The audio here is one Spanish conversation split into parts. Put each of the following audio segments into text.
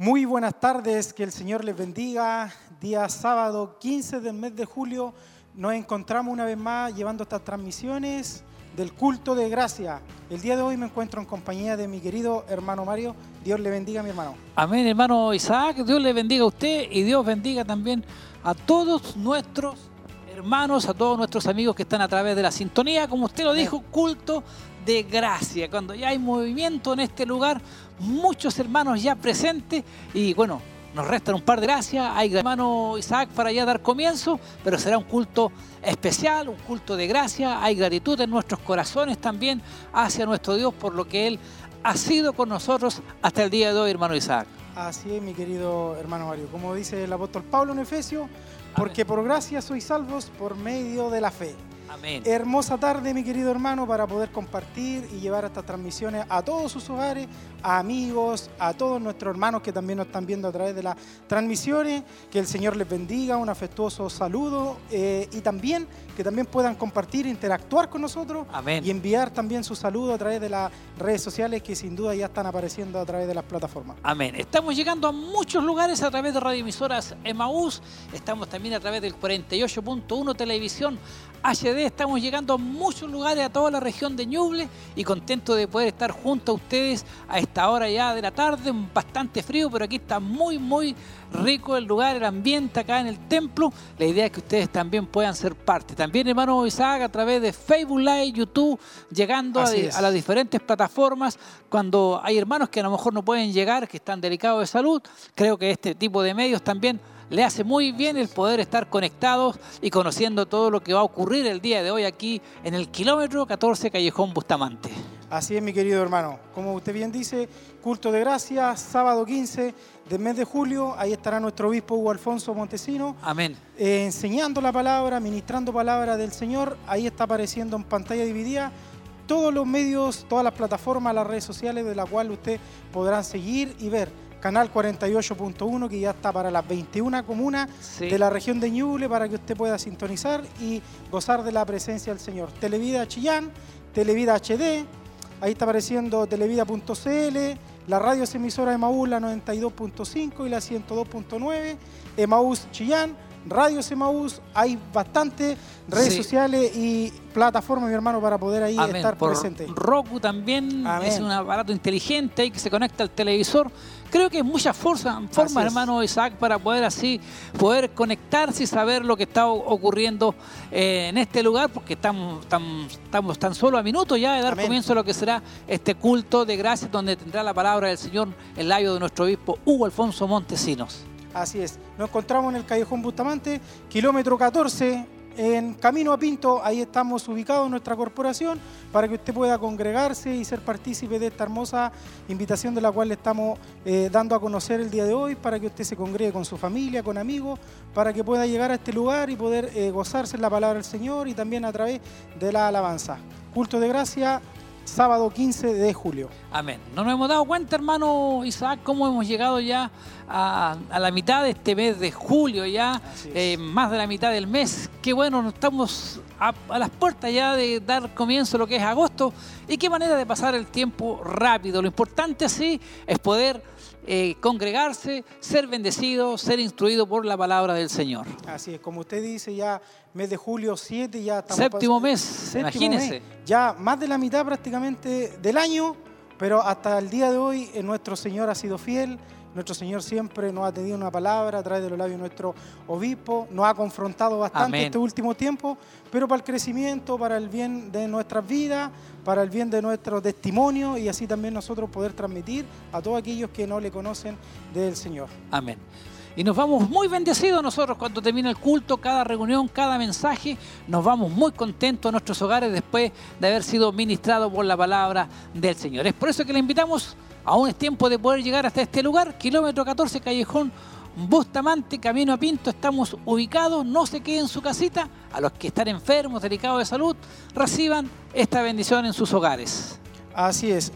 Muy buenas tardes, que el Señor les bendiga. Día sábado 15 del mes de julio nos encontramos una vez más llevando estas transmisiones del culto de gracia. El día de hoy me encuentro en compañía de mi querido hermano Mario. Dios le bendiga, mi hermano. Amén, hermano Isaac. Dios le bendiga a usted y Dios bendiga también a todos nuestros hermanos, a todos nuestros amigos que están a través de la sintonía. Como usted lo dijo, culto de gracia. Cuando ya hay movimiento en este lugar, muchos hermanos ya presentes y bueno, nos restan un par de gracias. Hay hermano Isaac para ya dar comienzo, pero será un culto especial, un culto de gracia. Hay gratitud en nuestros corazones también hacia nuestro Dios por lo que Él ha sido con nosotros hasta el día de hoy, hermano Isaac. Así es, mi querido hermano Mario. Como dice el apóstol Pablo en Efesios, porque por gracia sois salvos por medio de la fe. Amén. Hermosa tarde, mi querido hermano, para poder compartir y llevar estas transmisiones a todos sus hogares, a amigos, a todos nuestros hermanos que también nos están viendo a través de las transmisiones. Que el Señor les bendiga, un afectuoso saludo eh, y también que también puedan compartir, interactuar con nosotros Amén. y enviar también su saludo a través de las redes sociales que sin duda ya están apareciendo a través de las plataformas. Amén. Estamos llegando a muchos lugares a través de radioemisoras Emaús. Estamos también a través del 48.1 Televisión HD. Estamos llegando a muchos lugares, a toda la región de Ñuble y contento de poder estar junto a ustedes a esta hora ya de la tarde. Bastante frío, pero aquí está muy, muy rico el lugar, el ambiente acá en el templo. La idea es que ustedes también puedan ser parte. También, hermano Isaac, a través de Facebook Live, YouTube, llegando a, a las diferentes plataformas. Cuando hay hermanos que a lo mejor no pueden llegar, que están delicados de salud, creo que este tipo de medios también le hace muy bien el poder estar conectados y conociendo todo lo que va a ocurrir el día de hoy aquí en el kilómetro 14 Callejón Bustamante. Así es, mi querido hermano. Como usted bien dice, culto de gracia, sábado 15 del mes de julio. Ahí estará nuestro obispo Hugo Alfonso Montesino Amén. eh, enseñando la palabra, ministrando palabra del Señor. Ahí está apareciendo en pantalla dividida todos los medios, todas las plataformas, las redes sociales de la cual usted podrá seguir y ver. Canal 48.1 que ya está para las 21 comunas Sí. de la región de Ñuble para que usted pueda sintonizar y gozar de la presencia del Señor. Televida Chillán, Televida HD, ahí está apareciendo televida.cl, la radio es emisora Emaús, la 92.5 y la 102.9, Emaús Chillán, Radios Emaús, hay bastantes redes Sí. sociales y plataformas, mi hermano, para poder ahí Amén. estar Por presente. Roku también Amén. es un aparato inteligente ahí que se conecta al televisor. Creo que hay muchas formas, hermano Isaac, para poder así poder conectarse y saber lo que está ocurriendo eh, en este lugar, porque estamos tan, estamos tan solo a minutos ya de dar Amén. comienzo a lo que será este culto de gracias, donde tendrá la palabra del Señor el labio de nuestro obispo Hugo Alfonso Montesinos. Así es. Nos encontramos en el Callejón Bustamante, kilómetro 14, en Camino a Pinto. Ahí estamos ubicados en nuestra corporación para que usted pueda congregarse y ser partícipe de esta hermosa invitación de la cual le estamos eh, dando a conocer el día de hoy, para que usted se congregue con su familia, con amigos, para que pueda llegar a este lugar y poder eh, gozarse en la palabra del Señor y también a través de la alabanza. Culto de gracia, sábado 15 de julio. Amén. No nos hemos dado cuenta, hermano Isaac, cómo hemos llegado ya a, a la mitad de este mes de julio, ya eh, más de la mitad del mes. Qué bueno, estamos a, a las puertas ya de dar comienzo a lo que es agosto. Y qué manera de pasar el tiempo rápido. Lo importante así es poder eh, congregarse, ser bendecido, ser instruido por la palabra del Señor. Así es, como usted dice, ya mes de julio 7, ya estamos... Séptimo mes, séptimo imagínese. mes, ya más de la mitad prácticamente del año, pero hasta el día de hoy eh, nuestro Señor ha sido fiel, nuestro Señor siempre nos ha tenido una palabra a través de los labios de nuestro obispo, nos ha confrontado bastante Amén. este último tiempo, pero para el crecimiento, para el bien de nuestras vidas, para el bien de nuestro testimonio y así también nosotros poder transmitir a todos aquellos que no le conocen del Señor. Amén. Y nos vamos muy bendecidos nosotros cuando termina el culto, cada reunión, cada mensaje. Nos vamos muy contentos a nuestros hogares después de haber sido ministrados por la palabra del Señor. Es por eso que le invitamos, aún es tiempo de poder llegar hasta este lugar, kilómetro 14, callejón Bustamante, camino a Pinto. Estamos ubicados, no se queden en su casita. A los que están enfermos, delicados de salud, reciban esta bendición en sus hogares. Así es.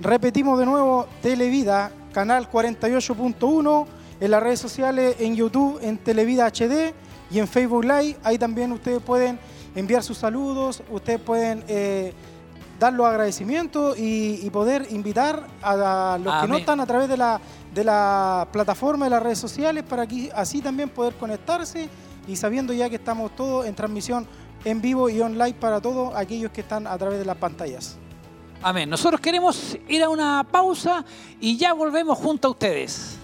Repetimos de nuevo, Televida, canal 48.1, en las redes sociales, en YouTube, en Televida HD y en Facebook Live. Ahí también ustedes pueden enviar sus saludos, ustedes pueden eh, dar los agradecimientos y, y poder invitar a, a los que no están a través de la, de la plataforma, de las redes sociales, para que así también poder conectarse y sabiendo ya que estamos todos en transmisión en vivo y online para todos aquellos que están a través de las pantallas. Amén. Nosotros queremos ir a una pausa y ya volvemos junto a ustedes.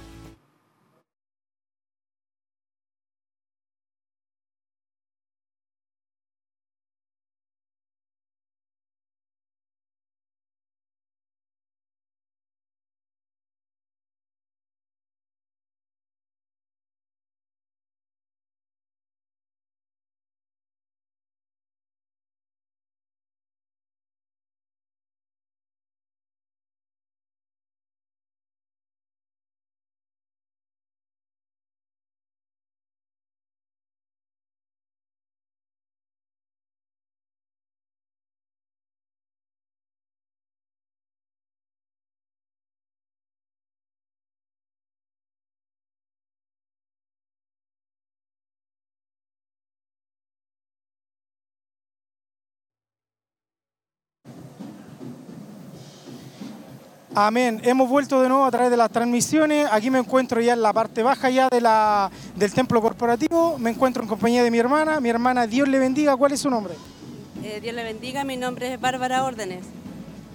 Amén. Hemos vuelto de nuevo a través de las transmisiones. Aquí me encuentro ya en la parte baja ya de la, del templo corporativo. Me encuentro en compañía de mi hermana. Mi hermana, Dios le bendiga. ¿Cuál es su nombre? Eh, Dios le bendiga, mi nombre es Bárbara Órdenes.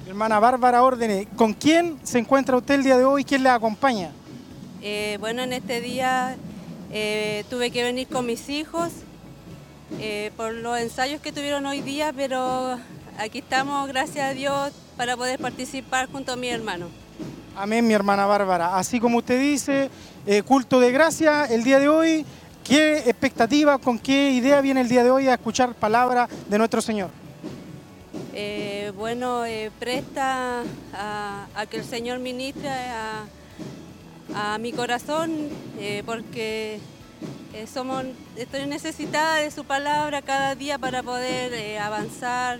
Hermana Bárbara Órdenes. ¿Con quién se encuentra usted el día de hoy? ¿Quién le acompaña? Eh, bueno, en este día eh, tuve que venir con mis hijos por los ensayos que tuvieron hoy día, pero aquí estamos, gracias a Dios, para poder participar junto a mi hermano. Amén, mi hermana Bárbara. Así como usted dice, eh, culto de gracia el día de hoy. ¿Qué expectativa, con qué idea viene el día de hoy a escuchar palabra de nuestro Señor? Eh, bueno, eh, presta a, a que el Señor ministre a, a mi corazón, eh, porque somos, estoy necesitada de su palabra cada día para poder avanzar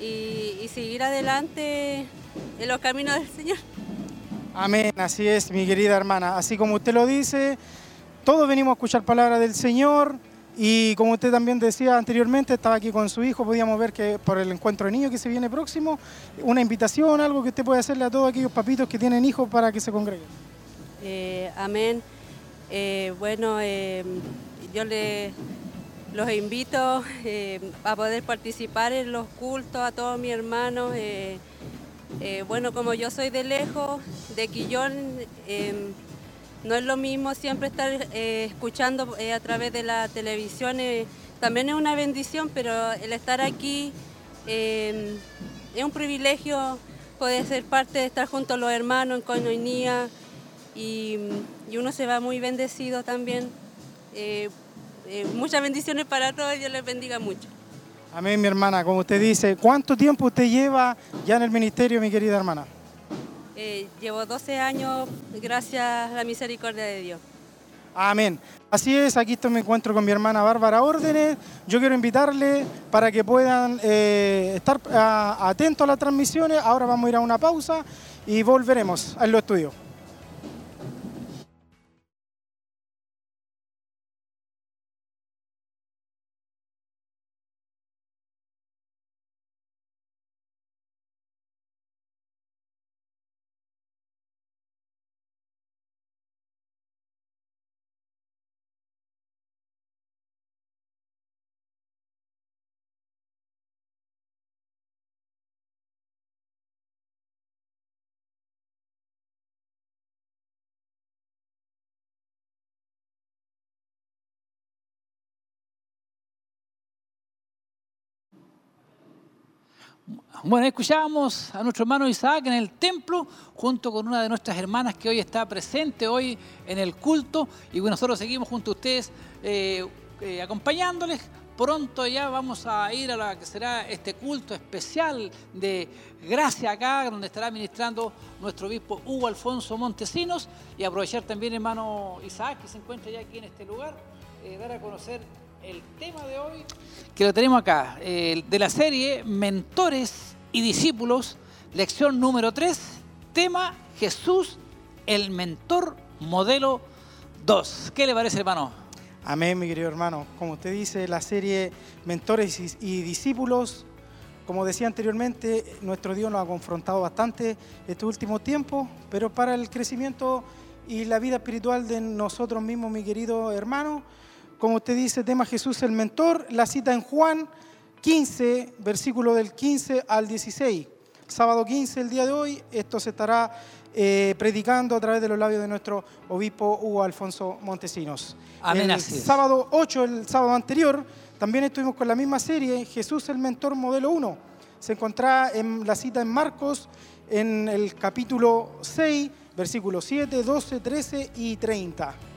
y, y seguir adelante en los caminos del Señor. Amén, así es, mi querida hermana. Así como usted lo dice, todos venimos a escuchar palabra del Señor y como usted también decía anteriormente, estaba aquí con su hijo, podíamos ver que por el encuentro de niños que se viene próximo, una invitación, algo que usted puede hacerle a todos aquellos papitos que tienen hijos para que se congreguen. Eh, amén. Eh, bueno, eh, yo le, los invito eh, a poder participar en los cultos a todos mis hermanos. eh, eh, bueno, como yo soy de lejos, de Quillón, no es lo mismo siempre estar escuchando a través de la televisión. también es una bendición, pero el estar aquí es un privilegio poder ser parte de estar junto a los hermanos en coinonía y, y uno se va muy bendecido también. Eh, muchas bendiciones para todos, Dios les bendiga mucho. Amén, mi hermana, como usted dice, ¿cuánto tiempo usted lleva ya en el ministerio, mi querida hermana? Eh, llevo 12 años gracias a la misericordia de Dios. Amén. Así es, aquí estoy, me encuentro con mi hermana Bárbara Órdenes. Yo quiero invitarle para que puedan eh, estar ah, atentos a las transmisiones. Ahora vamos a ir a una pausa y volveremos a los estudios. Bueno, escuchábamos a nuestro hermano Isaac en el templo, junto con una de nuestras hermanas que hoy está presente hoy en el culto. Y nosotros seguimos junto a ustedes eh, eh, acompañándoles. Pronto ya vamos a ir a lo que será este culto especial de gracia acá, donde estará ministrando nuestro obispo Hugo Alfonso Montesinos. Y aprovechar también, hermano Isaac, que se encuentra ya aquí en este lugar, eh, dar a conocer el tema de hoy, que lo tenemos acá, eh, de la serie Mentores y Discípulos, lección número 3, tema Jesús, el mentor modelo 2. ¿Qué le parece, hermano? Amén, mi querido hermano. Como usted dice, la serie Mentores y y Discípulos Como decía anteriormente, nuestro Dios nos ha confrontado bastante este último tiempo, pero para el crecimiento y la vida espiritual de nosotros mismos, mi querido hermano, como usted dice, tema Jesús el mentor, la cita en Juan 15, versículo del 15 al 16. Sábado 15, el día de hoy, esto se estará eh, predicando a través de los labios de nuestro obispo Hugo Alfonso Montesinos. Amén, el sábado 8, el sábado anterior, también estuvimos con la misma serie, Jesús el mentor modelo 1. Se encontraba en la cita en Marcos, en el capítulo 6, versículos 7, 12, 13 y 30.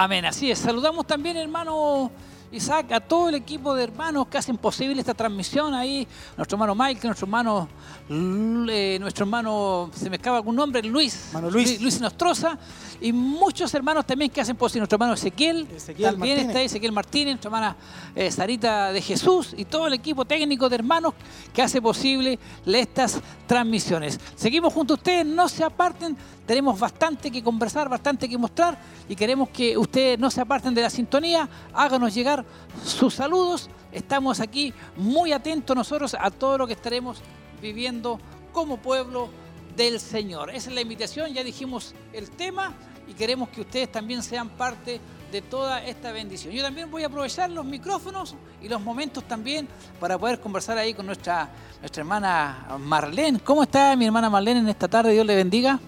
Amén, así es. Saludamos también, hermano Isaac, a todo el equipo de hermanos que hacen posible esta transmisión ahí. Nuestro hermano Mike, nuestro hermano, eh, nuestro hermano, se me escapa algún nombre, Luis. Luis. Luis Nostroza. Y muchos hermanos también que hacen posible. Nuestro hermano Ezequiel, Ezequiel también Martínez. está ahí, Ezequiel Martínez, nuestra hermana eh, Sarita de Jesús y todo el equipo técnico de hermanos que hace posible estas transmisiones. Seguimos junto a ustedes, no se aparten, tenemos bastante que conversar, bastante que mostrar y queremos que ustedes no se aparten de la sintonía, háganos llegar sus saludos. Estamos aquí muy atentos nosotros a todo lo que estaremos viviendo como pueblo del Señor. Esa es la invitación, ya dijimos el tema y queremos que ustedes también sean parte de toda esta bendición. Yo también voy a aprovechar los micrófonos y los momentos también para poder conversar ahí con nuestra, nuestra hermana Marlene. ¿Cómo está mi hermana Marlene en esta tarde? Dios le bendiga.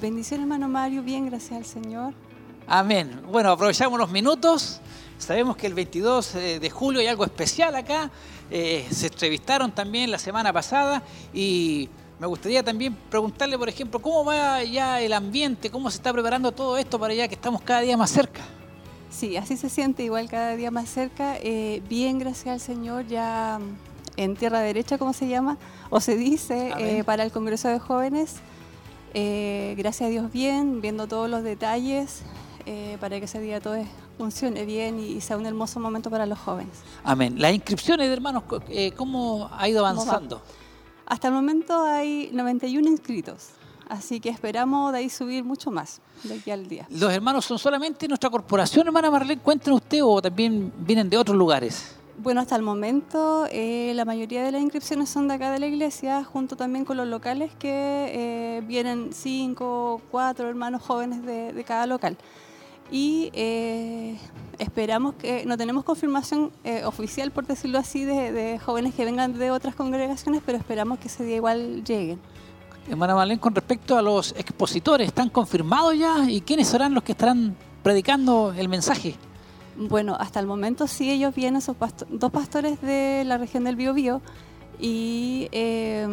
Bendición, hermano Mario. Bien, gracias al Señor. Amén. Bueno, aprovechamos los minutos. Sabemos que el 22 eh, de julio hay algo especial acá. Eh, se entrevistaron también la semana pasada y me gustaría también preguntarle, por ejemplo, cómo va ya el ambiente, cómo se está preparando todo esto para ya que estamos cada día más cerca. Sí, así se siente igual cada día más cerca. Eh, bien, gracias al Señor, ya mm, en tierra derecha, como se llama, o se dice, eh, para el Congreso de Jóvenes. Eh, gracias a Dios bien, viendo todos los detalles eh, para que ese día todo es- funcione bien y, sea un hermoso momento para los jóvenes. Amén. Las inscripciones de hermanos, eh, ¿cómo ha ido va? avanzando? Hasta el momento hay 91 inscritos, así que esperamos de ahí subir mucho más de aquí al día. ¿Los hermanos son solamente nuestra corporación, hermana Marlene? Cuéntenos usted o también vienen de otros lugares. Bueno, hasta el momento eh, la mayoría de las inscripciones son de acá de la iglesia, junto también con los locales que eh, vienen cinco, cuatro hermanos jóvenes de, de cada local. Y eh, esperamos que, no tenemos confirmación eh, oficial, por decirlo así, de, de jóvenes que vengan de otras congregaciones, pero esperamos que ese día igual lleguen. Hermana Marlene, con respecto a los expositores, ¿están confirmados ya? ¿Y quiénes serán los que estarán predicando el mensaje? Bueno, hasta el momento sí ellos vienen, son pasto- dos pastores de la región del Biobío y, eh,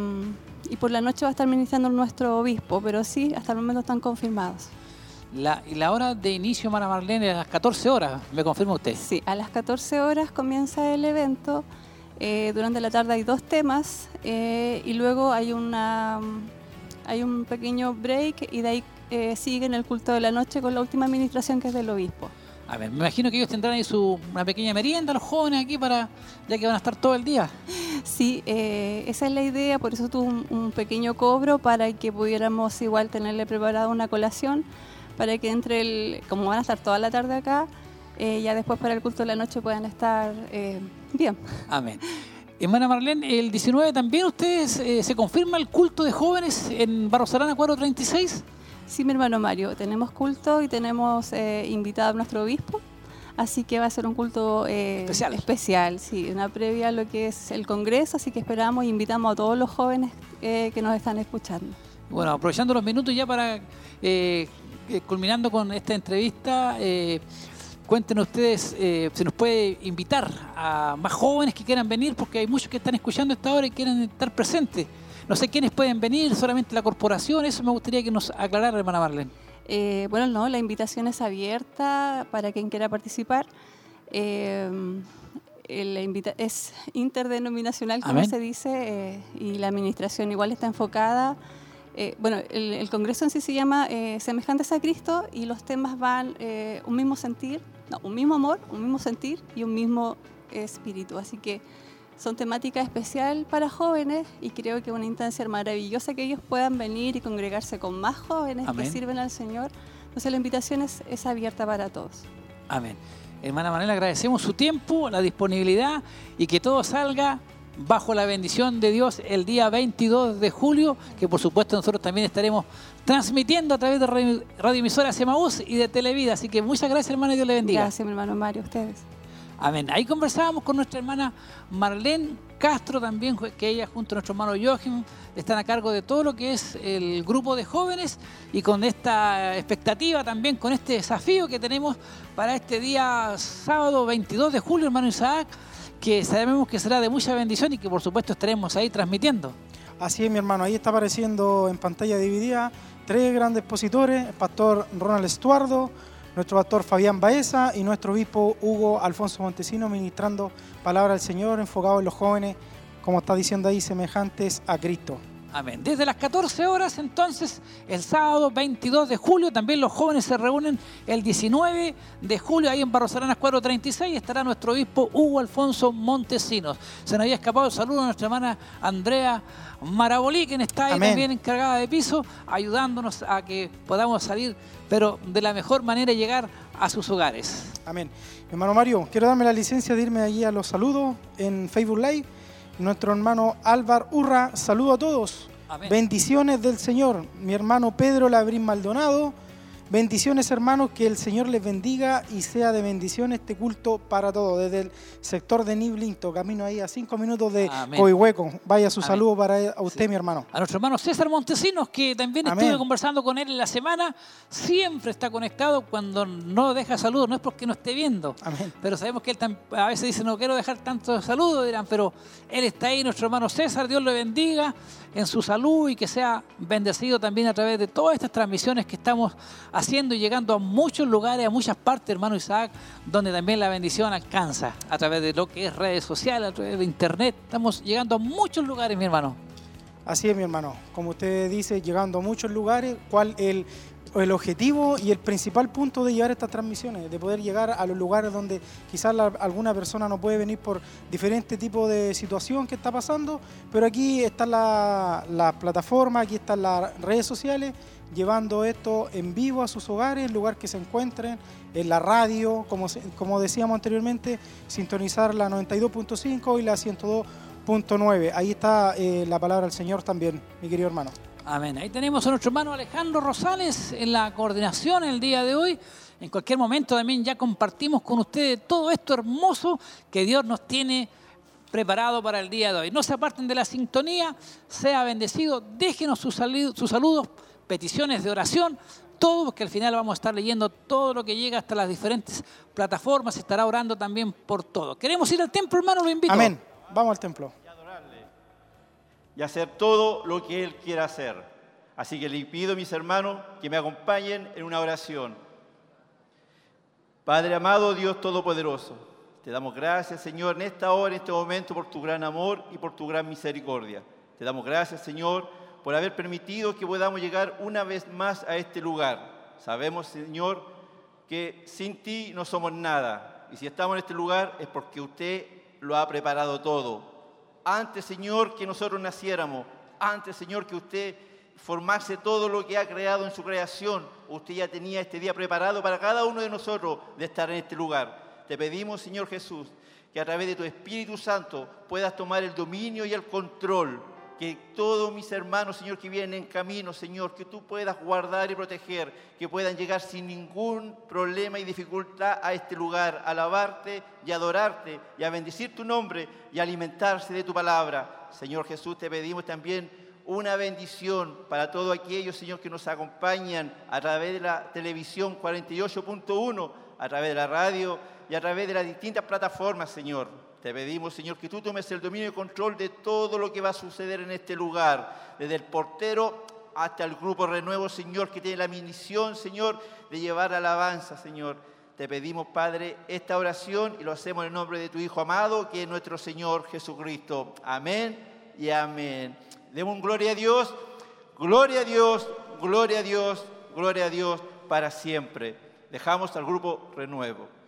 y por la noche va a estar ministrando nuestro obispo, pero sí, hasta el momento están confirmados. La, la hora de inicio, hermana Marlene, es a las 14 horas, ¿me confirma usted? Sí, a las 14 horas comienza el evento. eh, durante la tarde hay dos temas eh, y luego hay una hay un pequeño break y de ahí eh, siguen el culto de la noche con la última administración que es del obispo. A ver, me imagino que ellos tendrán ahí su, una pequeña merienda, los jóvenes aquí, para ya que van a estar todo el día. Sí, eh, esa es la idea, por eso tuvo un, un pequeño cobro para que pudiéramos igual tenerle preparada una colación, para que entre el, como van a estar toda la tarde acá, eh, ya después para el culto de la noche puedan estar eh, bien. Amén. Hermana Marlene, el 19 también ustedes eh, se confirma el culto de jóvenes en Barros Arana 436. Sí, mi hermano Mario, tenemos culto y tenemos invitado a nuestro obispo, así que va a ser un culto Especial. especial, sí, una previa a lo que es el Congreso, así que esperamos e invitamos a todos los jóvenes que nos están escuchando. Bueno, aprovechando los minutos ya para, eh, eh, culminando con esta entrevista, eh, cuéntenos ustedes, eh, se nos puede invitar a más jóvenes que quieran venir, porque hay muchos que están escuchando esta hora y quieren estar presentes. No sé quiénes pueden venir, solamente la corporación, eso me gustaría que nos aclarara, hermana Marlene. Eh, bueno, no, la invitación es abierta para quien quiera participar. Eh, la invita- es interdenominacional, como Amén. se dice, eh, y la administración igual está enfocada. Eh, bueno, el, el congreso en sí se llama eh, Semejantes a Cristo y los temas van eh, un mismo sentir, no, un mismo amor, un mismo sentir y un mismo espíritu. Así que son temáticas especial para jóvenes y creo que es una instancia maravillosa que ellos puedan venir y congregarse con más jóvenes Amén. que sirven al Señor. Entonces la invitación es, es abierta para todos. Amén. Hermana Manuela, agradecemos su tiempo, la disponibilidad y que todo salga bajo la bendición de Dios el día 22 de julio, que por supuesto nosotros también estaremos transmitiendo a través de radio, radioemisoras Emaús y de Televida. Así que muchas gracias, hermano, y Dios le bendiga. Gracias, mi hermano Mario, a ustedes. Amén. Ahí conversábamos con nuestra hermana Marlene Castro también, que ella junto a nuestro hermano Joachim están a cargo de todo lo que es el grupo de jóvenes y con esta expectativa también, con este desafío que tenemos para este día sábado 22 de julio, hermano Isaac, que sabemos que será de mucha bendición y que por supuesto estaremos ahí transmitiendo. Así es, mi hermano. Ahí está apareciendo en pantalla dividida tres grandes expositores, el pastor Ronald Estuardo, nuestro pastor Fabián Baeza y nuestro obispo Hugo Alfonso Montesino ministrando palabra del Señor enfocado en los jóvenes, como está diciendo ahí, semejantes a Cristo. Amén. Desde las 14 horas entonces, el sábado 22 de julio, también los jóvenes se reúnen el 19 de julio, ahí en Barros Aranas 436, estará nuestro obispo Hugo Alfonso Montesinos. Se nos había escapado el saludo a nuestra hermana Andrea Marabolí, quien está ahí Amén. también encargada de piso, ayudándonos a que podamos salir, pero de la mejor manera llegar a sus hogares. Amén. Hermano Mario, quiero darme la licencia de irme allí a los saludos en Facebook Live. Nuestro hermano Álvar Urra, saludo a todos. Amén. Bendiciones del Señor. Mi hermano Pedro Labrín Maldonado. Bendiciones hermanos, que el Señor les bendiga y sea de bendición este culto para todos. Desde el sector de Niblinto, camino ahí a cinco minutos de Amén. Coihueco. Vaya su Amén. saludo para a usted, Sí. mi hermano. A nuestro hermano César Montesinos, que también Amén. estuve conversando con él en la semana, siempre está conectado cuando no deja saludos, no es porque no esté viendo, Amén. pero sabemos que él a veces dice, no quiero dejar tantos saludos, dirán, pero él está ahí, nuestro hermano César, Dios le bendiga en su salud y que sea bendecido también a través de todas estas transmisiones que estamos haciendo y llegando a muchos lugares, a muchas partes, hermano Isaac, donde también la bendición alcanza a través de lo que es redes sociales, a través de internet. Estamos llegando a muchos lugares, mi hermano. Así es, mi hermano. Como usted dice, llegando a muchos lugares, ¿cuál el, el objetivo y el principal punto de llevar estas transmisiones? De poder llegar a los lugares donde quizás la- alguna persona no puede venir por diferente tipo de situación que está pasando, pero aquí está la, la plataforma, aquí están las redes sociales, llevando esto en vivo a sus hogares, el lugar que se encuentren, en la radio, como, como decíamos anteriormente, sintonizar la 92.5 y la 102.9. Ahí está eh, la palabra del Señor también, mi querido hermano. Amén. Ahí tenemos a nuestro hermano Alejandro Rosales en la coordinación el día de hoy. En cualquier momento también ya compartimos con ustedes todo esto hermoso que Dios nos tiene preparado para el día de hoy. No se aparten de la sintonía, sea bendecido, déjenos sus, sus saludos, peticiones de oración, todo, porque al final vamos a estar leyendo todo lo que llega hasta las diferentes plataformas, estará orando también por todo. ¿Queremos ir al templo, hermano? Lo invito. Amén. Vamos al templo. Y hacer todo lo que Él quiera hacer. Así que le pido, mis hermanos, que me acompañen en una oración. Padre amado, Dios Todopoderoso, te damos gracias, Señor, en esta hora, en este momento, por tu gran amor y por tu gran misericordia. Te damos gracias, Señor, por haber permitido que podamos llegar una vez más a este lugar. Sabemos, Señor, que sin ti no somos nada. Y si estamos en este lugar es porque usted lo ha preparado todo. Antes, Señor, que nosotros naciéramos, antes, Señor, que usted formase todo lo que ha creado en su creación, usted ya tenía este día preparado para cada uno de nosotros de estar en este lugar. Te pedimos, Señor Jesús, que a través de tu Espíritu Santo puedas tomar el dominio y el control que todos mis hermanos, Señor, que vienen en camino, Señor, que tú puedas guardar y proteger, que puedan llegar sin ningún problema y dificultad a este lugar, a alabarte y adorarte y a bendecir tu nombre y alimentarse de tu palabra. Señor Jesús, te pedimos también una bendición para todos aquellos, Señor, que nos acompañan a través de la televisión 48.1, a través de la radio y a través de las distintas plataformas, Señor. Te pedimos, Señor, que tú tomes el dominio y control de todo lo que va a suceder en este lugar, desde el portero hasta el grupo Renuevo, Señor, que tiene la misión, Señor, de llevar alabanza, Señor. Te pedimos, Padre, esta oración y lo hacemos en el nombre de tu Hijo amado, que es nuestro Señor Jesucristo. Amén y amén. Demos un gloria a Dios, gloria a Dios, gloria a Dios, gloria a Dios para siempre. Dejamos al grupo Renuevo.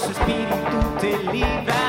Su espíritu te libra.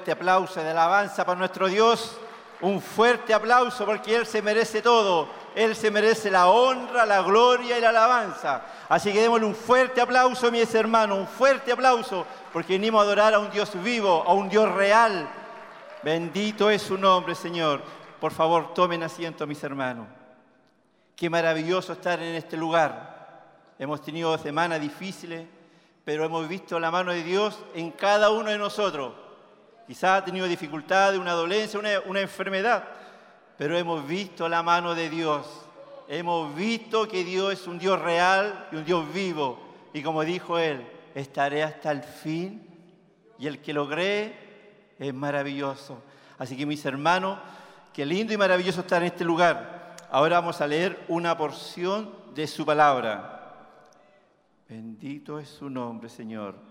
Fuerte aplauso de alabanza para nuestro Dios. Un fuerte aplauso porque Él se merece todo. Él se merece la honra, la gloria y la alabanza. Así que démosle un fuerte aplauso, mis hermanos, un fuerte aplauso, porque venimos a adorar a un Dios vivo, a un Dios real. Bendito es su nombre, Señor. Por favor, tomen asiento, mis hermanos. Qué maravilloso estar en este lugar. Hemos tenido semanas difíciles, pero hemos visto la mano de Dios en cada uno de nosotros. Quizás ha tenido dificultades, una dolencia, una, una enfermedad, pero hemos visto la mano de Dios. Hemos visto que Dios es un Dios real y un Dios vivo. Y como dijo Él, estaré hasta el fin. Y el que lo cree es maravilloso. Así que mis hermanos, qué lindo y maravilloso estar en este lugar. Ahora vamos a leer una porción de su palabra. Bendito es su nombre, Señor.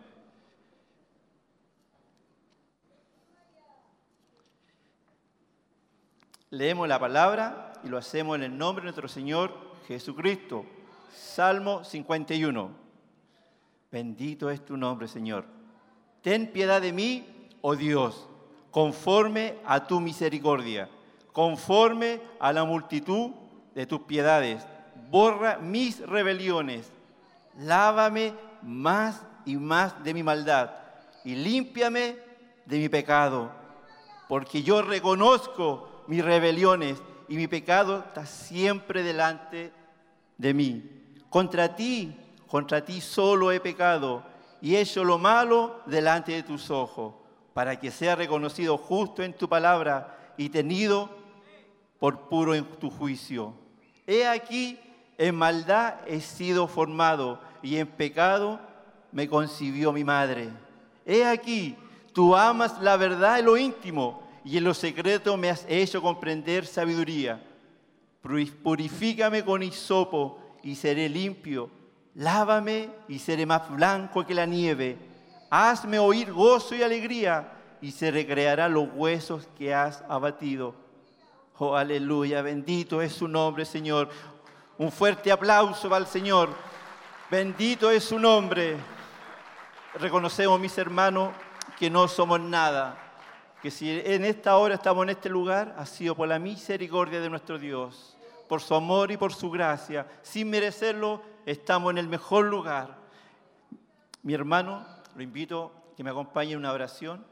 Leemos la palabra y lo hacemos en el nombre de nuestro Señor Jesucristo. Salmo 51. Bendito es tu nombre, Señor. Ten piedad de mí, oh Dios, conforme a tu misericordia, conforme a la multitud de tus piedades. Borra mis rebeliones, lávame más y más de mi maldad y límpiame de mi pecado, porque yo reconozco mis rebeliones y mi pecado está siempre delante de mí. Contra ti, contra ti solo he pecado y he hecho lo malo delante de tus ojos, para que sea reconocido justo en tu palabra y tenido por puro en tu juicio. He aquí, en maldad he sido formado y en pecado me concibió mi madre. He aquí, tú amas la verdad en lo íntimo y en lo secreto me has hecho comprender sabiduría. Puri- Purifícame con hisopo y seré limpio. Lávame y seré más blanco que la nieve. Hazme oír gozo y alegría y se recrearán los huesos que has abatido. Oh, aleluya, bendito es su nombre, Señor. Un fuerte aplauso el Señor. Bendito es su nombre. Reconocemos, mis hermanos, que no somos nada. Que si en esta hora estamos en este lugar, ha sido por la misericordia de nuestro Dios, por su amor y por su gracia. Sin merecerlo, estamos en el mejor lugar. Mi hermano, lo invito a que me acompañe en una oración.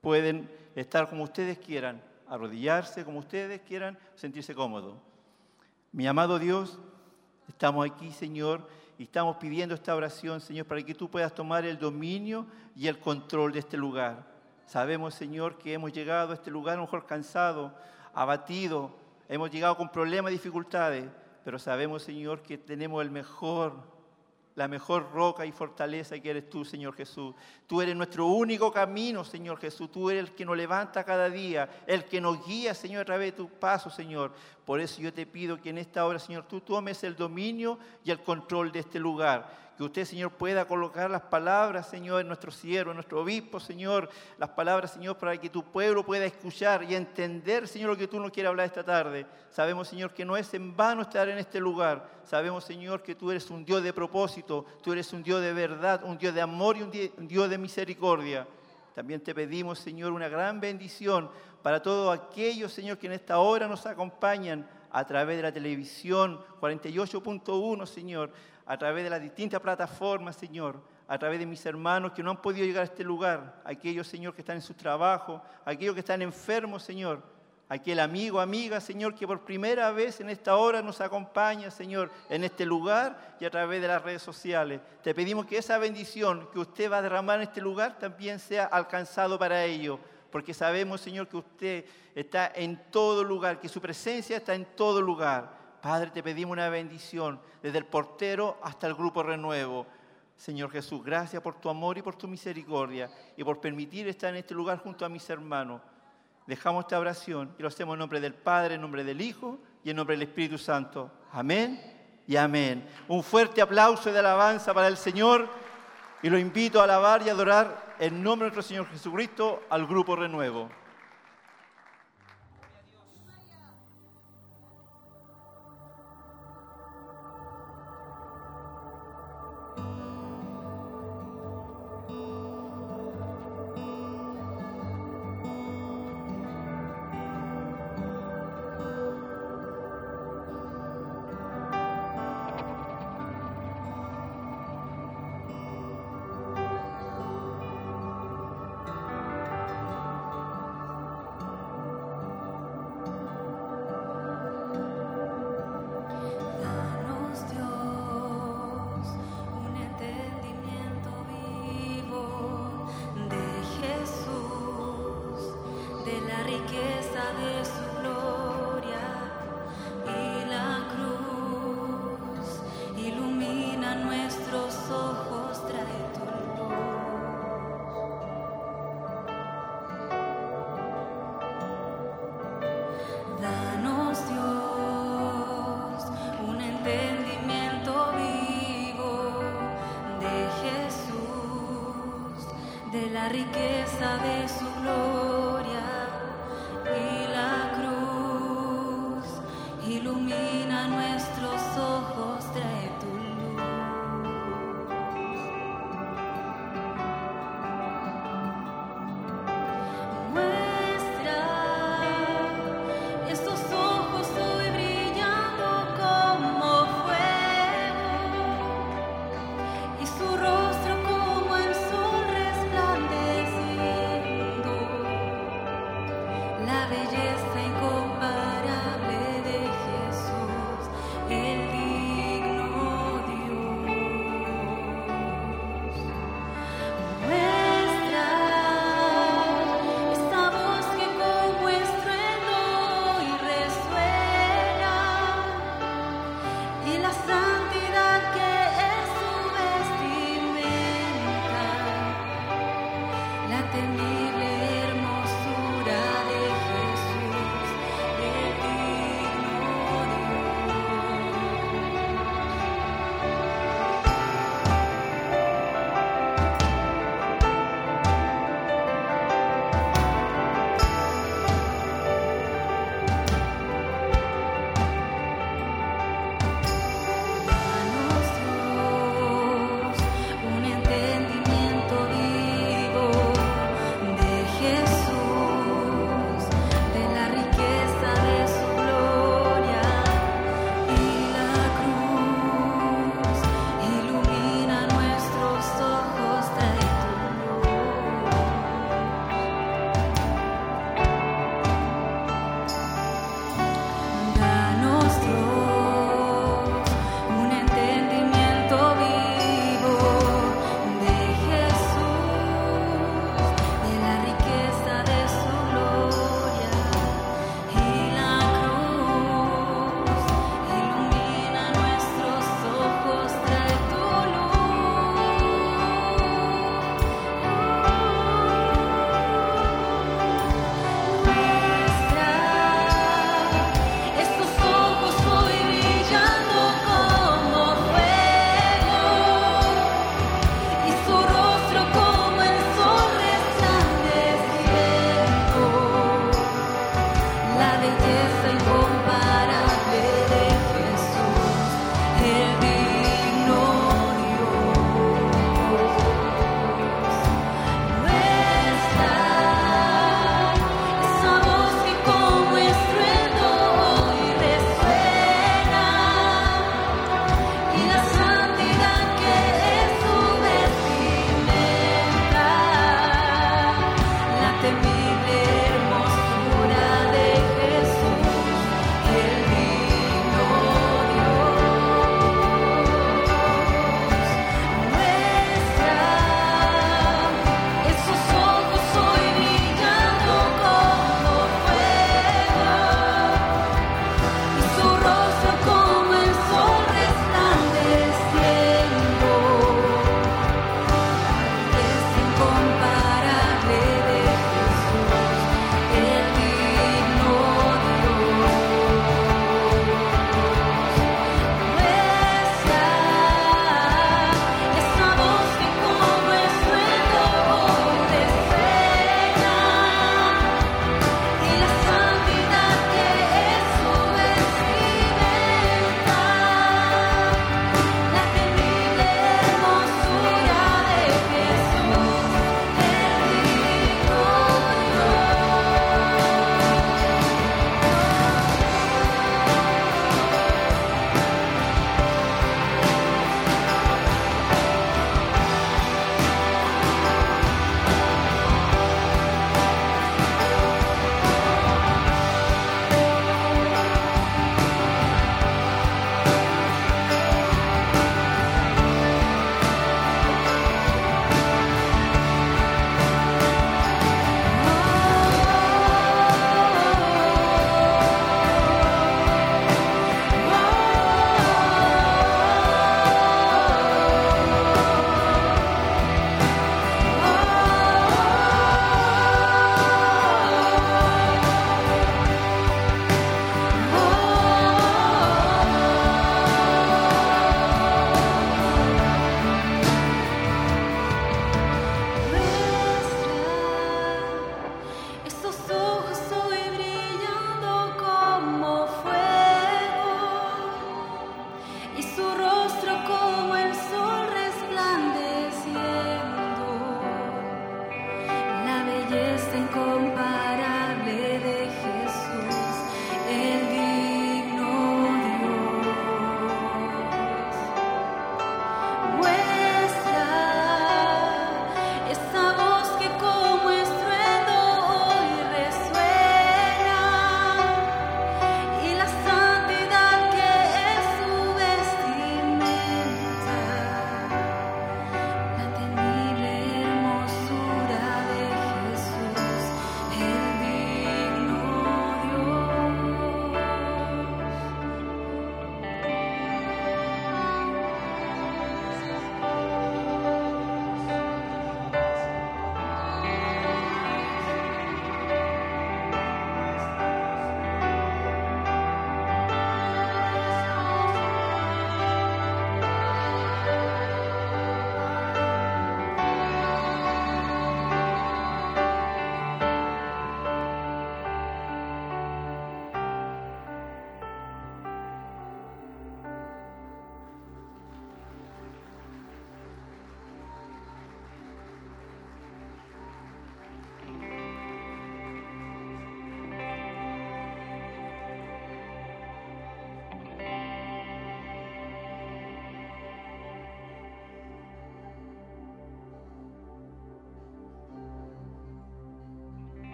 Pueden estar como ustedes quieran, arrodillarse como ustedes quieran, sentirse cómodos. Mi amado Dios, estamos aquí, Señor, y estamos pidiendo esta oración, Señor, para que tú puedas tomar el dominio y el control de este lugar. Sabemos, Señor, que hemos llegado a este lugar a lo mejor cansado, abatido, hemos llegado con problemas y dificultades, pero sabemos, Señor, que tenemos el mejor, la mejor roca y fortaleza que eres tú, Señor Jesús. Tú eres nuestro único camino, Señor Jesús. Tú eres el que nos levanta cada día, el que nos guía, Señor, a través de tus pasos, Señor. Por eso yo te pido que en esta hora, Señor, tú tomes el dominio y el control de este lugar. Que usted, Señor, pueda colocar las palabras, Señor, en nuestro siervo, en nuestro obispo, Señor. Las palabras, Señor, para que tu pueblo pueda escuchar y entender, Señor, lo que tú nos quieres hablar esta tarde. Sabemos, Señor, que no es en vano estar en este lugar. Sabemos, Señor, que tú eres un Dios de propósito, tú eres un Dios de verdad, un Dios de amor y un di- un Dios de misericordia. También te pedimos, Señor, una gran bendición para todos aquellos, Señor, que en esta hora nos acompañan a través de la televisión 48.1, Señor, a través de las distintas plataformas, Señor, a través de mis hermanos que no han podido llegar a este lugar, aquellos, Señor, que están en su trabajo, aquellos que están enfermos, Señor, aquel amigo, amiga, Señor, que por primera vez en esta hora nos acompaña, Señor, en este lugar y a través de las redes sociales. Te pedimos que esa bendición que usted va a derramar en este lugar también sea alcanzado para ello, porque sabemos, Señor, que usted está en todo lugar, que su presencia está en todo lugar. Padre, te pedimos una bendición desde el portero hasta el grupo renuevo. Señor Jesús, gracias por tu amor y por tu misericordia y por permitir estar en este lugar junto a mis hermanos. Dejamos esta oración y lo hacemos en nombre del Padre, en nombre del Hijo y en nombre del Espíritu Santo. Amén y amén. Un fuerte aplauso de alabanza para el Señor y lo invito a alabar y adorar en nombre de nuestro Señor Jesucristo al grupo Renuevo.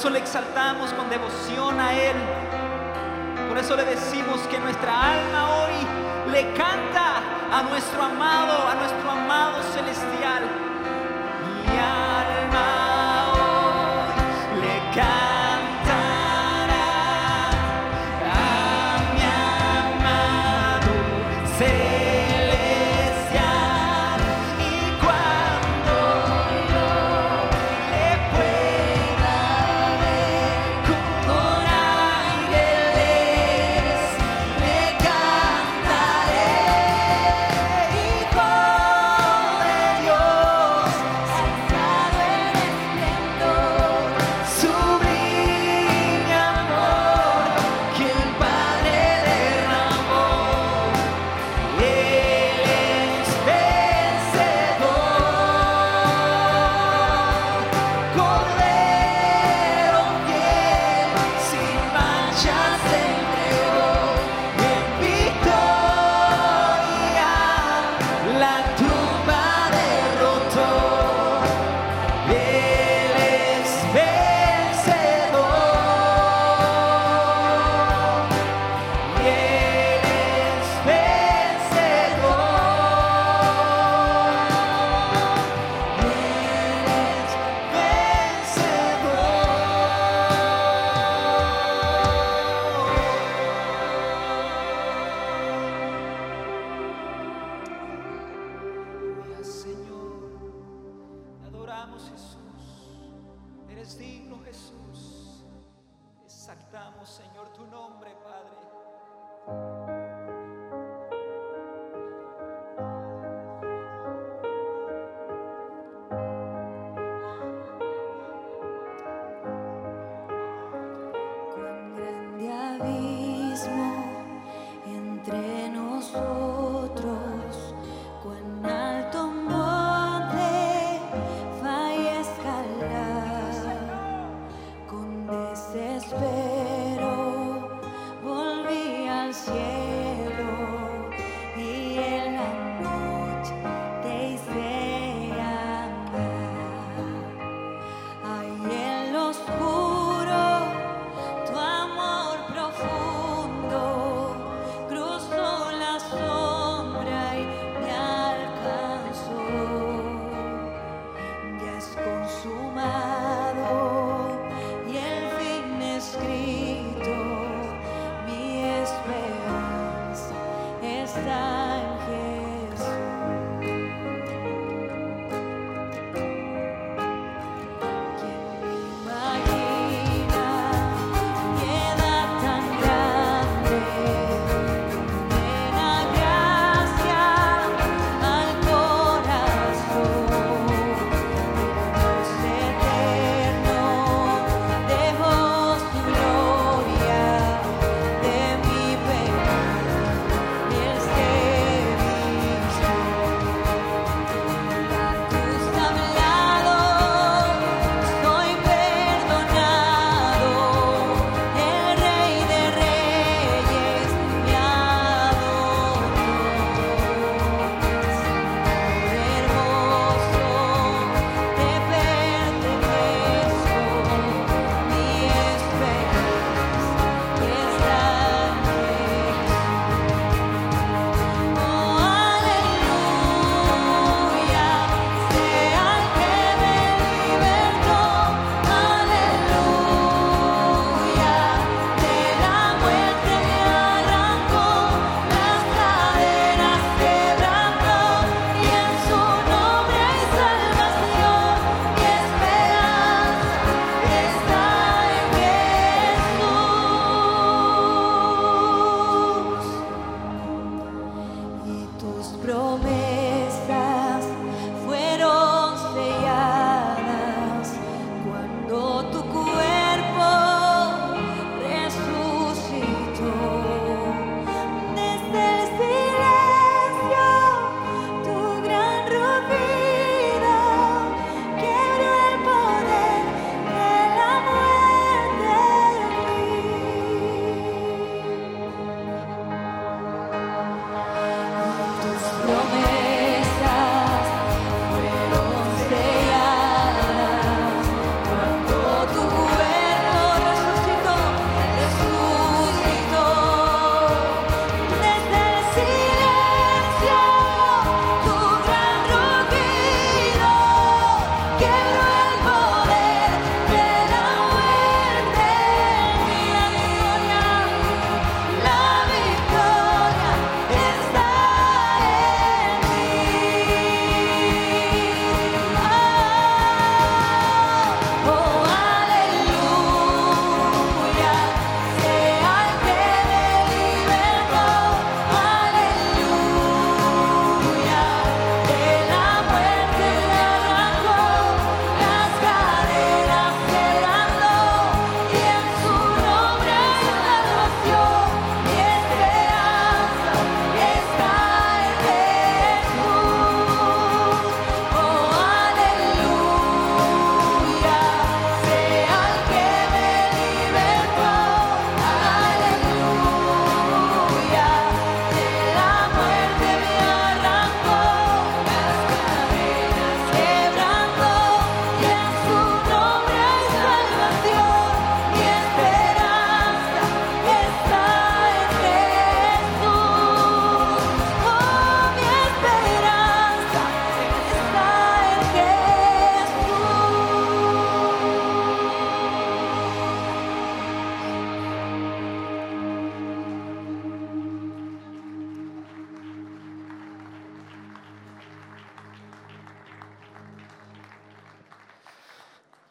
Eso le adoramos,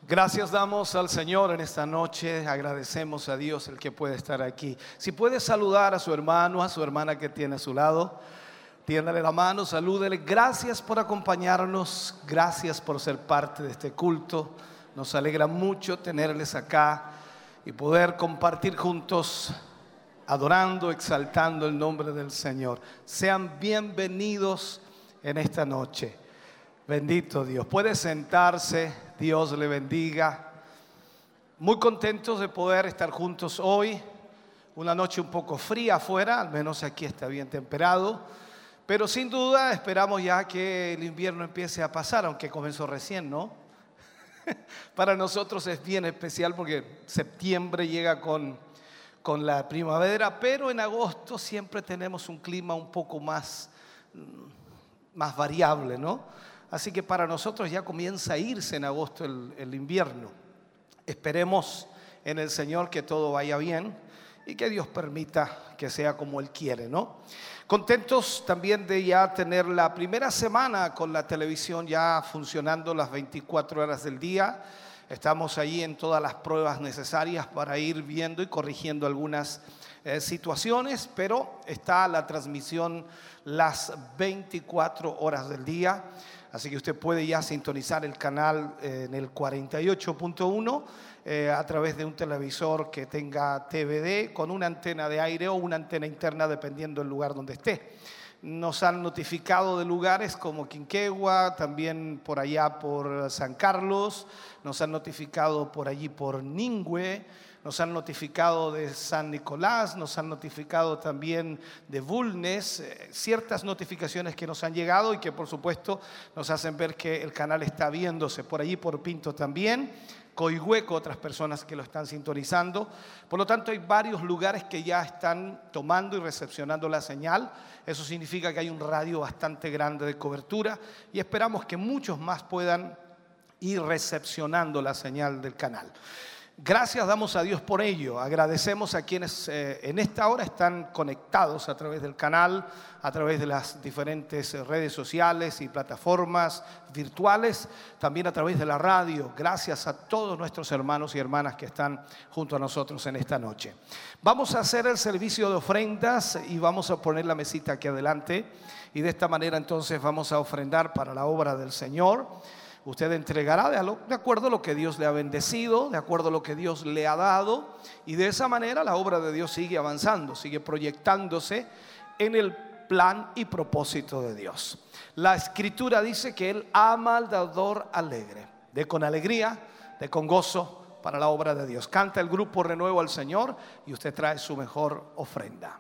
Gracias damos al Señor en esta noche, agradecemos a Dios el que puede estar aquí. Si puede saludar a su hermano, a su hermana que tiene a su lado, tiéndale la mano, salúdele. Gracias por acompañarnos, gracias por ser parte de este culto. Nos alegra mucho tenerles acá y poder compartir juntos, adorando, exaltando el nombre del Señor. Sean bienvenidos en esta noche. Bendito Dios. Puede sentarse, Dios le bendiga. Muy contentos de poder estar juntos hoy. Una noche un poco fría afuera, al menos aquí está bien temperado. Pero sin duda esperamos ya que el invierno empiece a pasar, aunque comenzó recién, ¿no? Para nosotros es bien especial porque septiembre llega con, con la primavera, pero en agosto siempre tenemos un clima un poco más, mm, más variable, ¿no? Así que para nosotros ya comienza a irse en agosto el, invierno. Esperemos en el Señor que todo vaya bien y que Dios permita que sea como Él quiere, ¿no? Contentos también de ya tener la primera semana con la televisión ya funcionando las 24 horas del día. Estamos ahí en todas las pruebas necesarias para ir viendo y corrigiendo algunas eh, situaciones, pero está la transmisión las 24 horas del día. Así que usted puede ya sintonizar el canal eh, en el 48.1 eh, a través de un televisor que tenga TVD con una antena de aire o una antena interna dependiendo del lugar donde esté. Nos han notificado de lugares como Quinquegua, también por allá por San Carlos, nos han notificado por allí por Ningüe, nos han notificado de San Nicolás, nos han notificado también de Bulnes, eh, ciertas notificaciones que nos han llegado y que por supuesto nos hacen ver que el canal está viéndose por allí por Pinto también. Coihueco, otras personas que lo están sintonizando. Por lo tanto, hay varios lugares que ya están tomando y recepcionando la señal. Eso significa que hay un radio bastante grande de cobertura y esperamos que muchos más puedan ir recepcionando la señal del canal. Gracias damos a Dios por ello. Agradecemos a quienes eh, en esta hora están conectados a través del canal, a través de las diferentes redes sociales y plataformas virtuales, también a través de la radio. Gracias a todos nuestros hermanos y hermanas que están junto a nosotros en esta noche. Vamos a hacer el servicio de ofrendas y vamos a poner la mesita aquí adelante. Y de esta manera entonces vamos a ofrendar para la obra del Señor. Usted entregará de, acuerdo a lo que Dios le ha bendecido, de acuerdo a lo que Dios le ha dado, y de esa manera la obra de Dios sigue avanzando, sigue proyectándose en el plan y propósito de Dios. La escritura dice que Él ama al dador alegre, de con alegría, de con gozo para la obra de Dios. Canta el grupo Renuevo al Señor y usted trae su mejor ofrenda.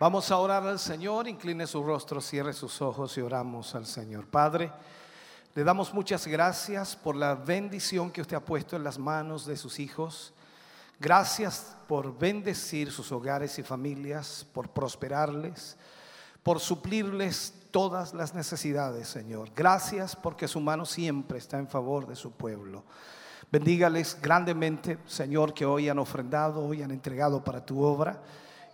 Vamos a orar al Señor, incline su rostro, cierre sus ojos y oramos al Señor. Padre, le damos muchas gracias por la bendición que usted ha puesto en las manos de sus hijos. Gracias por bendecir sus hogares y familias, por prosperarles, por suplirles todas las necesidades, Señor. Gracias porque su mano siempre está en favor de su pueblo. Bendígales grandemente, Señor, que hoy han ofrendado, hoy han entregado para tu obra.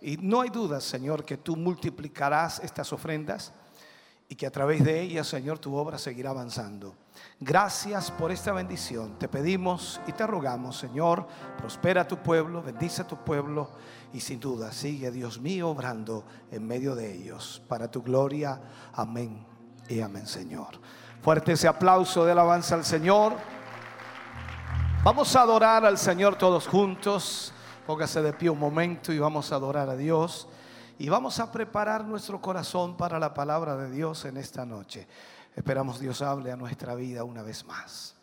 Y no hay duda, Señor, que tú multiplicarás estas ofrendas y que a través de ellas, Señor, tu obra seguirá avanzando. Gracias por esta bendición. Te pedimos y te rogamos, Señor, prospera a tu pueblo, bendice a tu pueblo y sin duda sigue, Dios mío, obrando en medio de ellos. Para tu gloria, amén y amén, Señor. Fuerte ese aplauso de alabanza al Señor. Vamos a adorar al Señor todos juntos. Póngase de pie un momento y vamos a adorar a Dios. Y vamos a preparar nuestro corazón para la palabra de Dios en esta noche. Esperamos Dios hable a nuestra vida una vez más.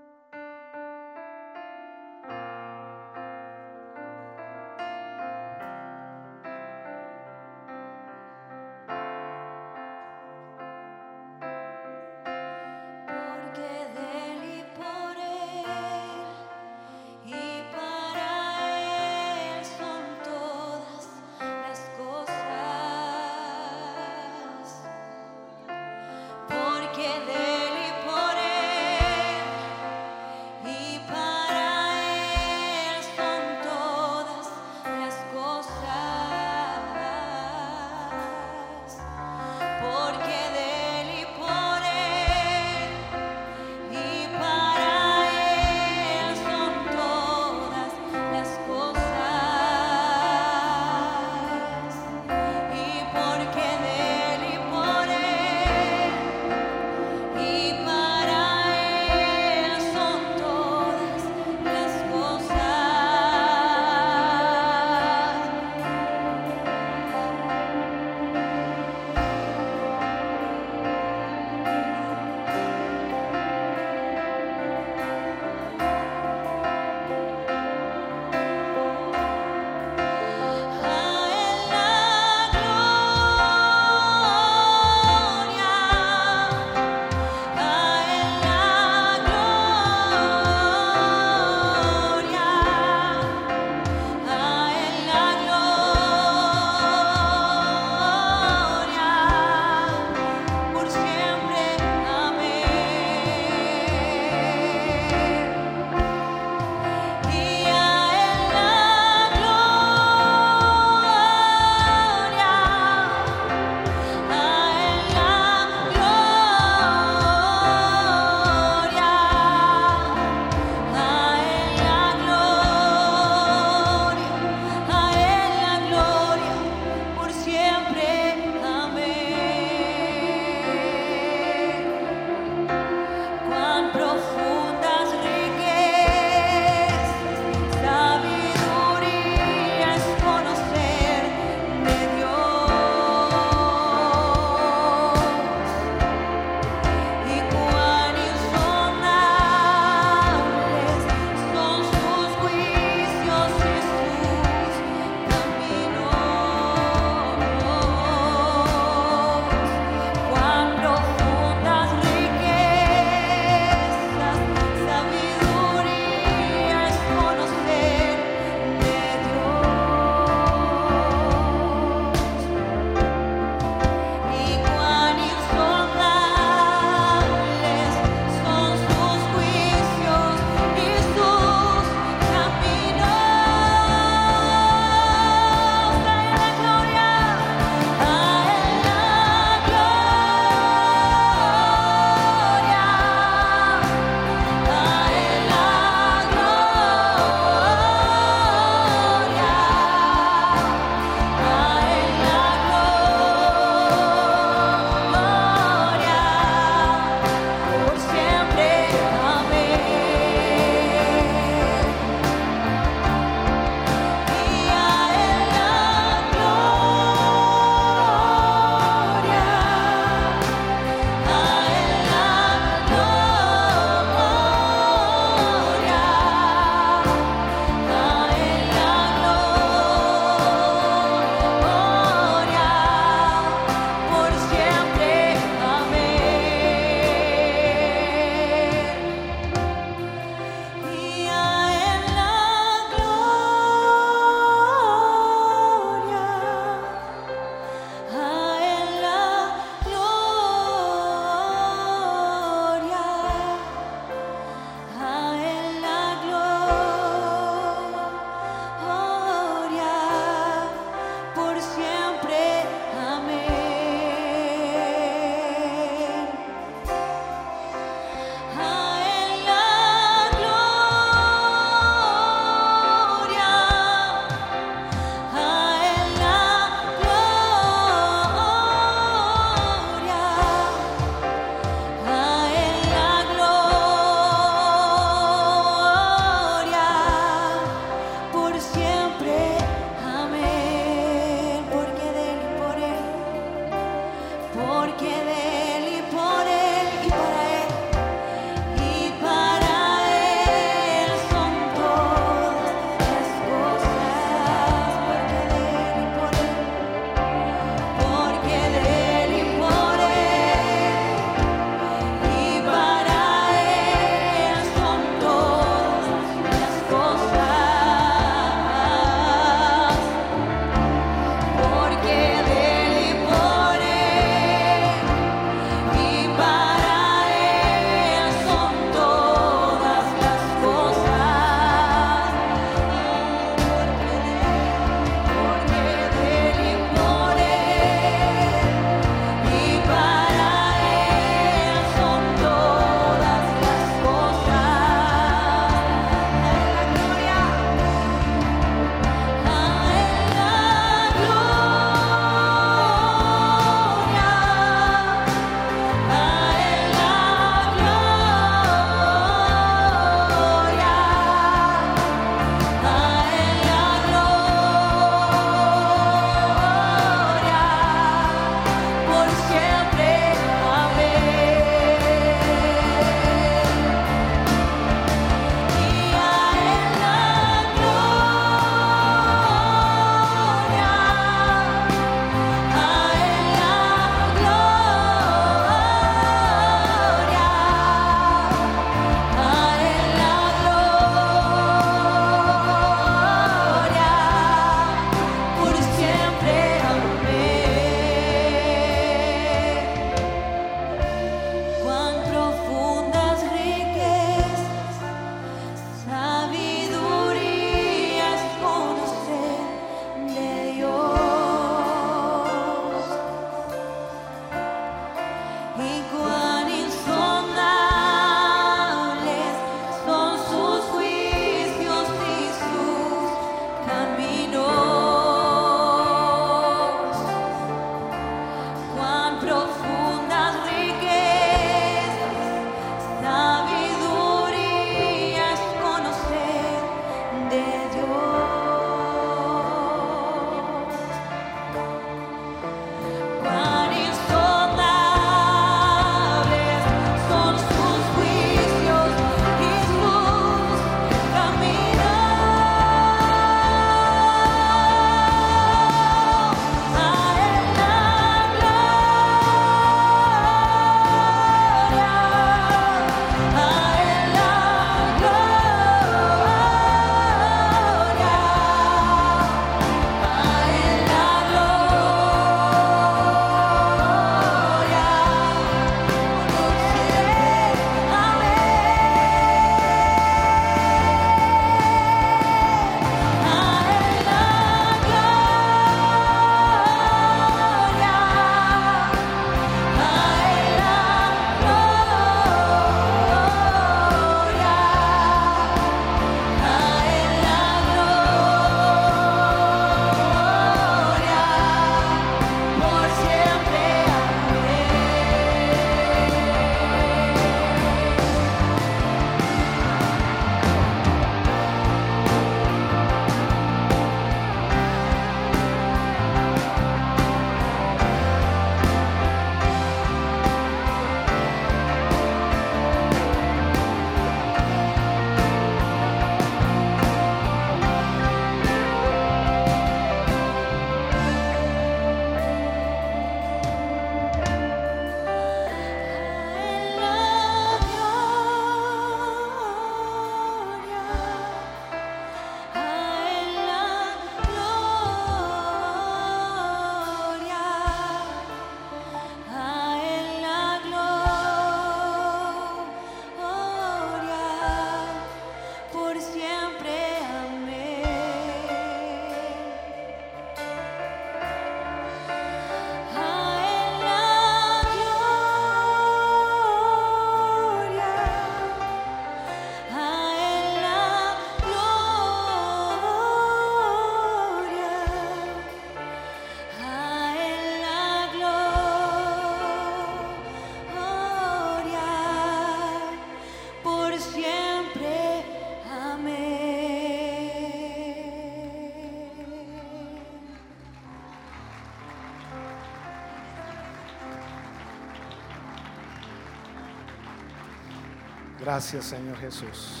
Gracias, Señor Jesús.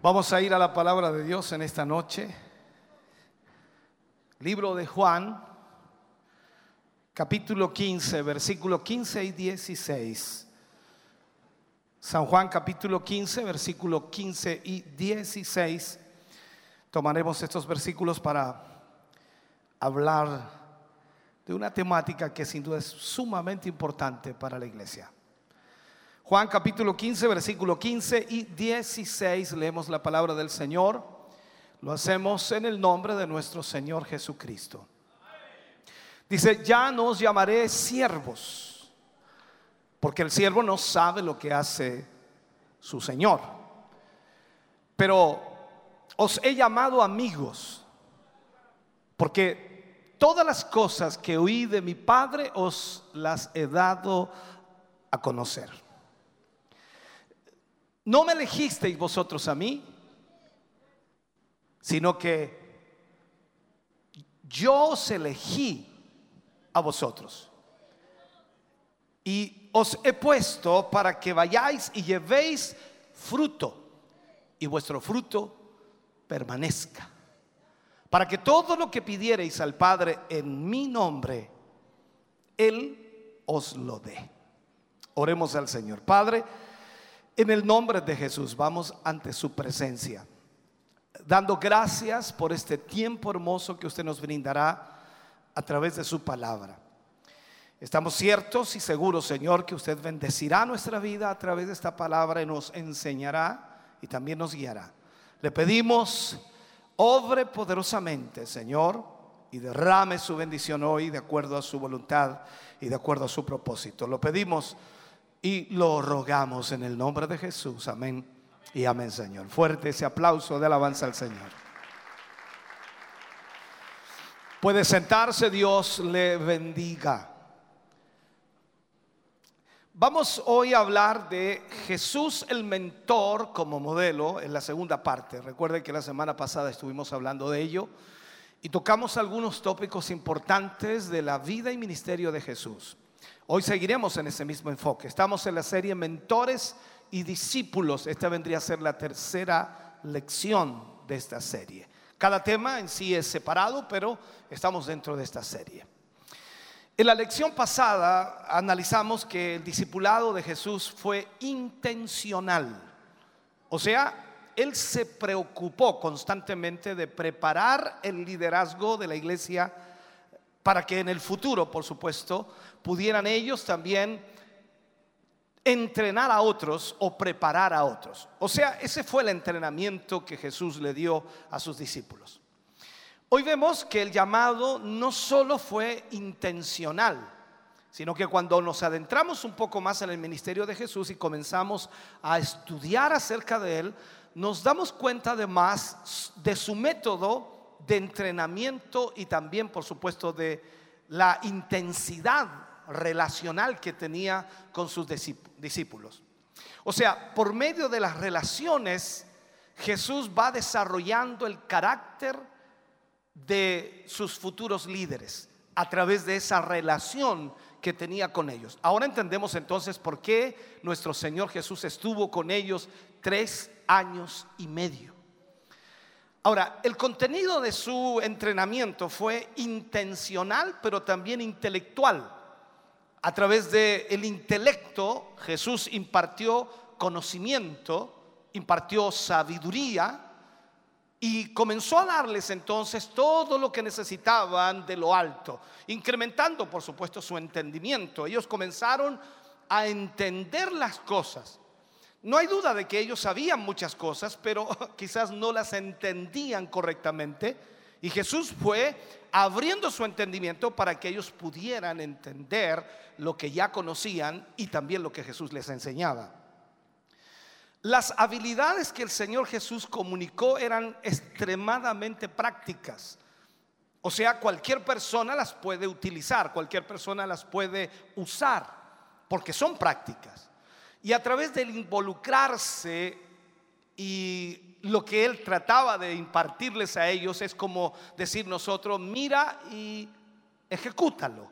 Vamos a ir a la palabra de Dios en esta noche. Libro de Juan, capítulo 15, versículo 15 y 16. San Juan capítulo 15, versículo 15 y 16. Tomaremos estos versículos para hablar de una temática que sin duda es sumamente importante para la iglesia. Juan capítulo 15, versículo 15 y 16, leemos la palabra del Señor. Lo hacemos en el nombre de nuestro Señor Jesucristo. Dice, ya no os llamaré siervos, porque el siervo no sabe lo que hace su Señor. Pero os he llamado amigos, porque todas las cosas que oí de mi Padre os las he dado a conocer. No me elegisteis vosotros a mí, sino que yo os elegí a vosotros. Y os he puesto para que vayáis y llevéis fruto, y vuestro fruto permanezca. Para que todo lo que pidiereis al Padre en mi nombre, Él os lo dé. Oremos al Señor. Padre, en el nombre de Jesús vamos ante su presencia, dando gracias por este tiempo hermoso que usted nos brindará a través de su palabra. Estamos ciertos y seguros, Señor, que usted bendecirá nuestra vida a través de esta palabra y nos enseñará y también nos guiará. Le pedimos, obre poderosamente, Señor, y derrame su bendición hoy de acuerdo a su voluntad y de acuerdo a su propósito. Lo pedimos y lo rogamos en el nombre de Jesús. Amén y amén, Señor. Fuerte ese aplauso de alabanza al Señor. Puede sentarse, Dios le bendiga. Vamos hoy a hablar de Jesús el mentor como modelo en la segunda parte. Recuerden que la semana pasada estuvimos hablando de ello y tocamos algunos tópicos importantes de la vida y ministerio de Jesús. Hoy seguiremos en ese mismo enfoque. Estamos en la serie Mentores y Discípulos. Esta vendría a ser la tercera lección de esta serie. Cada tema en sí es separado, pero estamos dentro de esta serie. En la lección pasada analizamos que el discipulado de Jesús fue intencional. O sea, él se preocupó constantemente de preparar el liderazgo de la iglesia para que en el futuro, por supuesto, pudieran ellos también entrenar a otros o preparar a otros. O sea, ese fue el entrenamiento que Jesús le dio a sus discípulos. Hoy vemos que el llamado no solo fue intencional, sino que cuando nos adentramos un poco más en el ministerio de Jesús y comenzamos a estudiar acerca de él, nos damos cuenta además de su método de entrenamiento y también, por supuesto, de la intensidad relacional que tenía con sus discípulos. O sea, por medio de las relaciones, Jesús va desarrollando el carácter de sus futuros líderes a través de esa relación que tenía con ellos. Ahora entendemos entonces por qué nuestro Señor Jesús estuvo con ellos tres años y medio. Ahora, el contenido de su entrenamiento fue intencional, pero también intelectual. A través del el intelecto, Jesús impartió conocimiento, impartió sabiduría y comenzó a darles entonces todo lo que necesitaban de lo alto, incrementando, por supuesto, su entendimiento. Ellos comenzaron a entender las cosas. No hay duda de que ellos sabían muchas cosas, pero quizás no las entendían correctamente. Y Jesús fue abriendo su entendimiento para que ellos pudieran entender lo que ya conocían y también lo que Jesús les enseñaba. Las habilidades que el Señor Jesús comunicó eran extremadamente prácticas. O sea, cualquier persona las puede utilizar, cualquier persona las puede usar, porque son prácticas. Y a través del involucrarse y lo que él trataba de impartirles a ellos es como decir nosotros, mira y ejecútalo.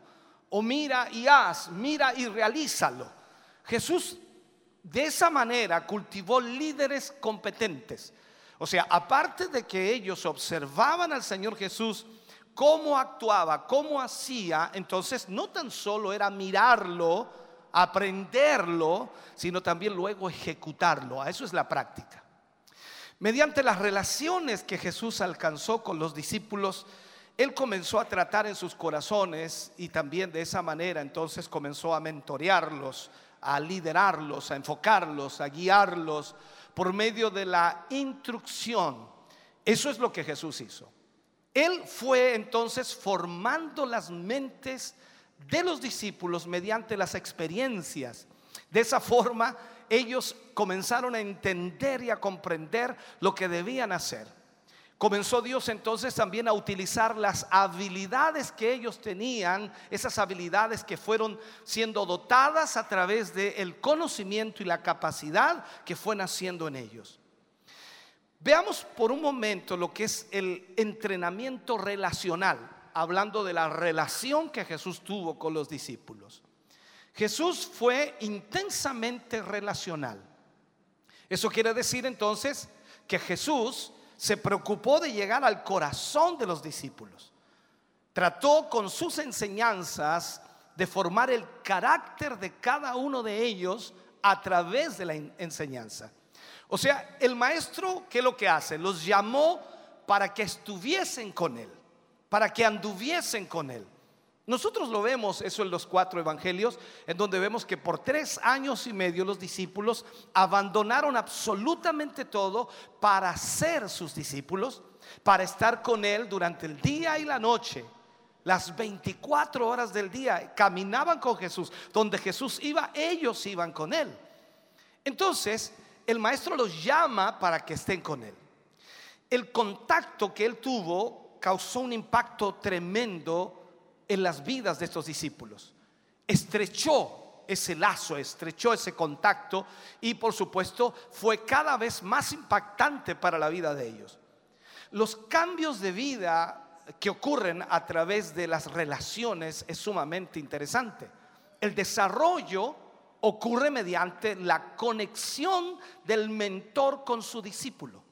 O mira y haz, mira y realízalo. Jesús de esa manera cultivó líderes competentes. O sea, aparte de que ellos observaban al Señor Jesús, cómo actuaba, cómo hacía, entonces no tan solo era mirarlo, aprenderlo, sino también luego ejecutarlo. A eso es la práctica. Mediante las relaciones que Jesús alcanzó con los discípulos, Él comenzó a tratar en sus corazones y también de esa manera entonces comenzó a mentorearlos, a liderarlos, a enfocarlos, a guiarlos por medio de la instrucción. Eso es lo que Jesús hizo. Él fue entonces formando las mentes de los discípulos mediante las experiencias. De esa forma, ellos comenzaron a entender y a comprender lo que debían hacer. Comenzó Dios entonces también a utilizar las habilidades que ellos tenían, esas habilidades que fueron siendo dotadas a través del conocimiento y la capacidad que fue naciendo en ellos. Veamos por un momento lo que es el entrenamiento relacional, hablando de la relación que Jesús tuvo con los discípulos. Jesús fue intensamente relacional. Eso quiere decir entonces que Jesús se preocupó de llegar al corazón de los discípulos. Trató con sus enseñanzas de formar el carácter de cada uno de ellos a través de la enseñanza. O sea, el maestro, ¿qué es lo que hace? Los llamó para que estuviesen con él, para que anduviesen con él. Nosotros lo vemos eso en los cuatro evangelios, en donde vemos que por tres años y medio los discípulos abandonaron absolutamente todo para ser sus discípulos. para estar con Él durante el día y la noche. Las 24 horas del día caminaban con Jesús. Donde Jesús iba, ellos iban con Él. Entonces, el maestro los llama para que estén con Él. El contacto que Él tuvo causó un impacto tremendo en las vidas de estos discípulos. Estrechó ese lazo, estrechó ese contacto y por supuesto fue cada vez más impactante para la vida de ellos. Los cambios de vida que ocurren a través de las relaciones es sumamente interesante. El desarrollo ocurre mediante la conexión del mentor con su discípulo.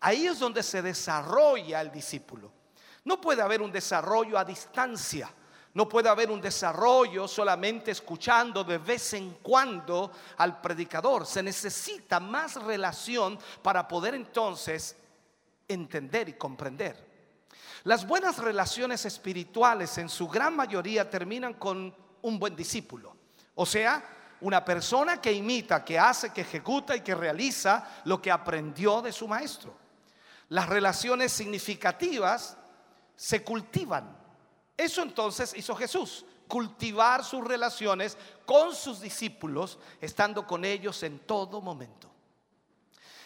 Ahí es donde se desarrolla el discípulo. No puede haber un desarrollo a distancia. No puede haber un desarrollo solamente escuchando de vez en cuando al predicador. Se necesita más relación para poder entonces entender y comprender. Las buenas relaciones espirituales en su gran mayoría terminan con un buen discípulo. O sea, una persona que imita, que hace, que ejecuta y que realiza lo que aprendió de su maestro. Las relaciones significativas se cultivan. Eso entonces hizo Jesús, cultivar sus relaciones con sus discípulos, estando con ellos en todo momento.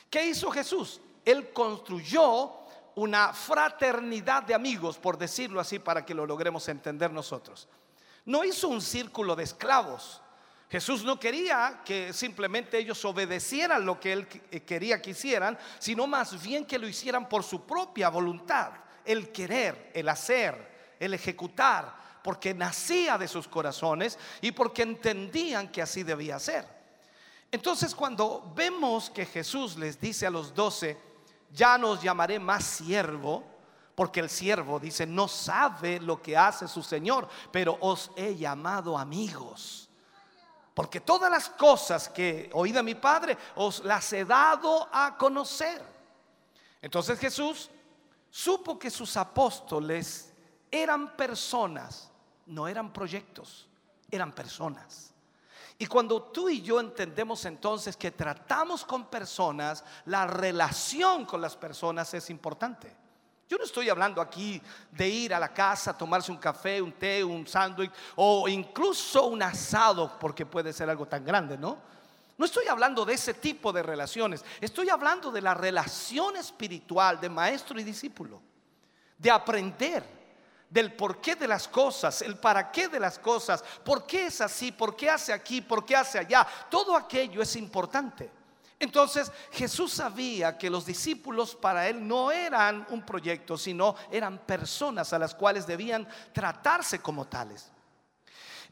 ¿Qué hizo Jesús? Él construyó una fraternidad de amigos, por decirlo así, para que lo logremos entender nosotros. No hizo un círculo de esclavos. Jesús no quería que simplemente ellos obedecieran lo que él eh, quería que hicieran, sino más bien que lo hicieran por su propia voluntad, el querer, el hacer, el ejecutar, porque nacía de sus corazones y porque entendían que así debía ser. Entonces cuando vemos que Jesús les dice a los doce, ya no os llamaré más siervo, porque el siervo dice, no sabe lo que hace su Señor, pero os he llamado amigos. Porque todas las cosas que oí de mi Padre os las he dado a conocer. Entonces Jesús supo que sus apóstoles eran personas, no eran proyectos, eran personas. Y cuando tú y yo entendemos entonces que tratamos con personas, la relación con las personas es importante. Yo no estoy hablando aquí de ir a la casa, tomarse un café, un té, un sándwich o incluso un asado, porque puede ser algo tan grande, ¿no? No estoy hablando de ese tipo de relaciones, estoy hablando de la relación espiritual de maestro y discípulo, de aprender del porqué de las cosas, el para qué de las cosas, por qué es así, por qué hace aquí, por qué hace allá. Todo aquello es importante. Entonces Jesús sabía que los discípulos para él no eran un proyecto, sino eran personas a las cuales debían tratarse como tales.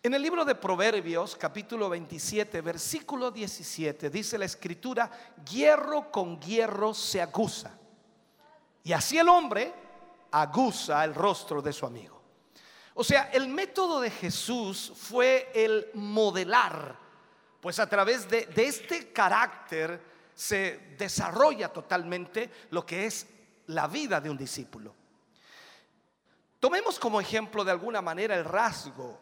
En el libro de Proverbios, capítulo 27, versículo 17, dice la escritura, hierro con hierro se aguza. Y así el hombre aguza el rostro de su amigo. O sea, el método de Jesús fue el modelar pues a través de, de este carácter se desarrolla totalmente lo que es la vida de un discípulo. Tomemos como ejemplo de alguna manera el rasgo,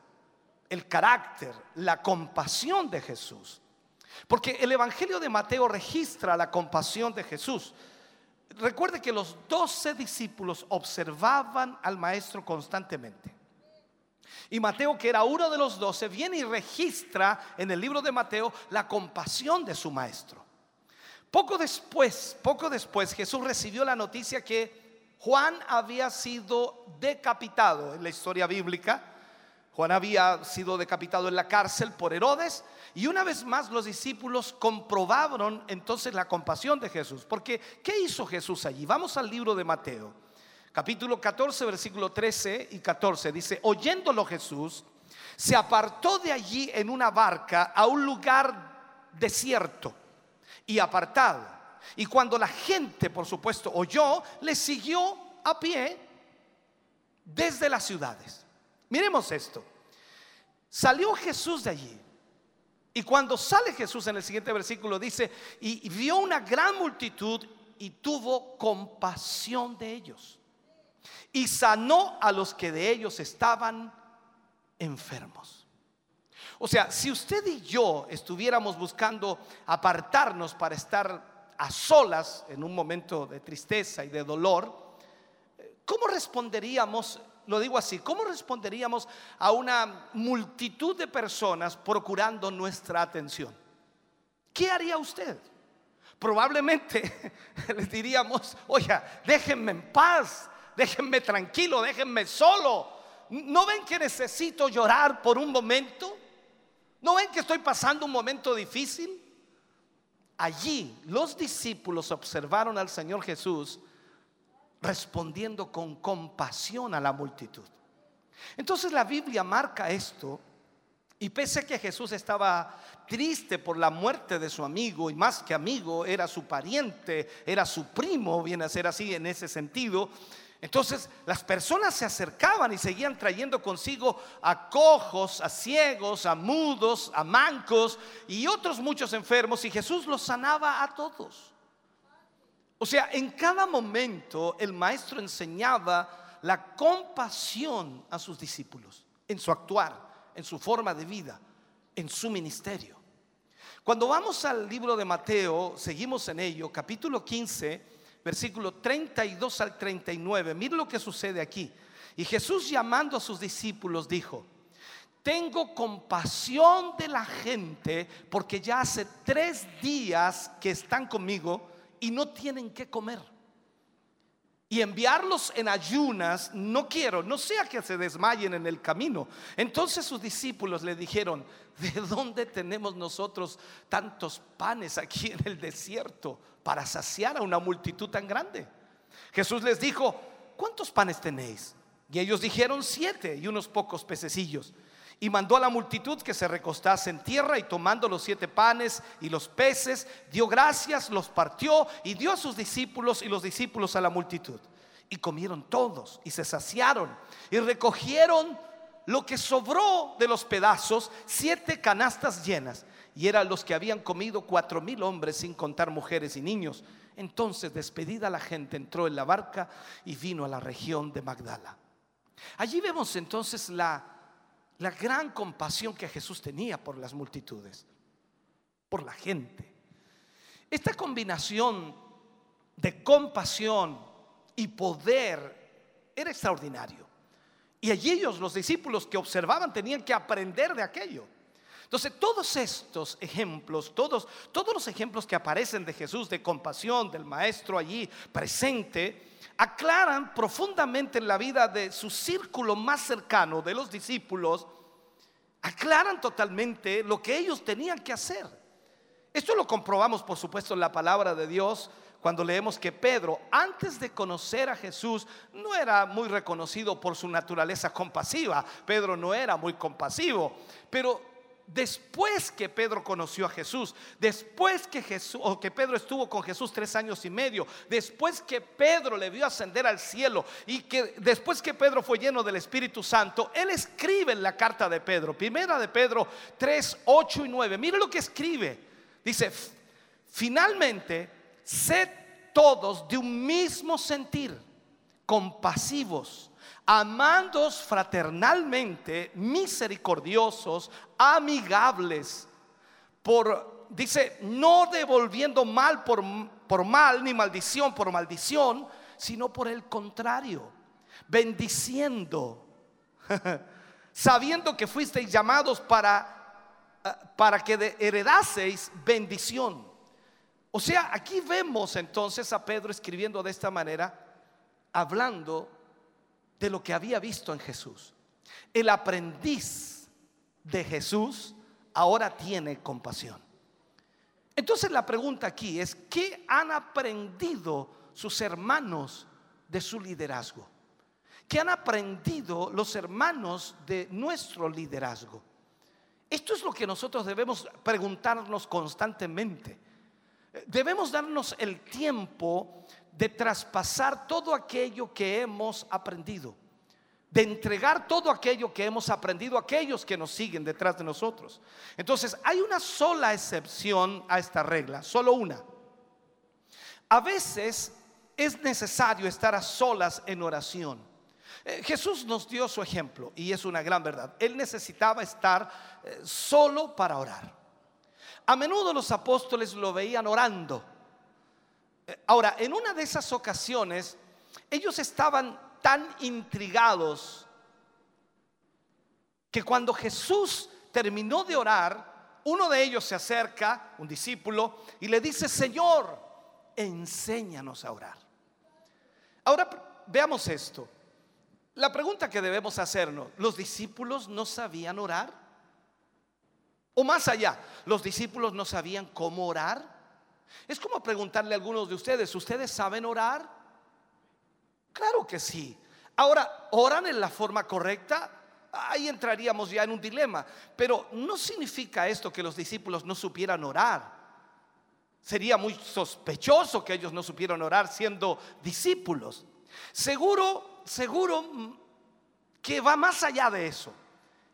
el carácter, la compasión de Jesús. Porque el Evangelio de Mateo registra la compasión de Jesús. Recuerde que los doce discípulos observaban al maestro constantemente. Y Mateo, que era uno de los doce, viene y registra en el libro de Mateo la compasión de su maestro. Poco después, poco después, Jesús recibió la noticia que Juan había sido decapitado en la historia bíblica. Juan había sido decapitado en la cárcel por Herodes y una vez más los discípulos comprobaron entonces la compasión de Jesús. Porque, ¿qué hizo Jesús allí? Vamos al libro de Mateo capítulo 14, versículo 13 y 14, dice, oyéndolo Jesús, se apartó de allí en una barca a un lugar desierto y apartado. Y cuando la gente, por supuesto, oyó, le siguió a pie desde las ciudades. Miremos esto. Salió Jesús de allí. Y cuando sale Jesús en el siguiente versículo dice, y vio una gran multitud y tuvo compasión de ellos y sanó a los que de ellos estaban enfermos. O sea, si usted y yo estuviéramos buscando apartarnos para estar a solas en un momento de tristeza y de dolor, ¿Cómo responderíamos, lo digo así, cómo responderíamos a una multitud de personas procurando nuestra atención? ¿Qué haría usted? Probablemente les diríamos, oiga, déjenme en paz, déjenme tranquilo, déjenme solo. ¿No ven que necesito llorar por un momento? ¿No ven que estoy pasando un momento difícil? Allí los discípulos observaron al Señor Jesús respondiendo con compasión a la multitud. Entonces la Biblia marca esto y pese a que Jesús estaba triste por la muerte de su amigo, y más que amigo, era su pariente, era su primo, viene a ser así en ese sentido, entonces las personas se acercaban y seguían trayendo consigo a cojos, a ciegos, a mudos, a mancos y otros muchos enfermos, y Jesús los sanaba a todos. O sea, en cada momento el maestro enseñaba la compasión a sus discípulos en su actuar en su forma de vida, en su ministerio. Cuando vamos al libro de Mateo, seguimos en ello, capítulo 15, versículo 32 al 39. Mire lo que sucede aquí. Y Jesús llamando a sus discípulos dijo, tengo compasión de la gente porque ya hace tres días que están conmigo y no tienen que comer y enviarlos en ayunas, no quiero, no sea que se desmayen en el camino. Entonces sus discípulos le dijeron, ¿de dónde tenemos nosotros tantos panes aquí en el desierto para saciar a una multitud tan grande? Jesús les dijo, ¿cuántos panes tenéis? Y ellos dijeron siete y unos pocos pececillos. Y mandó a la multitud que se recostase en tierra y tomando los siete panes y los peces, dio gracias, los partió y dio a sus discípulos y los discípulos a la multitud. Y comieron todos y se saciaron y recogieron lo que sobró de los pedazos, siete canastas llenas. Y eran los que habían comido cuatro mil hombres sin contar mujeres y niños. Entonces, despedida la gente, entró en la barca y vino a la región de Magdala. Allí vemos entonces la la gran compasión que Jesús tenía por las multitudes, por la gente. Esta combinación de compasión y poder era extraordinario. Y allí ellos, los discípulos que observaban, tenían que aprender de aquello. Entonces, todos estos ejemplos, todos, todos los ejemplos que aparecen de Jesús, de compasión, del Maestro allí presente, aclaran profundamente en la vida de su círculo más cercano, de los discípulos, aclaran totalmente lo que ellos tenían que hacer. Esto lo comprobamos, por supuesto, en la palabra de Dios, cuando leemos que Pedro, antes de conocer a Jesús, no era muy reconocido por su naturaleza compasiva. Pedro no era muy compasivo, pero después que Pedro conoció a Jesús, después que Jesús o que Pedro estuvo con Jesús tres años y medio, después que Pedro le vio ascender al cielo y que después que Pedro fue lleno del Espíritu Santo, él escribe en la carta de Pedro, primera de Pedro 3, 8 y 9. Mire lo que escribe. Dice, finalmente, sed todos de un mismo sentir, compasivos amándos fraternalmente, misericordiosos, amigables, por, dice, no devolviendo mal por, por mal, ni maldición por maldición, sino por el contrario, bendiciendo, sabiendo que fuisteis llamados para, eh, para que heredaseis bendición. O sea, aquí vemos entonces a Pedro escribiendo de esta manera, hablando de lo que había visto en Jesús. El aprendiz de Jesús ahora tiene compasión. Entonces la pregunta aquí es, ¿qué han aprendido sus hermanos de su liderazgo? ¿Qué han aprendido los hermanos de nuestro liderazgo? Esto es lo que nosotros debemos preguntarnos constantemente. Debemos darnos el tiempo de traspasar todo aquello que hemos aprendido, de entregar todo aquello que hemos aprendido a aquellos que nos siguen detrás de nosotros. Entonces, hay una sola excepción a esta regla, solo una. A veces es necesario estar a solas en oración. Eh, Jesús nos dio su ejemplo y es una gran verdad. Él necesitaba estar eh, solo para orar. A menudo los apóstoles lo veían orando Ahora, en una de esas ocasiones, ellos estaban tan intrigados que cuando Jesús terminó de orar, uno de ellos se acerca, un discípulo, y le dice, Señor, enséñanos a orar. Ahora veamos esto. La pregunta que debemos hacernos, ¿los discípulos no sabían orar? O más allá, ¿los discípulos no sabían cómo orar? Es como preguntarle a algunos de ustedes, ¿ustedes saben orar? Claro que sí. Ahora, ¿oran en la forma correcta? Ahí entraríamos ya en un dilema. Pero no significa esto que los discípulos no supieran orar. Sería muy sospechoso que ellos no supieran orar siendo discípulos. Seguro, seguro que va más allá de eso.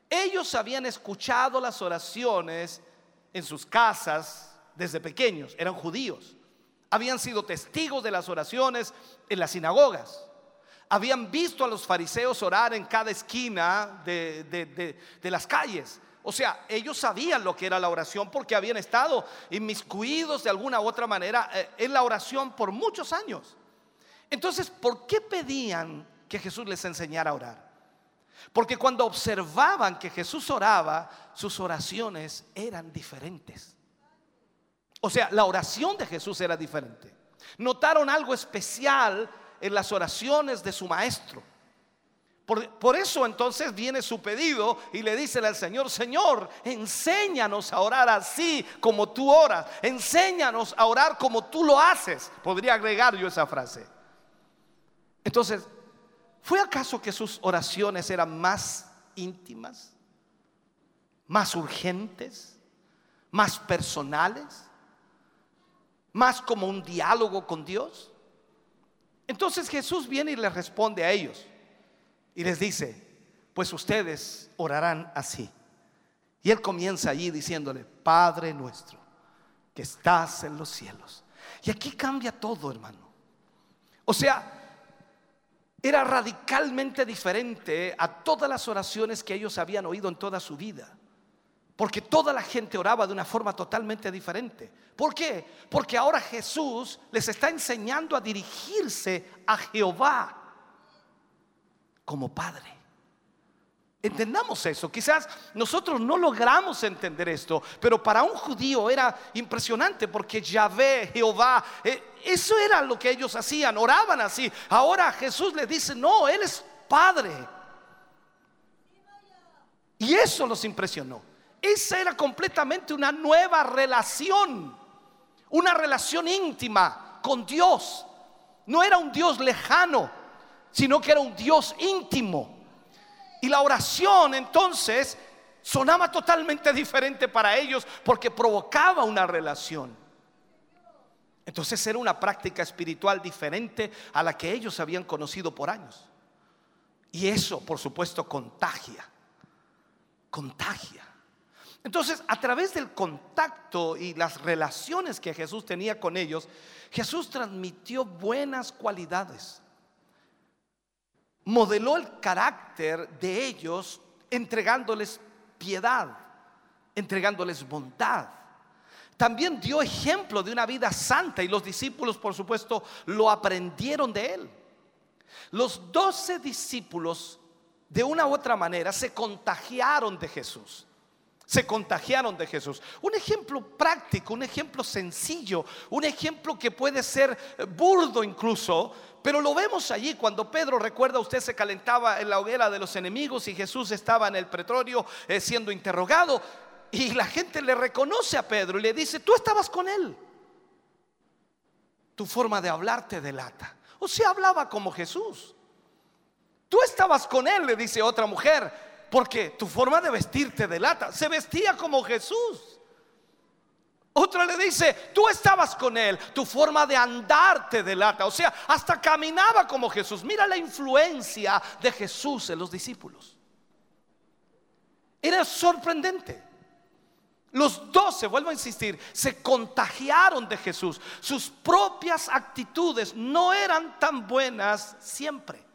Ellos habían escuchado las oraciones en sus casas desde pequeños, eran judíos. Habían sido testigos de las oraciones en las sinagogas. Habían visto a los fariseos orar en cada esquina de, de- de- las calles. O sea, ellos sabían lo que era la oración porque habían estado inmiscuidos de alguna u otra manera eh, en la oración por muchos años. Entonces, ¿por qué pedían que Jesús les enseñara a orar? Porque cuando observaban que Jesús oraba, sus oraciones eran diferentes. O sea, la oración de Jesús era diferente. Notaron algo especial en las oraciones de su maestro. Por, por eso entonces viene su pedido y le dicen al Señor, Señor, enséñanos a orar así como tú oras. Enséñanos a orar como tú lo haces. Podría agregar yo esa frase. Entonces, ¿fue acaso que sus oraciones eran más íntimas, más urgentes, más personales, más como un diálogo con Dios? Entonces Jesús viene y les responde a ellos y les dice, pues ustedes orarán así. Y él comienza allí diciéndole, Padre nuestro, que estás en los cielos. Y aquí cambia todo, hermano. O sea, era radicalmente diferente a todas las oraciones que ellos habían oído en toda su vida. Porque toda la gente oraba de una forma totalmente diferente. ¿Por qué? Porque ahora Jesús les está enseñando a dirigirse a Jehová como Padre. Entendamos eso. Quizás nosotros no logramos entender esto, pero para un judío era impresionante porque Yahvé, Jehová, eh, eso era lo que ellos hacían, oraban así. Ahora Jesús les dice, no, Él es Padre. Y eso los impresionó. Esa era completamente una nueva relación, una relación íntima con Dios. No era un Dios lejano, sino que era un Dios íntimo. Y la oración entonces sonaba totalmente diferente para ellos porque provocaba una relación. Entonces era una práctica espiritual diferente a la que ellos habían conocido por años. Y eso, por supuesto, contagia. Contagia. Entonces, a través del contacto y las relaciones que Jesús tenía con ellos, Jesús transmitió buenas cualidades. Modeló el carácter de ellos entregándoles piedad, entregándoles bondad. También dio ejemplo de una vida santa y los discípulos, por supuesto, lo aprendieron de él. Los doce discípulos, de una u otra manera, se contagiaron de Jesús. Se contagiaron de Jesús. Un ejemplo práctico, un ejemplo sencillo, un ejemplo que puede ser eh, burdo incluso, pero lo vemos allí cuando Pedro, recuerda, usted se calentaba en la hoguera de los enemigos y Jesús estaba en el pretorio eh, siendo interrogado. Y la gente le reconoce a Pedro y le dice, tú estabas con él. Tu forma de hablar te delata. O sea, hablaba como Jesús. Tú estabas con él, le dice otra mujer, porque tu forma de vestir te delata. Se vestía como Jesús. Otra le dice, tú estabas con él, tu forma de andar te delata. O sea, hasta caminaba como Jesús. Mira la influencia de Jesús en los discípulos. Era sorprendente. Los doce, vuelvo a insistir, se contagiaron de Jesús. Sus propias actitudes no eran tan buenas siempre.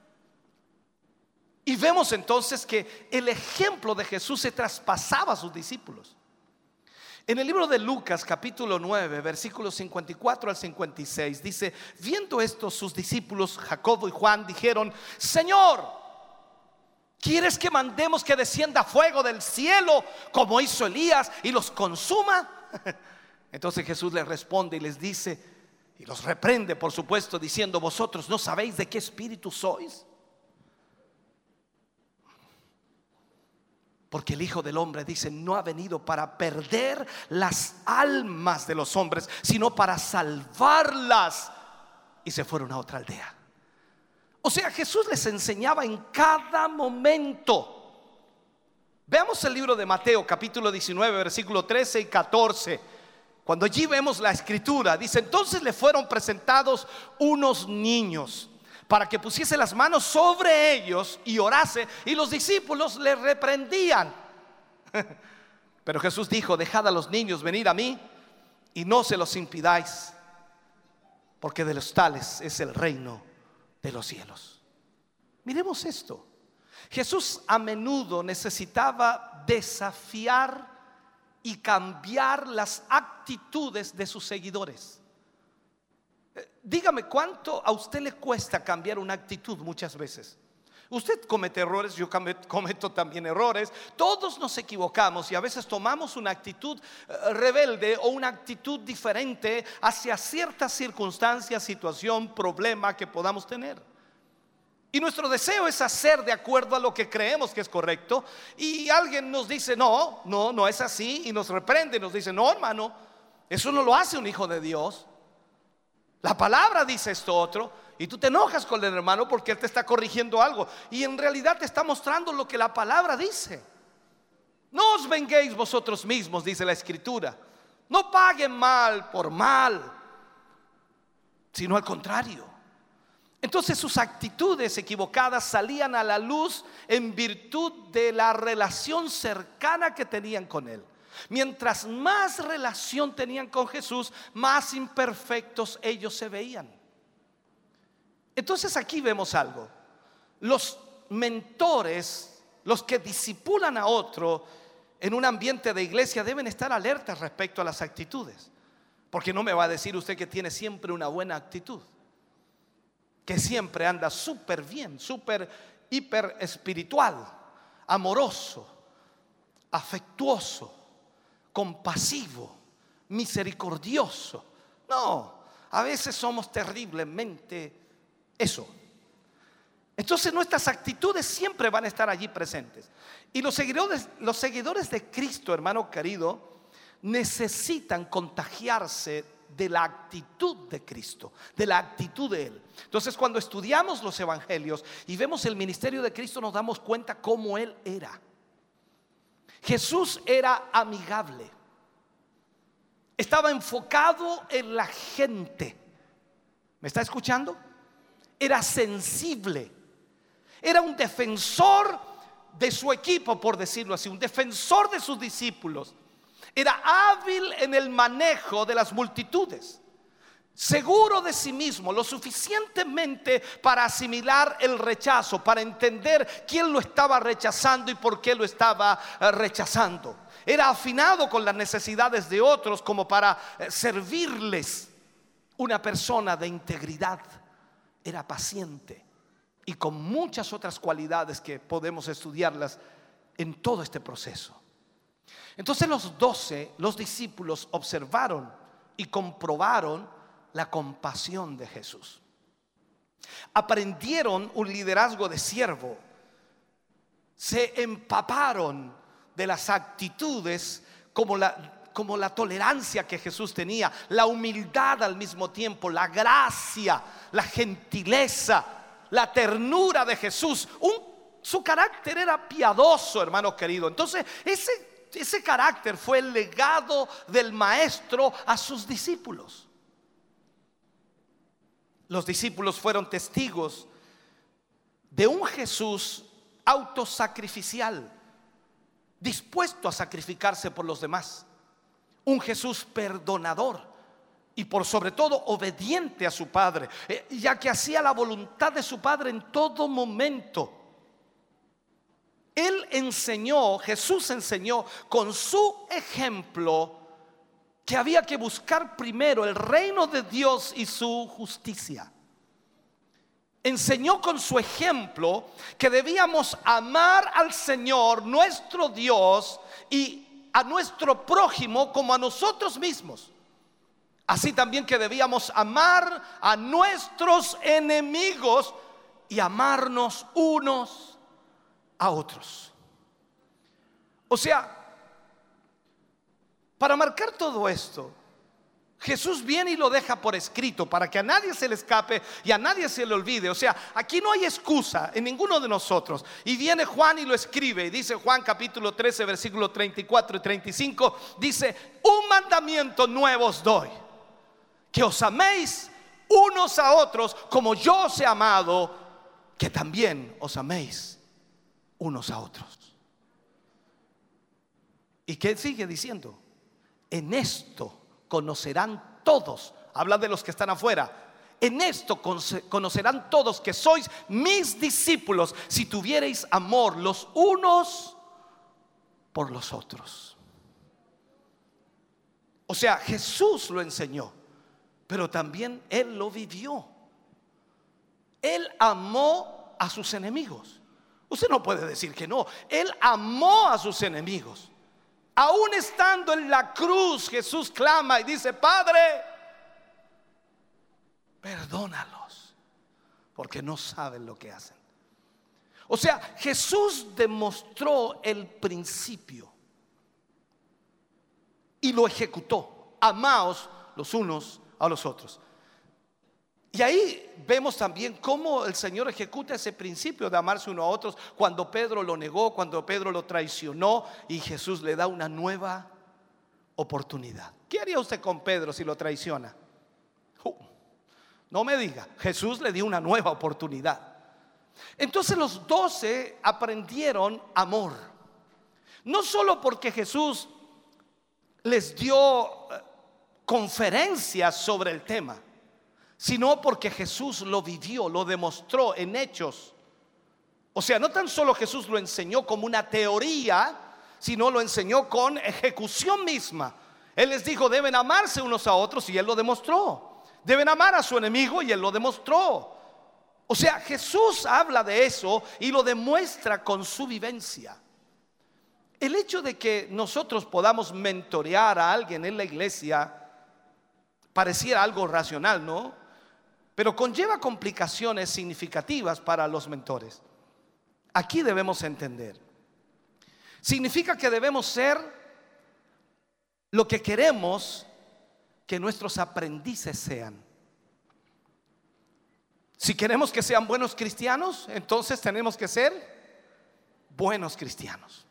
Y vemos entonces que el ejemplo de Jesús se traspasaba a sus discípulos. En el libro de Lucas capítulo 9, versículos 54 al 56, dice, viendo esto sus discípulos Jacobo y Juan dijeron, Señor, ¿quieres que mandemos que descienda fuego del cielo como hizo Elías y los consuma? Entonces Jesús les responde y les dice, y los reprende por supuesto, diciendo, vosotros no sabéis de qué espíritu sois. Porque el Hijo del Hombre dice, no ha venido para perder las almas de los hombres, sino para salvarlas. Y se fueron a otra aldea. O sea, Jesús les enseñaba en cada momento. Veamos el libro de Mateo capítulo 19, versículo 13 y 14. Cuando allí vemos la escritura, dice, entonces le fueron presentados unos niños para que pusiese las manos sobre ellos y orase, y los discípulos le reprendían. Pero Jesús dijo, dejad a los niños venir a mí y no se los impidáis, porque de los tales es el reino de los cielos. Miremos esto. Jesús a menudo necesitaba desafiar y cambiar las actitudes de sus seguidores. Dígame, ¿cuánto a usted le cuesta cambiar una actitud muchas veces? Usted comete errores, yo come- cometo también errores, todos nos equivocamos y a veces tomamos una actitud eh, rebelde o una actitud diferente hacia cierta circunstancia, situación, problema que podamos tener. Y nuestro deseo es hacer de acuerdo a lo que creemos que es correcto. Y alguien nos dice, no, no, no es así. Y nos reprende, nos dice, no, hermano, eso no lo hace un hijo de Dios. La palabra dice esto otro. Y tú te enojas con el hermano porque él te está corrigiendo algo. Y en realidad te está mostrando lo que la palabra dice. No os venguéis vosotros mismos, dice la escritura. No paguen mal por mal, sino al contrario. Entonces sus actitudes equivocadas salían a la luz en virtud de la relación cercana que tenían con Él. Mientras más relación tenían con Jesús, más imperfectos ellos se veían. Entonces aquí vemos algo. Los mentores, los que disipulan a otro en un ambiente de iglesia, deben estar alertas respecto a las actitudes. Porque no me va a decir usted que tiene siempre una buena actitud que siempre anda súper bien, súper hiper espiritual, amoroso, afectuoso, compasivo, misericordioso. No, a veces somos terriblemente eso. Entonces nuestras actitudes siempre van a estar allí presentes. Y los seguidores, los seguidores de Cristo, hermano querido, necesitan contagiarse de la actitud de Cristo, de la actitud de Él. Entonces cuando estudiamos los evangelios y vemos el ministerio de Cristo nos damos cuenta cómo Él era. Jesús era amigable, estaba enfocado en la gente. ¿Me está escuchando? Era sensible, era un defensor de su equipo, por decirlo así, un defensor de sus discípulos. Era hábil en el manejo de las multitudes, seguro de sí mismo, lo suficientemente para asimilar el rechazo, para entender quién lo estaba rechazando y por qué lo estaba eh, rechazando. Era afinado con las necesidades de otros como para eh, servirles. Una persona de integridad, era paciente y con muchas otras cualidades que podemos estudiarlas en todo este proceso. Entonces los doce, los discípulos, observaron y comprobaron la compasión de Jesús. Aprendieron un liderazgo de siervo. Se empaparon de las actitudes como la, como la tolerancia que Jesús tenía, la humildad al mismo tiempo, la gracia, la gentileza, la ternura de Jesús. Su carácter era piadoso, hermano querido. Entonces, ese, ese carácter fue el legado del maestro a sus discípulos. Los discípulos fueron testigos de un Jesús autosacrificial, dispuesto a sacrificarse por los demás. Un Jesús perdonador y por sobre todo obediente a su Padre, eh, ya que hacía la voluntad de su Padre en todo momento. Él enseñó, Jesús enseñó con su ejemplo que había que buscar primero el reino de Dios y su justicia. Enseñó con su ejemplo que debíamos amar al Señor, nuestro Dios, y a nuestro prójimo como a nosotros mismos. Así también que debíamos amar a nuestros enemigos y amarnos unos a otros. O sea, para marcar todo esto, Jesús viene y lo deja por escrito para que a nadie se le escape y a nadie se le olvide. O sea, aquí no hay excusa en ninguno de nosotros. Y viene Juan y lo escribe. Y dice Juan capítulo 13, versículo 34 y 35. Dice, un mandamiento nuevo os doy. Que os améis unos a otros como yo os he amado. Que también os améis unos a otros. ¿Y qué sigue diciendo? En esto conocerán todos, habla de los que están afuera, en esto conoce- conocerán todos que sois mis discípulos si tuviereis amor los unos por los otros. O sea, Jesús lo enseñó, pero también Él lo vivió. Él amó a sus enemigos. Usted no puede decir que no. Él amó a sus enemigos. Aún estando en la cruz, Jesús clama y dice, Padre, perdónalos, porque no saben lo que hacen. O sea, Jesús demostró el principio y lo ejecutó. Amaos los unos a los otros. Y ahí vemos también cómo el Señor ejecuta ese principio de amarse uno a otros cuando Pedro lo negó, cuando Pedro lo traicionó y Jesús le da una nueva oportunidad. ¿Qué haría usted con Pedro si lo traiciona? Uh, no me diga, Jesús le dio una nueva oportunidad. Entonces los doce aprendieron amor. No solo porque Jesús les dio eh, conferencias sobre el tema, sino porque Jesús lo vivió, lo demostró en hechos. O sea, no tan solo Jesús lo enseñó como una teoría, sino lo enseñó con ejecución misma. Él les dijo, deben amarse unos a otros y él lo demostró. Deben amar a su enemigo y él lo demostró. O sea, Jesús habla de eso y lo demuestra con su vivencia. El hecho de que nosotros podamos mentorear a alguien en la iglesia pareciera algo racional, ¿no? Pero conlleva complicaciones significativas para los mentores. Aquí debemos entender. Significa que debemos ser lo que queremos que nuestros aprendices sean. Si queremos que sean buenos cristianos, entonces tenemos que ser buenos cristianos.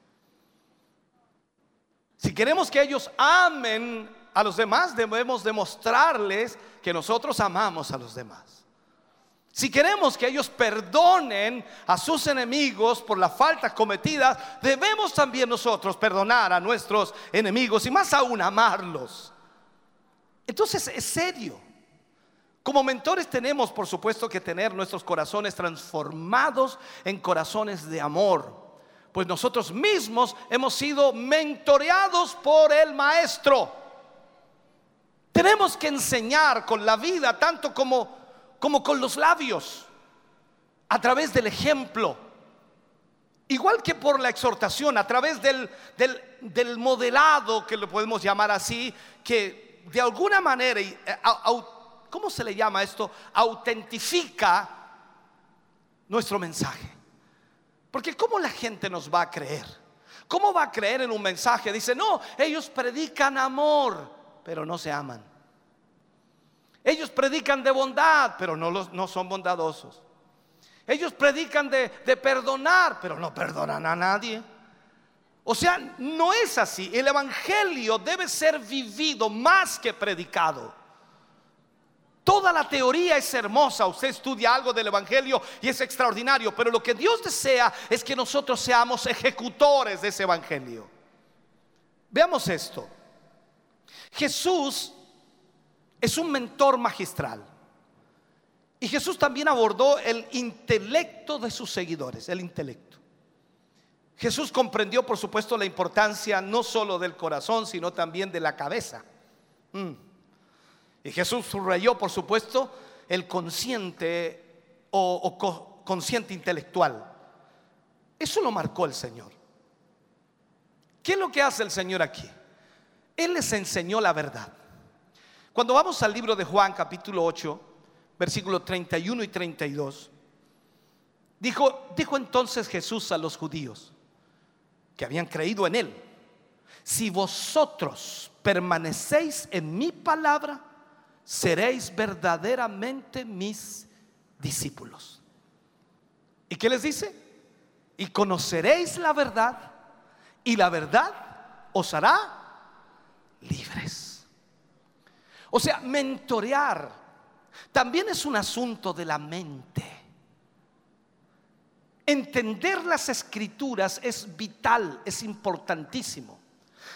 Si queremos que ellos amen a los demás, debemos demostrarles que nosotros amamos a los demás. Si queremos que ellos perdonen a sus enemigos por la falta cometida, debemos también nosotros perdonar a nuestros enemigos y más aún amarlos. Entonces es serio. Como mentores tenemos, por supuesto, que tener nuestros corazones transformados en corazones de amor. Pues nosotros mismos hemos sido mentoreados por el Maestro. Tenemos que enseñar con la vida, tanto como, como con los labios, a través del ejemplo. Igual que por la exhortación, a través del, del, del modelado, que lo podemos llamar así, que de alguna manera, eh, ¿cómo se le llama esto? Autentifica nuestro mensaje. Porque ¿cómo la gente nos va a creer? ¿Cómo va a creer en un mensaje? Dice, no, ellos predican amor, pero no se aman. Ellos predican de bondad, pero no, los, son bondadosos. Ellos predican de, de perdonar, pero no perdonan a nadie. O sea, no es así. El Evangelio debe ser vivido más que predicado. Toda la teoría es hermosa. Usted estudia algo del Evangelio y es extraordinario. Pero lo que Dios desea es que nosotros seamos ejecutores de ese Evangelio. Veamos esto. Jesús es un mentor magistral. Y Jesús también abordó el intelecto de sus seguidores, el intelecto. Jesús comprendió, por supuesto, la importancia no solo del corazón, sino también de la cabeza. Mm. Y Jesús subrayó, por supuesto, el consciente o, o co- consciente intelectual. Eso lo marcó el Señor. ¿Qué es lo que hace el Señor aquí? Él les enseñó la verdad. Cuando vamos al libro de Juan capítulo 8, versículos 31 y 32, dijo, dijo entonces Jesús a los judíos que habían creído en él, si vosotros permanecéis en mi palabra, seréis verdaderamente mis discípulos. ¿Y qué les dice? Y conoceréis la verdad y la verdad os hará libres. O sea, mentorear también es un asunto de la mente. Entender las escrituras es vital, es importantísimo.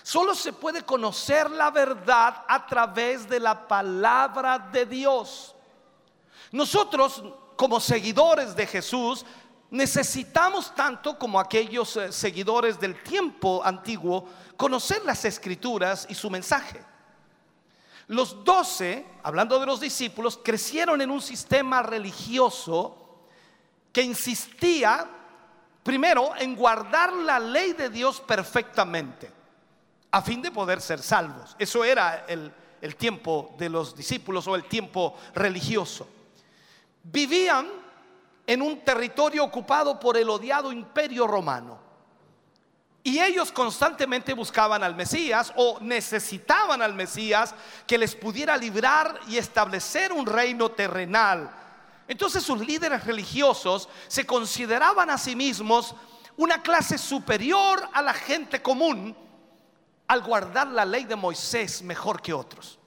Solo se puede conocer la verdad a través de la palabra de Dios. Nosotros, como seguidores de Jesús, necesitamos tanto como aquellos eh, seguidores del tiempo antiguo conocer las escrituras y su mensaje. Los doce, hablando de los discípulos, crecieron en un sistema religioso que insistía primero en guardar la ley de Dios perfectamente, a fin de poder ser salvos. Eso era el, el tiempo de los discípulos o el tiempo religioso. Vivían en un territorio ocupado por el odiado imperio romano. Y ellos constantemente buscaban al Mesías o necesitaban al Mesías que les pudiera librar y establecer un reino terrenal. Entonces sus líderes religiosos se consideraban a sí mismos una clase superior a la gente común al guardar la ley de Moisés mejor que otros.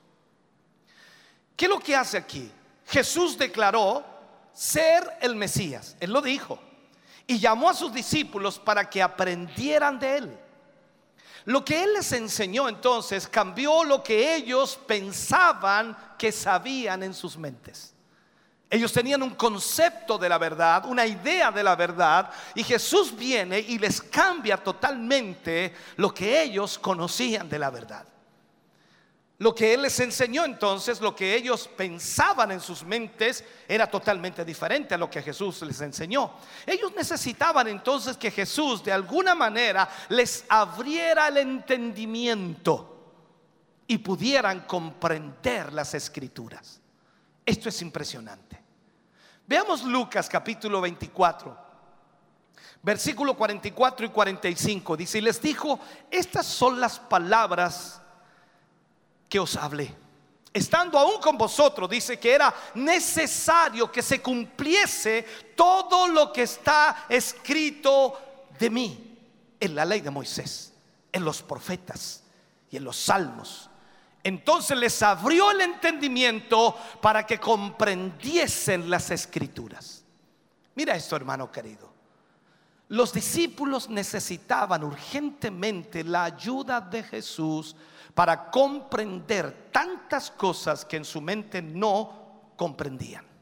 ¿Qué es lo que hace aquí? Jesús declaró ser el Mesías, él lo dijo, y llamó a sus discípulos para que aprendieran de él. Lo que él les enseñó entonces cambió lo que ellos pensaban que sabían en sus mentes. Ellos tenían un concepto de la verdad, una idea de la verdad, y Jesús viene y les cambia totalmente lo que ellos conocían de la verdad. Lo que Él les enseñó entonces, lo que ellos pensaban en sus mentes, era totalmente diferente a lo que Jesús les enseñó. Ellos necesitaban entonces que Jesús de alguna manera les abriera el entendimiento y pudieran comprender las escrituras. Esto es impresionante. Veamos Lucas capítulo 24, versículo 44 y 45. Dice, y les dijo, estas son las palabras que os hablé. Estando aún con vosotros, dice que era necesario que se cumpliese todo lo que está escrito de mí en la ley de Moisés, en los profetas y en los salmos. Entonces les abrió el entendimiento para que comprendiesen las escrituras. Mira esto, hermano querido. Los discípulos necesitaban urgentemente la ayuda de Jesús para comprender tantas cosas que en su mente no comprendían.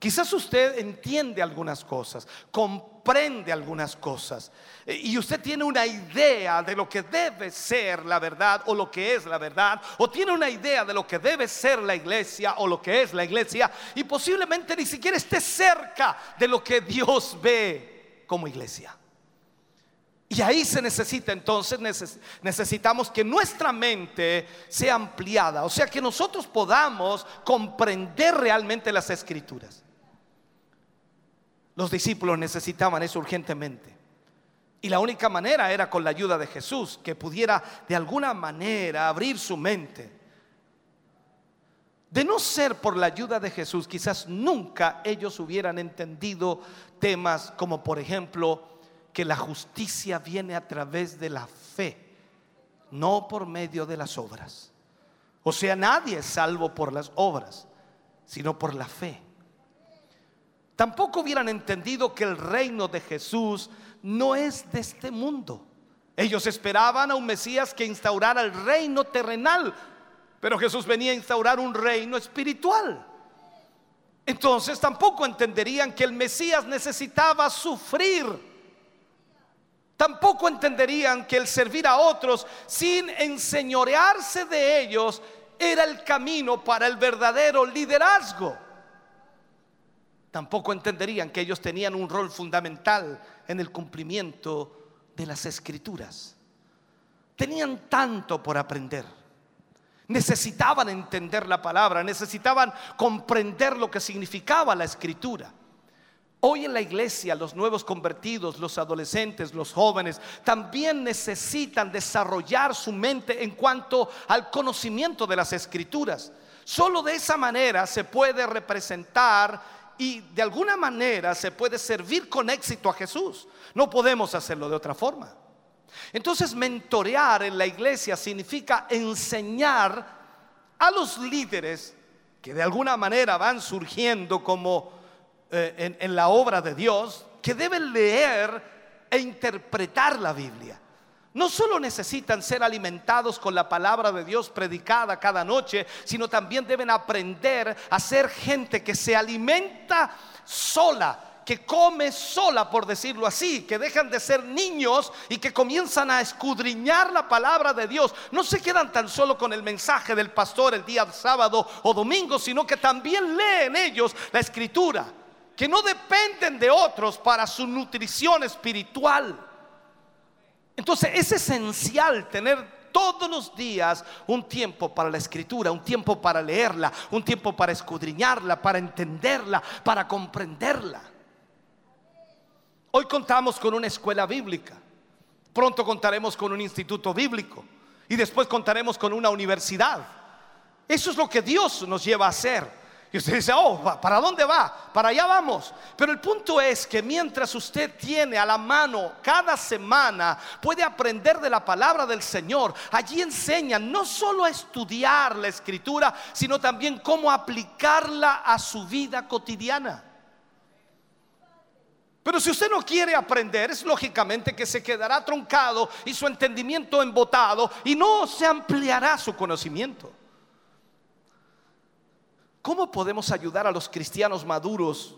Quizás usted entiende algunas cosas, comprende algunas cosas eh, y usted tiene una idea de lo que debe ser la verdad o lo que es la verdad, o tiene una idea de lo que debe ser la iglesia o lo que es la iglesia y posiblemente ni siquiera esté cerca de lo que Dios ve como iglesia. Y ahí se necesita entonces, neces- necesitamos que nuestra mente sea ampliada, o sea, que nosotros podamos comprender realmente las escrituras. Los discípulos necesitaban eso urgentemente. Y la única manera era con la ayuda de Jesús, que pudiera de alguna manera abrir su mente. De no ser por la ayuda de Jesús, quizás nunca ellos hubieran entendido temas como, por ejemplo, que la justicia viene a través de la fe, no por medio de las obras. O sea, nadie es salvo por las obras, sino por la fe. Tampoco hubieran entendido que el reino de Jesús no es de este mundo. Ellos esperaban a un Mesías que instaurara el reino terrenal, pero Jesús venía a instaurar un reino espiritual. Entonces tampoco entenderían que el Mesías necesitaba sufrir. Tampoco entenderían que el servir a otros sin enseñorearse de ellos era el camino para el verdadero liderazgo. Tampoco entenderían que ellos tenían un rol fundamental en el cumplimiento de las escrituras. Tenían tanto por aprender. Necesitaban entender la palabra, necesitaban comprender lo que significaba la escritura. Hoy en la iglesia los nuevos convertidos, los adolescentes, los jóvenes, también necesitan desarrollar su mente en cuanto al conocimiento de las escrituras. Solo de esa manera se puede representar y de alguna manera se puede servir con éxito a Jesús. No podemos hacerlo de otra forma. Entonces, mentorear en la iglesia significa enseñar a los líderes que de alguna manera van surgiendo como eh, en, en la obra de Dios, que deben leer e interpretar la Biblia. No solo necesitan ser alimentados con la palabra de Dios predicada cada noche, sino también deben aprender a ser gente que se alimenta sola, que come sola, por decirlo así, que dejan de ser niños y que comienzan a escudriñar la palabra de Dios. No se quedan tan solo con el mensaje del pastor el día sábado o domingo, sino que también leen ellos la escritura, que no dependen de otros para su nutrición espiritual. Entonces es esencial tener todos los días un tiempo para la escritura, un tiempo para leerla, un tiempo para escudriñarla, para entenderla, para comprenderla. Hoy contamos con una escuela bíblica, pronto contaremos con un instituto bíblico y después contaremos con una universidad. Eso es lo que Dios nos lleva a hacer. Y usted dice, oh, ¿pa- ¿para dónde va? Para allá vamos. Pero el punto es que mientras usted tiene a la mano cada semana, puede aprender de la palabra del Señor. Allí enseñan no solo a estudiar la escritura, sino también cómo aplicarla a su vida cotidiana. Pero si usted no quiere aprender, es lógicamente que se quedará truncado y su entendimiento embotado y no se ampliará su conocimiento. ¿Cómo podemos ayudar a los cristianos maduros?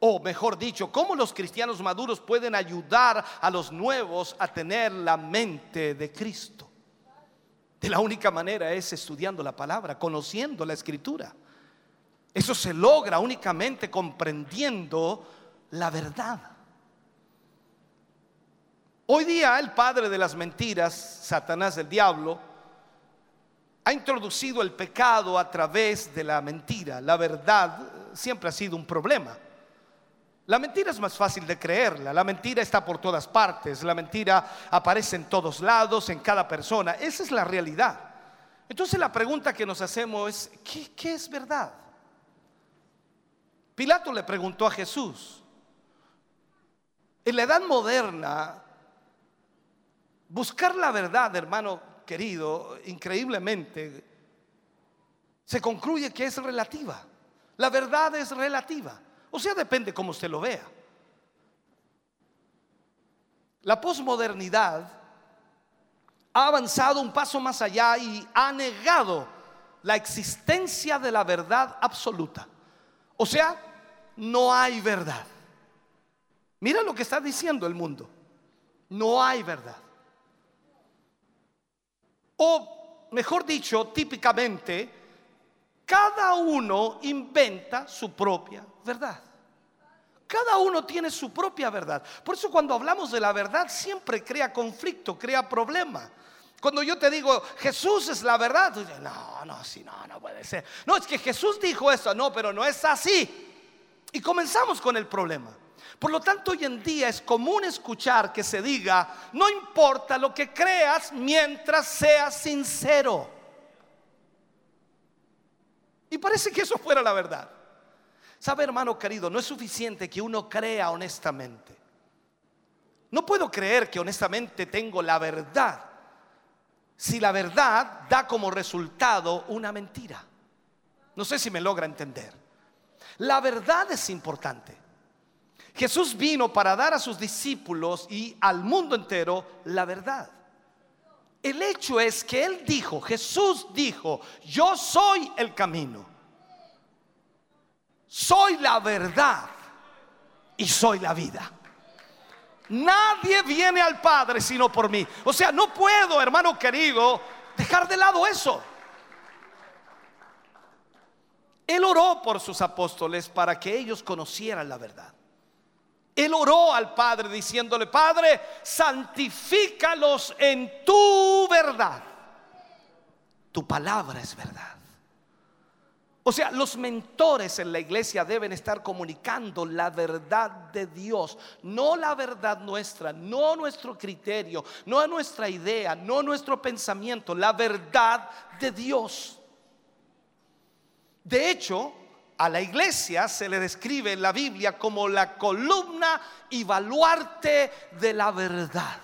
O mejor dicho, ¿cómo los cristianos maduros pueden ayudar a los nuevos a tener la mente de Cristo? De la única manera es estudiando la palabra, conociendo la escritura. Eso se logra únicamente comprendiendo la verdad. Hoy día el padre de las mentiras, Satanás el diablo, ha introducido el pecado a través de la mentira. La verdad eh, siempre ha sido un problema. La mentira es más fácil de creerla, la mentira está por todas partes, la mentira aparece en todos lados, en cada persona. Esa es la realidad. Entonces la pregunta que nos hacemos es, ¿qué, qué es verdad? Pilato le preguntó a Jesús, en la edad moderna, buscar la verdad, hermano querido, increíblemente, se concluye que es relativa. La verdad es relativa. O sea, depende cómo usted lo vea. La posmodernidad ha avanzado un paso más allá y ha negado la existencia de la verdad absoluta. O sea, no hay verdad. Mira lo que está diciendo el mundo. No hay verdad. O, mejor dicho, típicamente, cada uno inventa su propia verdad. Cada uno tiene su propia verdad. Por eso cuando hablamos de la verdad siempre crea conflicto, crea problema. Cuando yo te digo, Jesús es la verdad, tú dices, no, no, sí, no, no puede ser. No, es que Jesús dijo eso, no, pero no es así. Y comenzamos con el problema. Por lo tanto, hoy en día es común escuchar que se diga, no importa lo que creas mientras seas sincero. Y parece que eso fuera la verdad. Sabe, hermano querido, no es suficiente que uno crea honestamente. No puedo creer que honestamente tengo la verdad si la verdad da como resultado una mentira. No sé si me logra entender. La verdad es importante. Jesús vino para dar a sus discípulos y al mundo entero la verdad. El hecho es que Él dijo, Jesús dijo, yo soy el camino, soy la verdad y soy la vida. Nadie viene al Padre sino por mí. O sea, no puedo, hermano querido, dejar de lado eso. Él oró por sus apóstoles para que ellos conocieran la verdad. Él oró al Padre diciéndole, Padre, santifícalos en tu verdad. Tu palabra es verdad. O sea, los mentores en la iglesia deben estar comunicando la verdad de Dios, no la verdad nuestra, no nuestro criterio, no nuestra idea, no nuestro pensamiento, la verdad de Dios. De hecho, a la iglesia se le describe en la Biblia como la columna y baluarte de la verdad.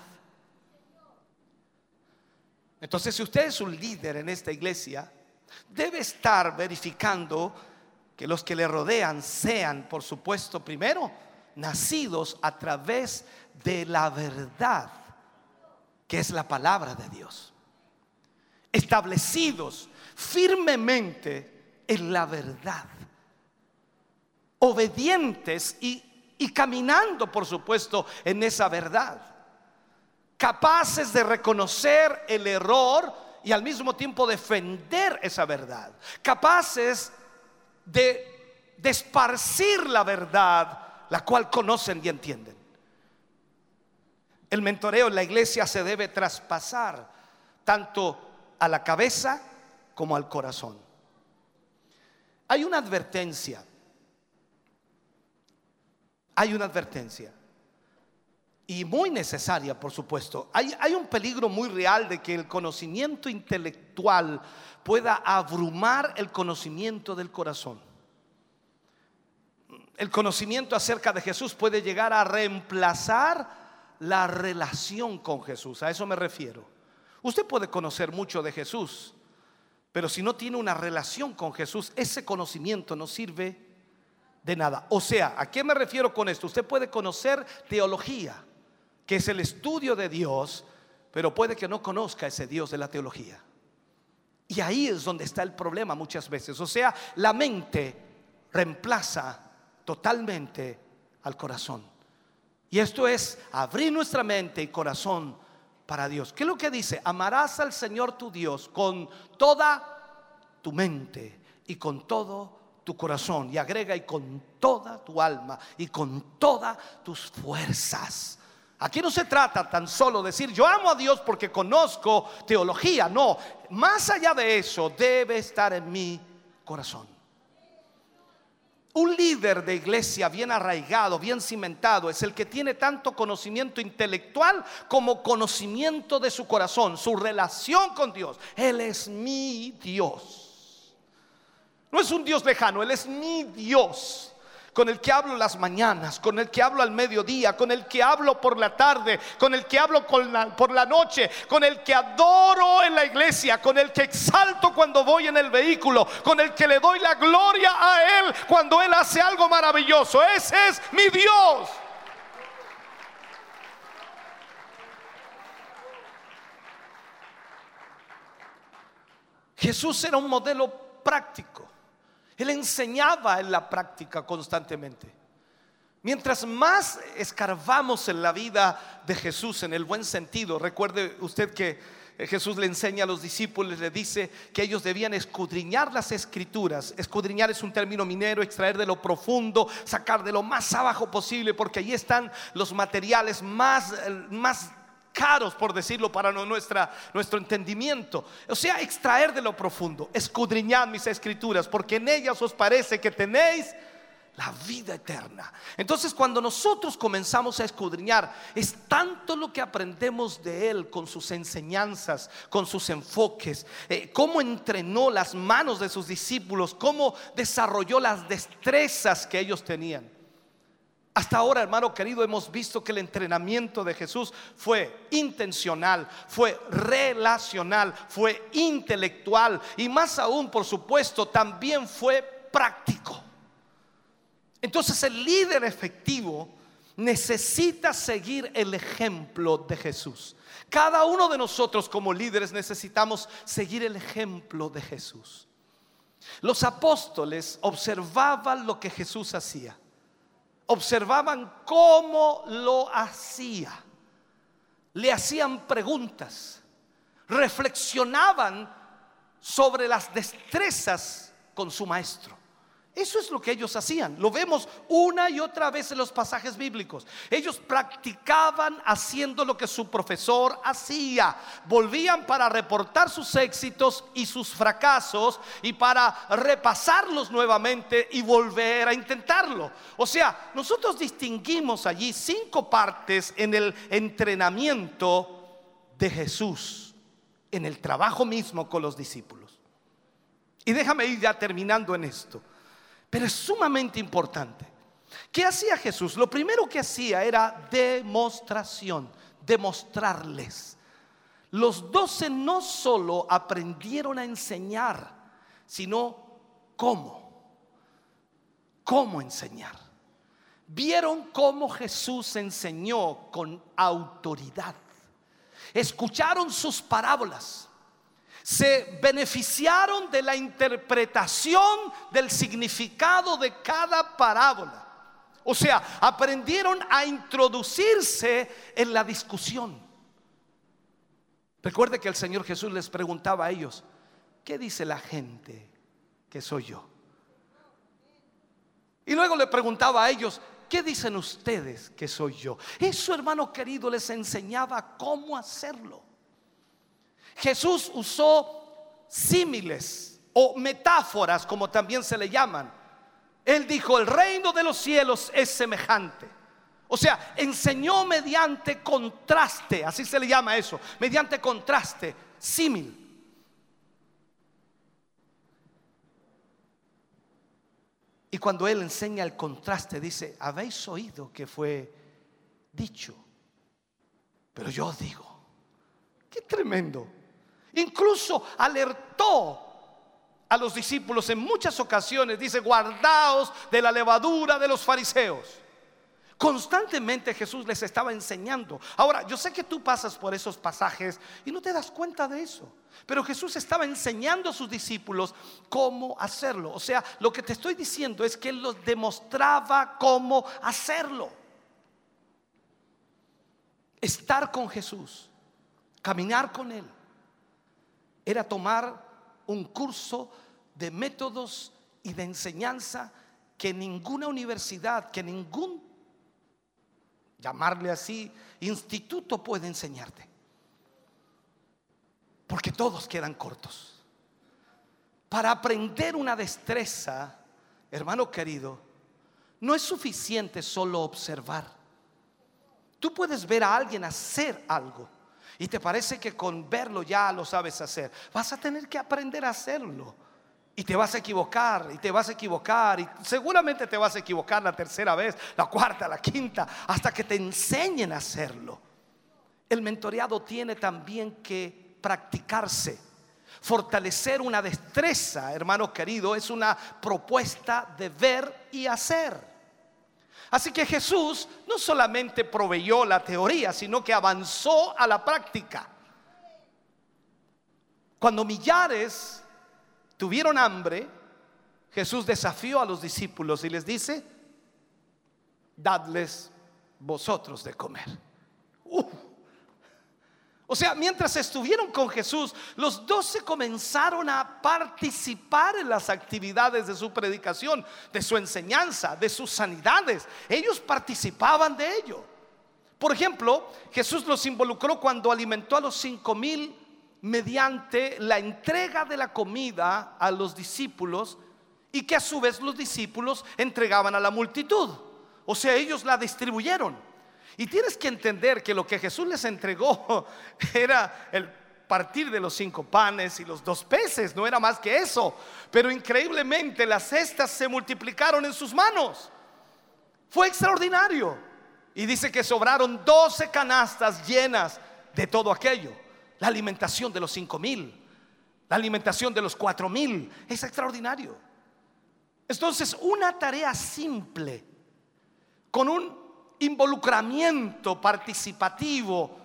Entonces, si usted es un líder en esta iglesia, debe estar verificando que los que le rodean sean, por supuesto, primero, nacidos a través de la verdad, que es la palabra de Dios. Establecidos firmemente en la verdad. Obedientes y, caminando, por supuesto, en esa verdad. Capaces de reconocer el error y al mismo tiempo defender esa verdad. Capaces de, de esparcir la verdad, la cual conocen y entienden. El mentoreo en la iglesia se debe traspasar tanto a la cabeza como al corazón. Hay una advertencia. Hay una advertencia. Y muy necesaria, por supuesto. Hay, un peligro muy real de que el conocimiento intelectual pueda abrumar el conocimiento del corazón. El conocimiento acerca de Jesús puede llegar a reemplazar la relación con Jesús. A eso me refiero. Usted puede conocer mucho de Jesús, pero si no tiene una relación con Jesús, ese conocimiento no sirve de nada. O sea, ¿a qué me refiero con esto? Usted puede conocer teología que es el estudio de Dios, pero puede que no conozca ese Dios de la teología. Y ahí es donde está el problema muchas veces. O sea, la mente reemplaza totalmente al corazón. Y esto es abrir nuestra mente y corazón para Dios. ¿Qué es lo que dice? Amarás al Señor tu Dios con toda tu mente y con todo tu corazón. Y agrega y con toda tu alma y con todas tus fuerzas. Aquí no se trata tan solo de decir yo amo a Dios porque conozco teología, no, más allá de eso debe estar en mi corazón. Un líder de iglesia bien arraigado, bien cimentado, es el que tiene tanto conocimiento intelectual como conocimiento de su corazón, su relación con Dios. Él es mi Dios. No es un Dios lejano, Él es mi Dios con el que hablo las mañanas, con el que hablo al mediodía, con el que hablo por la tarde, con el que hablo por la noche, con el que adoro en la iglesia, con el que exalto cuando voy en el vehículo, con el que le doy la gloria a Él cuando Él hace algo maravilloso. Ese es mi Dios. Jesús era un modelo práctico. Él enseñaba en la práctica constantemente. Mientras más escarbamos en la vida de Jesús en el buen sentido, recuerde usted que Jesús le enseña a los discípulos, le dice que ellos debían escudriñar las escrituras. Escudriñar es un término minero, extraer de lo profundo, sacar de lo más abajo posible, porque ahí están los materiales más, más caros, por decirlo, para nuestra, nuestro entendimiento. O sea, extraer de lo profundo, escudriñad mis escrituras, porque en ellas os parece que tenéis la vida eterna. Entonces cuando nosotros comenzamos a escudriñar, es tanto lo que aprendemos de Él con sus enseñanzas, con sus enfoques, eh, cómo entrenó las manos de sus discípulos, cómo desarrolló las destrezas que ellos tenían. Hasta ahora, hermano querido, hemos visto que el entrenamiento de Jesús fue intencional, fue relacional, fue intelectual y más aún, por supuesto, también fue práctico. Entonces el líder efectivo necesita seguir el ejemplo de Jesús. Cada uno de nosotros como líderes necesitamos seguir el ejemplo de Jesús. Los apóstoles observaban lo que Jesús hacía observaban cómo lo hacía, le hacían preguntas, reflexionaban sobre las destrezas con su maestro. Eso es lo que ellos hacían. Lo vemos una y otra vez en los pasajes bíblicos. Ellos practicaban haciendo lo que su profesor hacía. Volvían para reportar sus éxitos y sus fracasos y para repasarlos nuevamente y volver a intentarlo. O sea, nosotros distinguimos allí cinco partes en el entrenamiento de Jesús, en el trabajo mismo con los discípulos. Y déjame ir ya terminando en esto. Pero es sumamente importante. ¿Qué hacía Jesús? Lo primero que hacía era demostración, demostrarles. Los doce no solo aprendieron a enseñar, sino cómo. ¿Cómo enseñar? Vieron cómo Jesús enseñó con autoridad. Escucharon sus parábolas se beneficiaron de la interpretación del significado de cada parábola. O sea, aprendieron a introducirse en la discusión. Recuerde que el Señor Jesús les preguntaba a ellos, ¿qué dice la gente que soy yo? Y luego le preguntaba a ellos, ¿qué dicen ustedes que soy yo? Eso, hermano querido, les enseñaba cómo hacerlo. Jesús usó símiles o metáforas, como también se le llaman. Él dijo, el reino de los cielos es semejante. O sea, enseñó mediante contraste, así se le llama eso, mediante contraste, símil. Y cuando él enseña el contraste, dice, habéis oído que fue dicho, pero yo digo, qué tremendo. Incluso alertó a los discípulos en muchas ocasiones, dice, guardaos de la levadura de los fariseos. Constantemente Jesús les estaba enseñando. Ahora, yo sé que tú pasas por esos pasajes y no te das cuenta de eso. Pero Jesús estaba enseñando a sus discípulos cómo hacerlo. O sea, lo que te estoy diciendo es que Él los demostraba cómo hacerlo. Estar con Jesús, caminar con Él, era tomar un curso de métodos y de enseñanza que ninguna universidad, que ningún, llamarle así, instituto puede enseñarte. Porque todos quedan cortos. Para aprender una destreza, hermano querido, no es suficiente solo observar. Tú puedes ver a alguien hacer algo y te parece que con verlo ya lo sabes hacer. Vas a tener que aprender a hacerlo. Y te vas a equivocar, y te vas a equivocar, y seguramente te vas a equivocar la tercera vez, la cuarta, la quinta, hasta que te enseñen a hacerlo. El mentoreado tiene también que practicarse. Fortalecer una destreza, hermano querido, es una propuesta de ver y hacer. Así que Jesús no solamente proveyó la teoría, sino que avanzó a la práctica. Cuando millares tuvieron hambre, Jesús desafió a los discípulos y les dice, dadles vosotros de comer. Uf. O sea, mientras estuvieron con Jesús, los doce comenzaron a participar en las actividades de su predicación, de su enseñanza, de sus sanidades. Ellos participaban de ello. Por ejemplo, Jesús los involucró cuando alimentó a los cinco mil mediante la entrega de la comida a los discípulos y que a su vez los discípulos entregaban a la multitud. O sea, ellos la distribuyeron. Y tienes que entender que lo que Jesús les entregó era el partir de los cinco panes y los dos peces, no era más que eso. Pero increíblemente las cestas se multiplicaron en sus manos. Fue extraordinario. Y dice que sobraron 12 canastas llenas de todo aquello. La alimentación de los cinco mil, la alimentación de los cuatro mil, es extraordinario. Entonces, una tarea simple, con un involucramiento participativo,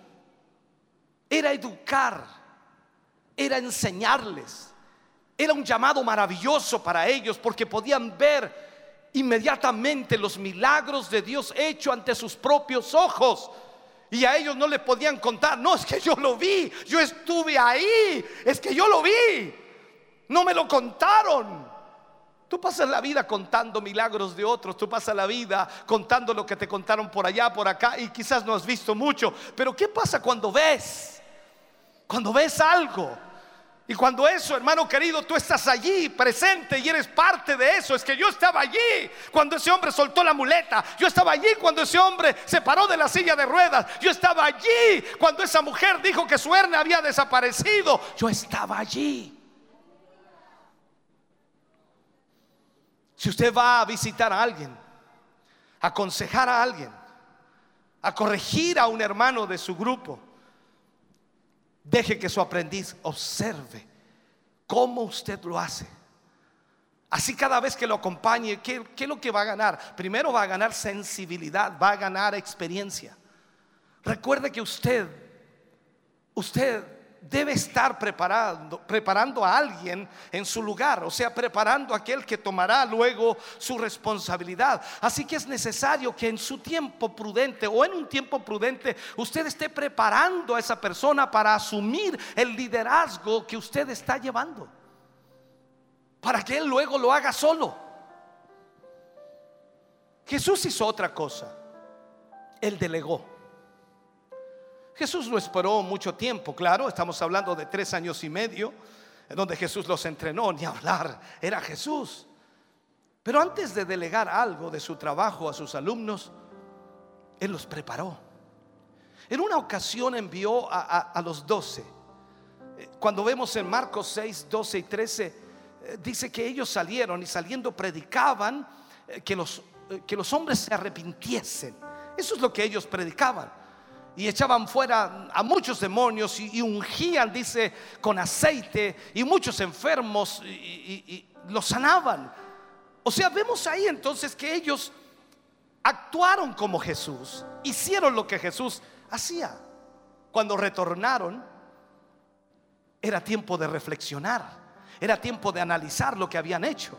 era educar, era enseñarles. Era un llamado maravilloso para ellos porque podían ver inmediatamente los milagros de Dios hecho ante sus propios ojos. Y a ellos no les podían contar, no, es que yo lo vi, yo estuve ahí, es que yo lo vi, no me lo contaron. Tú pasas la vida contando milagros de otros, tú pasas la vida contando lo que te contaron por allá, por acá, y quizás no has visto mucho. Pero ¿qué pasa cuando ves? Cuando ves algo. Y cuando eso, hermano querido, tú estás allí presente y eres parte de eso. Es que yo estaba allí cuando ese hombre soltó la muleta. Yo estaba allí cuando ese hombre se paró de la silla de ruedas. Yo estaba allí cuando esa mujer dijo que su hernia había desaparecido. Yo estaba allí. Si usted va a visitar a alguien, a aconsejar a alguien, a corregir a un hermano de su grupo, deje que su aprendiz observe cómo usted lo hace. Así cada vez que lo acompañe, ¿qué, qué es lo que va a ganar? Primero va a ganar sensibilidad, va a ganar experiencia. Recuerde que usted, usted debe estar preparando, preparando a alguien en su lugar, o sea, preparando a aquel que tomará luego su responsabilidad. Así que es necesario que en su tiempo prudente o en un tiempo prudente usted esté preparando a esa persona para asumir el liderazgo que usted está llevando, para que él luego lo haga solo. Jesús hizo otra cosa, él delegó. Jesús lo esperó mucho tiempo, claro, estamos hablando de tres años y medio, en donde Jesús los entrenó, ni hablar, era Jesús. Pero antes de delegar algo de su trabajo a sus alumnos, Él los preparó. En una ocasión envió a, los doce. Eh, Cuando vemos en Marcos 6, 12 y 13, eh, dice que ellos salieron y saliendo predicaban eh, que los, que los hombres se arrepintiesen. Eso es lo que ellos predicaban y echaban fuera a muchos demonios y, ungían, dice, con aceite y muchos enfermos y, y- y los sanaban. O sea, vemos ahí entonces que ellos actuaron como Jesús, hicieron lo que Jesús hacía. Cuando retornaron, era tiempo de reflexionar, era tiempo de analizar lo que habían hecho.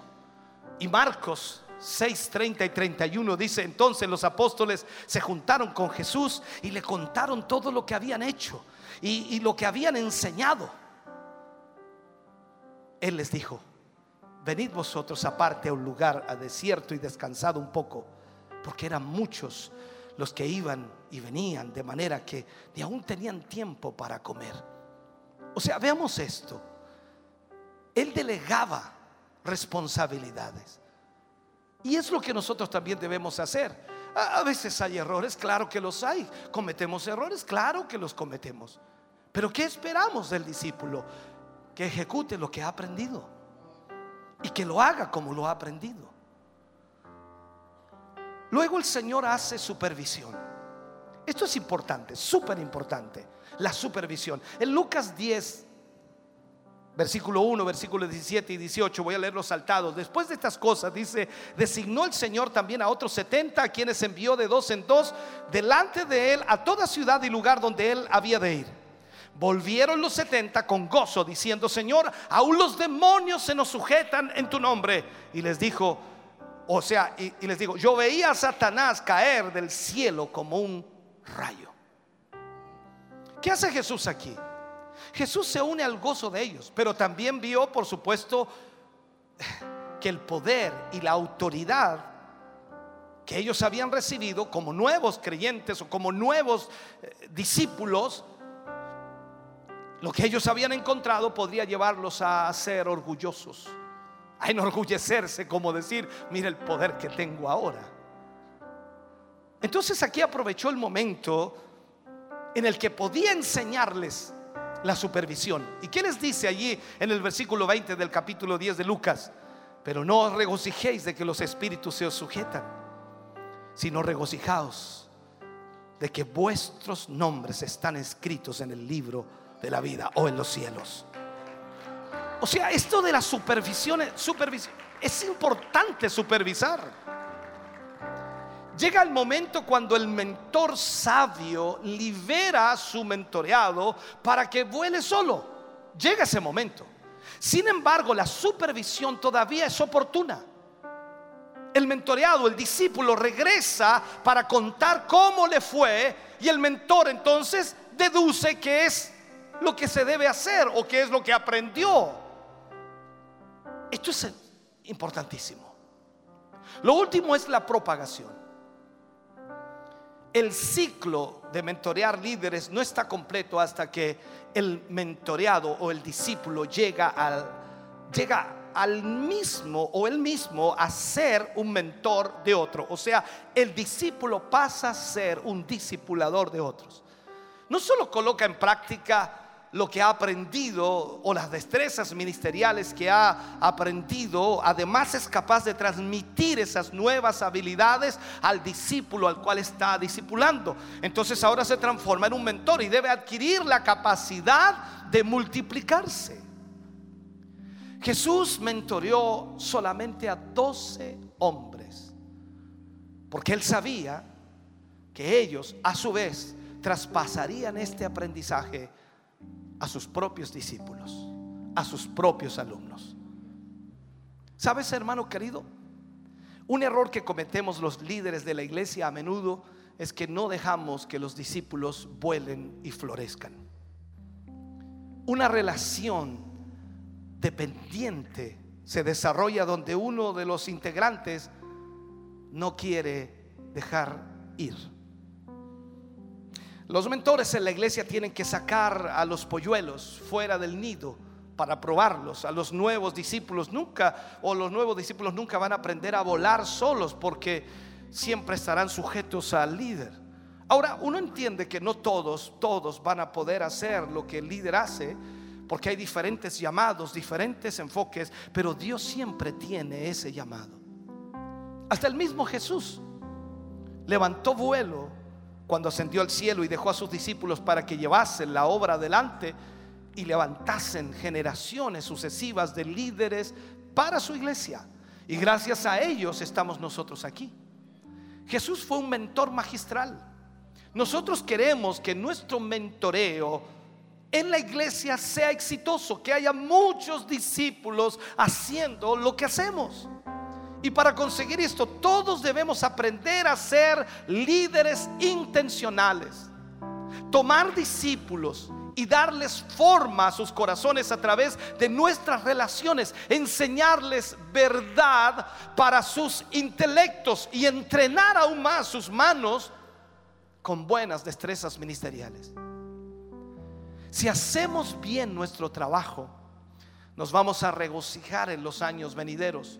Y Marcos 6, 30 y 31 dice, entonces los apóstoles se juntaron con Jesús y le contaron todo lo que habían hecho y, lo que habían enseñado. Él les dijo, venid vosotros aparte a un lugar a desierto y descansad un poco, porque eran muchos los que iban y venían, de manera que ni aún tenían tiempo para comer. O sea, veamos esto. Él delegaba responsabilidades. Y es lo que nosotros también debemos hacer. A, veces hay errores, claro que los hay. Cometemos errores, claro que los cometemos. Pero ¿qué esperamos del discípulo? Que ejecute lo que ha aprendido y que lo haga como lo ha aprendido. Luego el Señor hace supervisión. Esto es importante, súper importante, la supervisión. En Lucas 10, Versículo 1, versículo 17 y 18, voy a leer los saltados. Después de estas cosas, dice, designó el Señor también a otros 70, a quienes envió de dos en dos, delante de él a toda ciudad y lugar donde él había de ir. Volvieron los 70 con gozo, diciendo, Señor, aún los demonios se nos sujetan en tu nombre. Y les dijo, o sea, y, y les digo, yo veía a Satanás caer del cielo como un rayo. ¿Qué hace Jesús aquí? Jesús se une al gozo de ellos, pero también vio, por supuesto, que el poder y la autoridad que ellos habían recibido como nuevos creyentes o como nuevos eh, discípulos, lo que ellos habían encontrado podría llevarlos a ser orgullosos, a enorgullecerse, como decir, mira el poder que tengo ahora. Entonces aquí aprovechó el momento en el que podía enseñarles la supervisión. ¿Y qué les dice allí en el versículo 20 del capítulo 10 de Lucas? Pero no os regocijéis de que los espíritus se os sujetan, sino regocijaos de que vuestros nombres están escritos en el libro de la vida o en los cielos. O sea, esto de la supervisión, supervisión es importante supervisar. Llega el momento cuando el mentor sabio libera a su mentoreado para que vuele solo. Llega ese momento. Sin embargo, la supervisión todavía es oportuna. El mentoreado, el discípulo regresa para contar cómo le fue y el mentor entonces deduce qué es lo que se debe hacer o qué es lo que aprendió. Esto es importantísimo. Lo último es la propagación. El ciclo de mentorear líderes no está completo hasta que el mentoreado o el discípulo llega al, llega al mismo o el mismo a ser un mentor de otro. O sea, el discípulo pasa a ser un discipulador de otros. No solo coloca en práctica lo que ha aprendido o las destrezas ministeriales que ha aprendido, además es capaz de transmitir esas nuevas habilidades al discípulo al cual está discipulando. Entonces ahora se transforma en un mentor y debe adquirir la capacidad de multiplicarse. Jesús mentoreó solamente a 12 hombres, porque él sabía que ellos a su vez traspasarían este aprendizaje a sus propios discípulos, a sus propios alumnos. ¿Sabes, hermano querido? Un error que cometemos los líderes de la iglesia a menudo es que no dejamos que los discípulos vuelen y florezcan. Una relación dependiente se desarrolla donde uno de los integrantes no quiere dejar ir. Los mentores en la iglesia tienen que sacar a los polluelos fuera del nido para probarlos. A los nuevos discípulos nunca, o los nuevos discípulos nunca van a aprender a volar solos porque siempre estarán sujetos al líder. Ahora, uno entiende que no todos, todos van a poder hacer lo que el líder hace, porque hay diferentes llamados, diferentes enfoques, pero Dios siempre tiene ese llamado. Hasta el mismo Jesús levantó vuelo cuando ascendió al cielo y dejó a sus discípulos para que llevasen la obra adelante y levantasen generaciones sucesivas de líderes para su iglesia. Y gracias a ellos estamos nosotros aquí. Jesús fue un mentor magistral. Nosotros queremos que nuestro mentoreo en la iglesia sea exitoso, que haya muchos discípulos haciendo lo que hacemos. Y para conseguir esto, todos debemos aprender a ser líderes intencionales. Tomar discípulos y darles forma a sus corazones a través de nuestras relaciones, enseñarles verdad para sus intelectos y entrenar aún más sus manos con buenas destrezas ministeriales. Si hacemos bien nuestro trabajo, nos vamos a regocijar en los años venideros,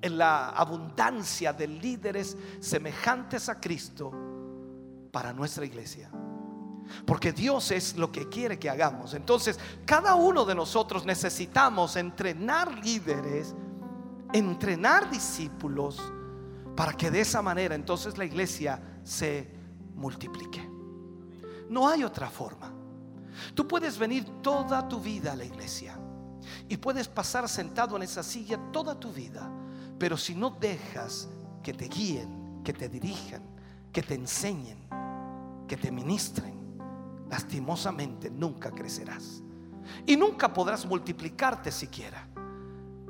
en la abundancia de líderes semejantes a Cristo para nuestra iglesia. Porque Dios es lo que quiere que hagamos. Entonces, cada uno de nosotros necesitamos entrenar líderes, entrenar discípulos, para que de esa manera entonces la iglesia se multiplique. No hay otra forma. Tú puedes venir toda tu vida a la iglesia y puedes pasar sentado en esa silla toda tu vida, pero si no dejas que te guíen, que te dirijan, que te enseñen, que te ministren, lastimosamente nunca crecerás y nunca podrás multiplicarte siquiera.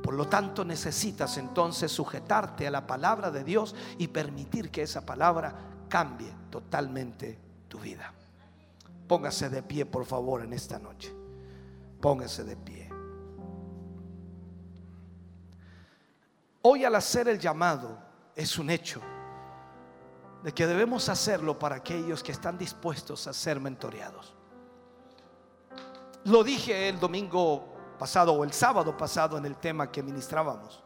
Por lo tanto, necesitas entonces sujetarte a la palabra de Dios y permitir que esa palabra cambie totalmente tu vida. Póngase de pie, por favor, en esta noche. Póngase de pie. Hoy al hacer el llamado es un hecho de que debemos hacerlo para aquellos que están dispuestos a ser mentoreados. Lo dije el domingo pasado o el sábado pasado en el tema que ministrábamos.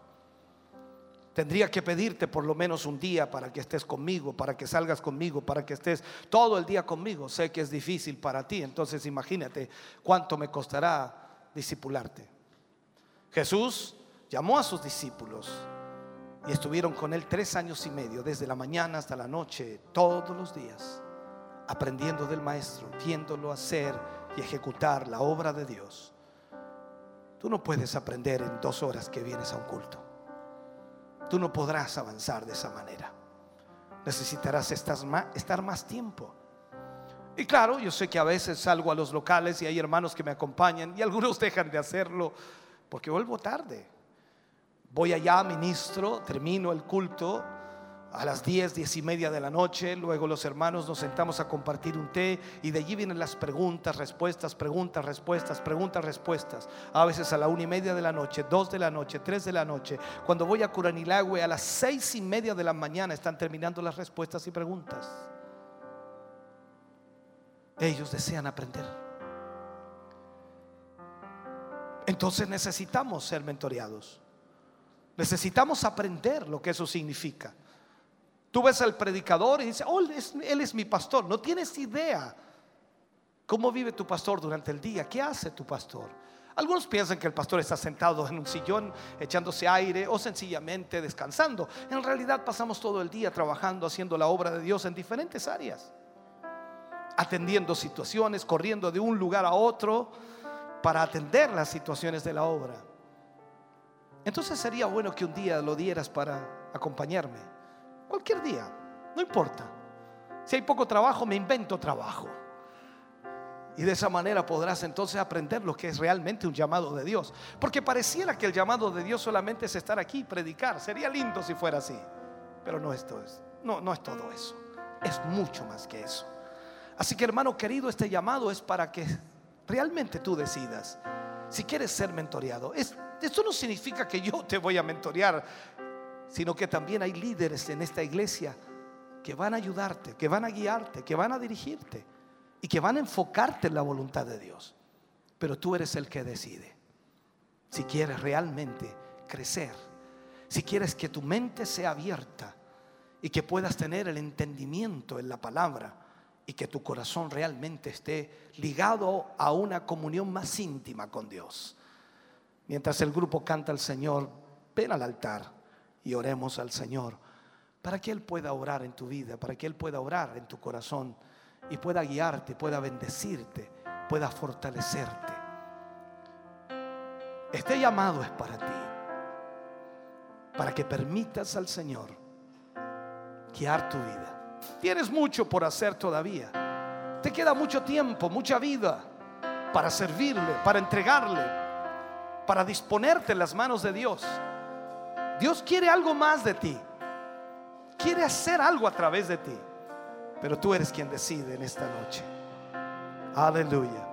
Tendría que pedirte por lo menos un día para que estés conmigo, para que salgas conmigo, para que estés todo el día conmigo. Sé que es difícil para ti, entonces imagínate cuánto me costará discipularte. Jesús llamó a sus discípulos y estuvieron con él tres años y medio, desde la mañana hasta la noche, todos los días, aprendiendo del Maestro, viéndolo hacer y ejecutar la obra de Dios. Tú no puedes aprender en dos horas que vienes a un culto. Tú no podrás avanzar de esa manera. Necesitarás estar más, tiempo. Y claro, yo sé que a veces salgo a los locales y hay hermanos que me acompañan y algunos dejan de hacerlo porque vuelvo tarde. Voy allá, ministro, termino el culto a las 10, 10 y media de la noche. Luego los hermanos nos sentamos a compartir un té y de allí vienen las preguntas, respuestas, preguntas, respuestas, preguntas, respuestas. A veces a la una y media de la noche, dos de la noche, tres de la noche. Cuando voy a Curanilagüe a las seis y media de la mañana están terminando las respuestas y preguntas. Ellos desean aprender. Entonces necesitamos ser mentoreados. Necesitamos aprender lo que eso significa. Tú ves al predicador y dices, oh, él es, él es mi pastor. No tienes idea cómo vive tu pastor durante el día. ¿Qué hace tu pastor? Algunos piensan que el pastor está sentado en un sillón echándose aire o sencillamente descansando. En realidad pasamos todo el día trabajando, haciendo la obra de Dios en diferentes áreas. Atendiendo situaciones, corriendo de un lugar a otro para atender las situaciones de la obra. Entonces sería bueno que un día lo dieras para acompañarme. Cualquier día, no importa. Si hay poco trabajo, me invento trabajo. Y de esa manera podrás entonces aprender lo que es realmente un llamado de Dios. Porque pareciera que el llamado de Dios solamente es estar aquí y predicar. Sería lindo si fuera así. Pero no, esto es, no, no es todo eso. Es mucho más que eso. Así que hermano querido, este llamado es para que realmente tú decidas si quieres ser mentoreado. Es, esto no significa que yo te voy a mentorear, sino que también hay líderes en esta iglesia que van a ayudarte, que van a guiarte, que van a dirigirte y que van a enfocarte en la voluntad de Dios. Pero tú eres el que decide si quieres realmente crecer, si quieres que tu mente sea abierta y que puedas tener el entendimiento en la palabra y que tu corazón realmente esté ligado a una comunión más íntima con Dios. Mientras el grupo canta al Señor, ven al altar y oremos al Señor para que Él pueda orar en tu vida, para que Él pueda orar en tu corazón y pueda guiarte, pueda bendecirte, pueda fortalecerte. Este llamado es para ti, para que permitas al Señor guiar tu vida. Tienes mucho por hacer todavía. Te queda mucho tiempo, mucha vida para servirle, para entregarle, para disponerte en las manos de Dios. Dios quiere algo más de ti. Quiere hacer algo a través de ti. Pero tú eres quien decide en esta noche. Aleluya.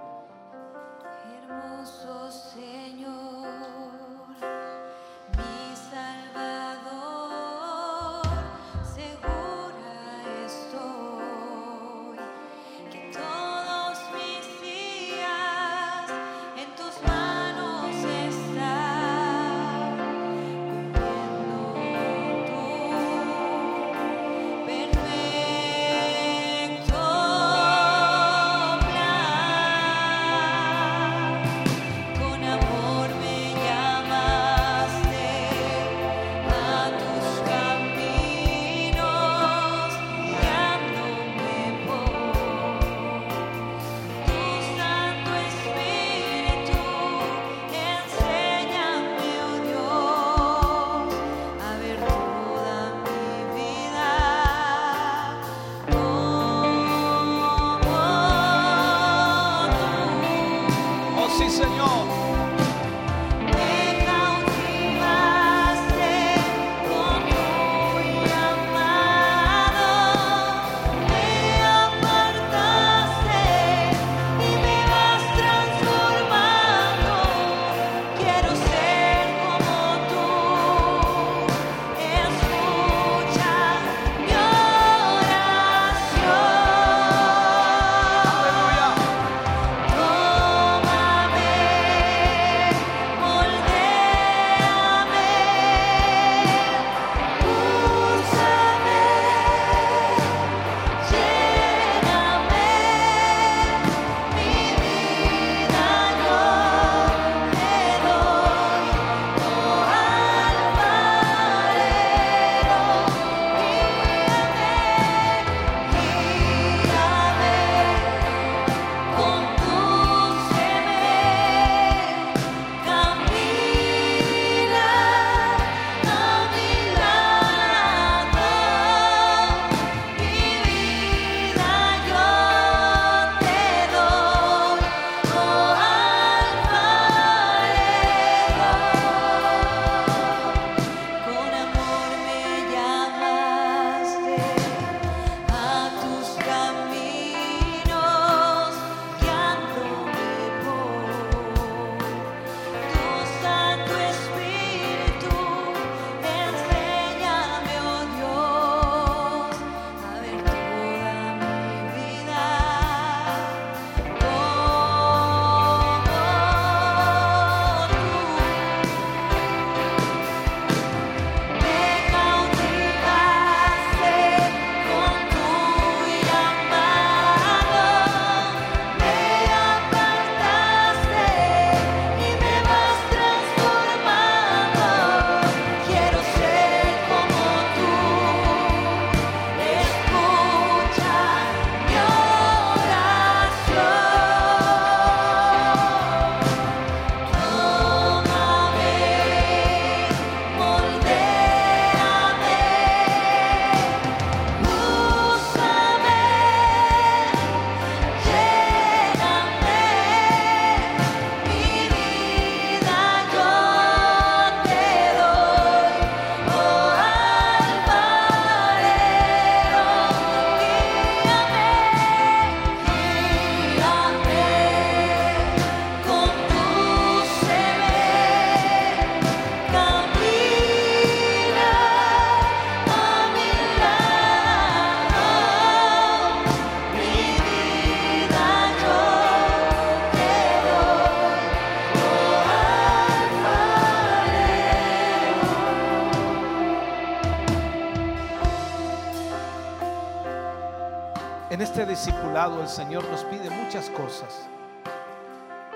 El Señor nos pide muchas cosas.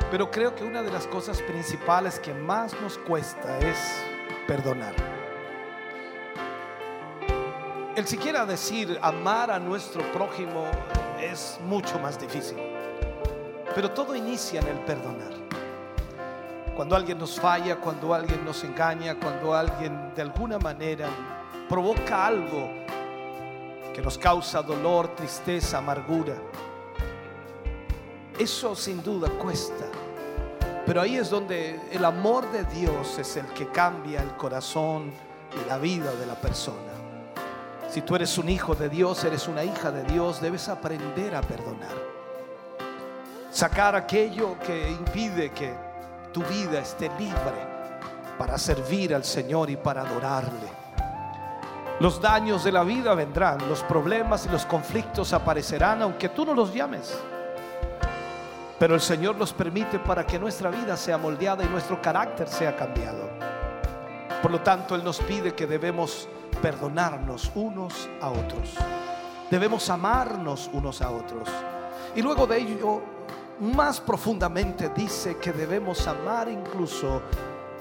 Pero creo que una de las cosas principales que más nos cuesta es perdonar. El siquiera decir amar a nuestro prójimo es mucho más difícil. Pero todo inicia en el perdonar. Cuando alguien nos falla, cuando alguien nos engaña, cuando alguien de alguna manera provoca algo que nos causa dolor, tristeza, amargura. Eso sin duda cuesta. Pero ahí es donde el amor de Dios es el que cambia el corazón y la vida de la persona. Si tú eres un hijo de Dios, eres una hija de Dios, debes aprender a perdonar. Sacar aquello que impide que tu vida esté libre para servir al Señor y para adorarle. Los daños de la vida vendrán, los problemas y los conflictos aparecerán aunque tú no los llames. Pero el Señor los permite para que nuestra vida sea moldeada y nuestro carácter sea cambiado. Por lo tanto, Él nos pide que debemos perdonarnos unos a otros. Debemos amarnos unos a otros. Y luego de ello, más profundamente dice que debemos amar incluso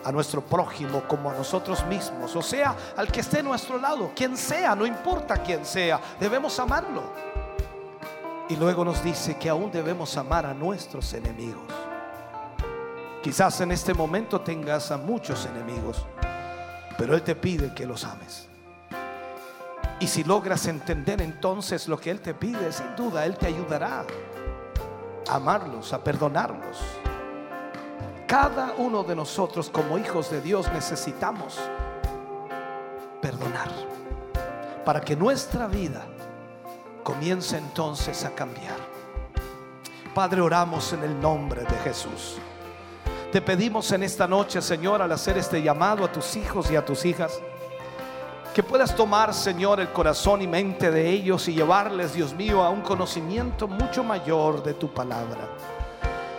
a nuestro prójimo como a nosotros mismos. O sea, al que esté a nuestro lado, quien sea, no importa quién sea, debemos amarlo. Y luego nos dice que aún debemos amar a nuestros enemigos. Quizás en este momento tengas a muchos enemigos, pero Él te pide que los ames. Y si logras entender entonces lo que Él te pide, sin duda Él te ayudará a amarlos, a perdonarlos. Cada uno de nosotros como hijos de Dios necesitamos perdonar para que nuestra vida comience entonces a cambiar. Padre, oramos en el nombre de Jesús. Te pedimos en esta noche, Señor, al hacer este llamado a tus hijos y a tus hijas, que puedas tomar, Señor, el corazón y mente de ellos y llevarles, Dios mío, a un conocimiento mucho mayor de tu palabra.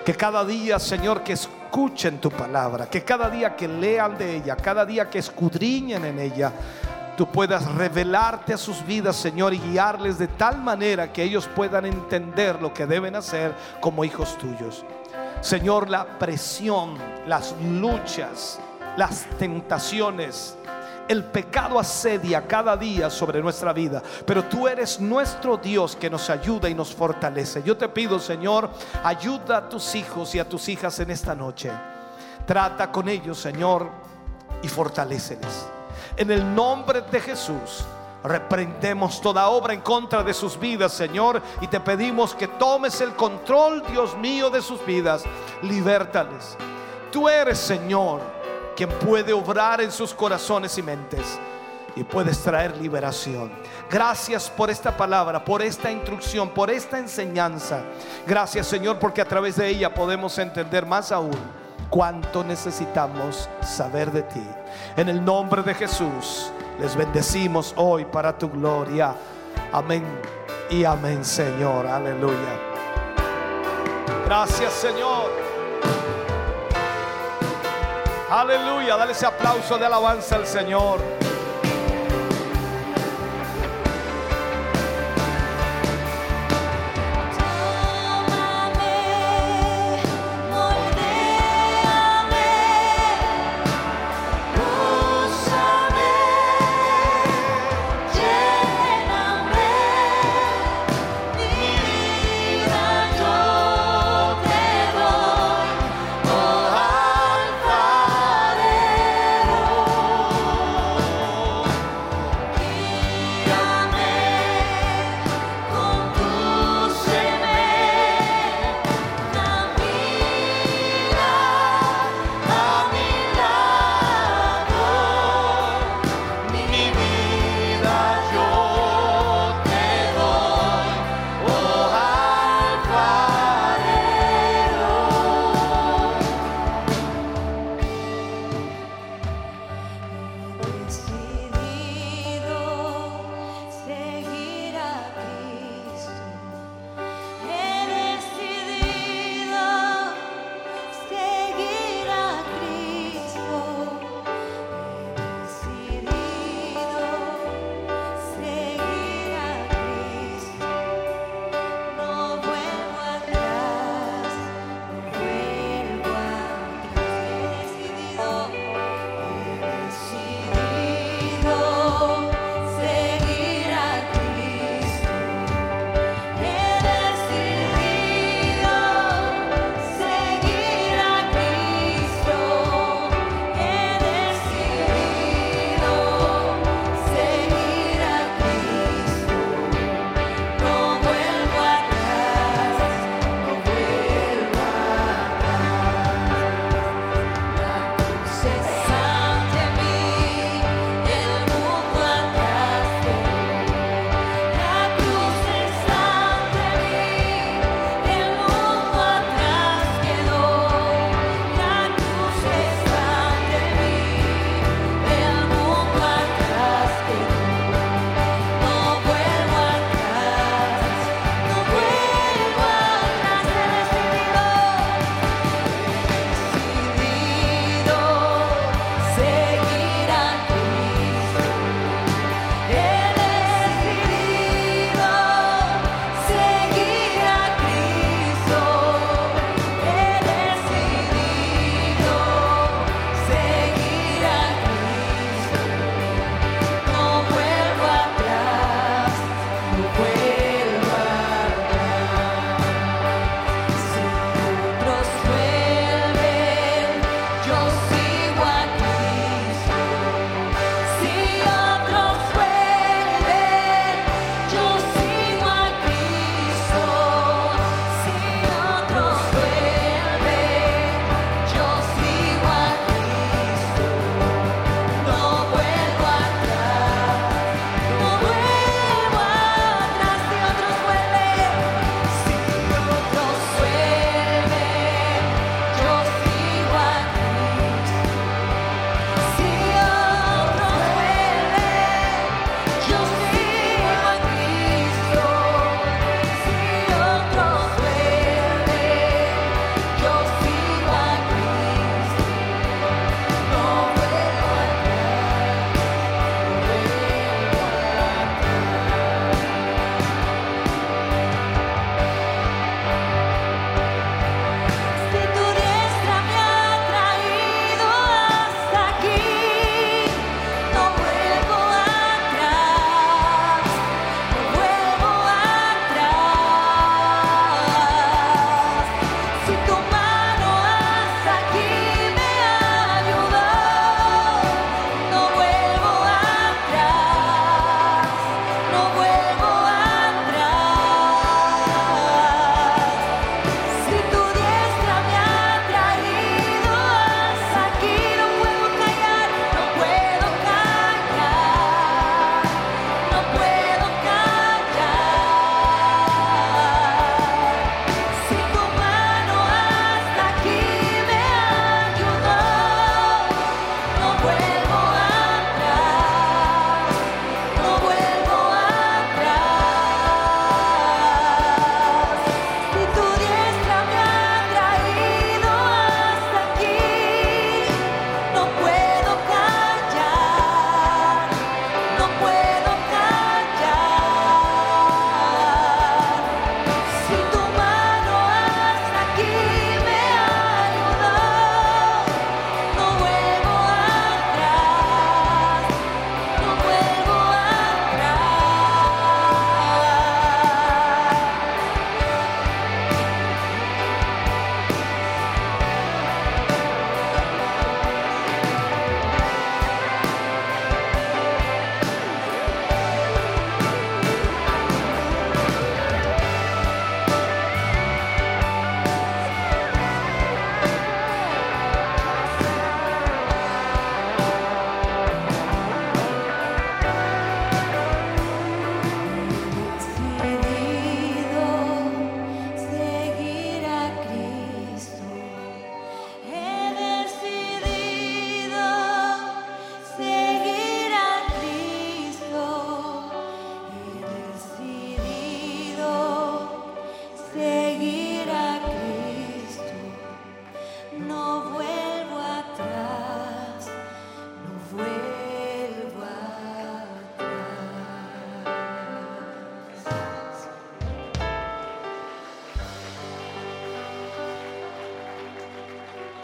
Que cada día, Señor, que escuchen tu palabra, que cada día que lean de ella, cada día que escudriñen en ella, tú puedas revelarte a sus vidas, Señor, y guiarles de tal manera que ellos puedan entender lo que deben hacer como hijos tuyos. Señor, la presión, las luchas, las tentaciones, el pecado asedia cada día sobre nuestra vida, pero tú eres nuestro Dios que nos ayuda y nos fortalece. Yo te pido, Señor, ayuda a tus hijos y a tus hijas en esta noche. Trata con ellos, Señor, y fortaléceles. En el nombre de Jesús. Reprendemos toda obra en contra de sus vidas, Señor, y te pedimos que tomes el control, Dios mío, de sus vidas. Libértales. Tú eres, Señor, quien puede obrar en sus corazones y mentes y puedes traer liberación. Gracias por esta palabra, por esta instrucción, por esta enseñanza. Gracias Señor porque a través de ella podemos entender más aún cuánto necesitamos saber de ti. En el nombre de Jesús les bendecimos hoy para tu gloria. Amén y amén Señor. Aleluya. Gracias Señor. Aleluya, dale ese aplauso de alabanza al Señor.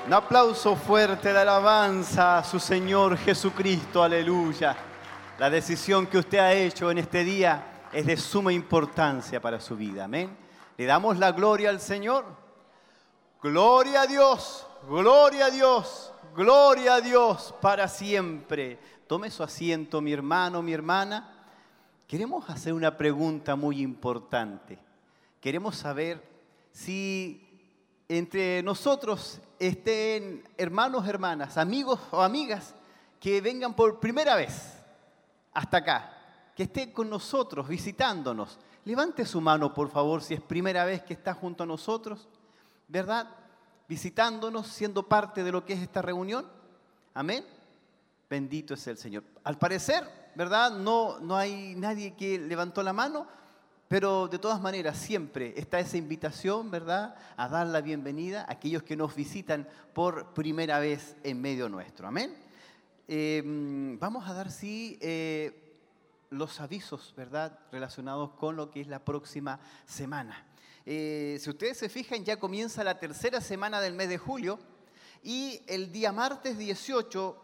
Un aplauso fuerte de alabanza a su Señor Jesucristo, aleluya. La decisión que usted ha hecho en este día es de suma importancia para su vida, amén. Le damos la gloria al Señor. Gloria a Dios, gloria a Dios, gloria a Dios para siempre. Tome su asiento, mi hermano, mi hermana. Queremos hacer una pregunta muy importante. Queremos saber si entre nosotros estén hermanos, hermanas, amigos o amigas que vengan por primera vez hasta acá, que estén con nosotros, visitándonos. Levante su mano, por favor, si es primera vez que está junto a nosotros, ¿verdad? Visitándonos, siendo parte de lo que es esta reunión. Amén. Bendito es el Señor. Al parecer, ¿verdad? No, no hay nadie que levantó la mano, pero de todas maneras siempre está esa invitación, ¿verdad? A dar la bienvenida a aquellos que nos visitan por primera vez en medio nuestro. Amén. Eh, vamos a dar, sí, eh, los avisos, ¿verdad? Relacionados con lo que es la próxima semana. Eh, si ustedes se fijan, ya comienza la tercera semana del mes de julio y el día martes 18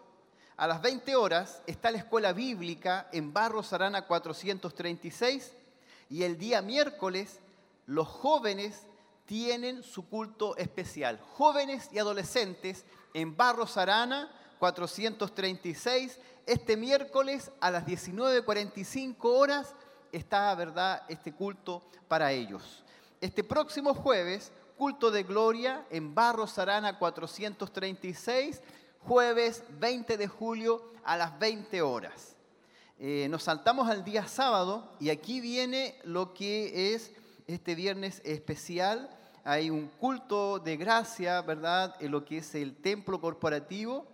a las 20 horas está la escuela bíblica en Barros Arana 436 y el día miércoles los jóvenes tienen su culto especial. Jóvenes y adolescentes en Barros Arana 436. Este miércoles a las 19.45 horas está, ¿verdad?, este culto para ellos. Este próximo jueves, culto de gloria en Barros Arana 436, jueves 20 de julio a las 20 horas. Eh, nos saltamos al día sábado y aquí viene lo que es este viernes especial. Hay un culto de gracia, ¿verdad? En lo que es el templo corporativo.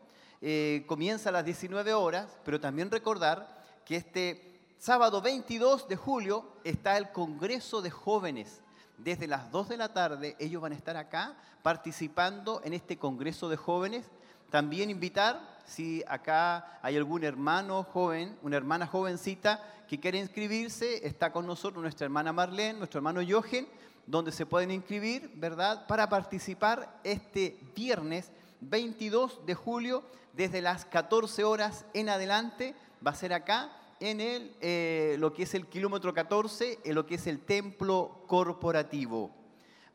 Eh, comienza a las 19 horas, pero también recordar que este sábado 22 de julio está el Congreso de Jóvenes. Desde las 2 de la tarde ellos van a estar acá participando en este Congreso de Jóvenes. También invitar, si acá hay algún hermano joven, una hermana jovencita que quiere inscribirse, está con nosotros nuestra hermana Marlene, nuestro hermano Jochen, donde se pueden inscribir, ¿verdad?, para participar este viernes 22 de julio desde las 14 horas en adelante. Va a ser acá en el, eh, lo que es el kilómetro 14, en lo que es el templo corporativo.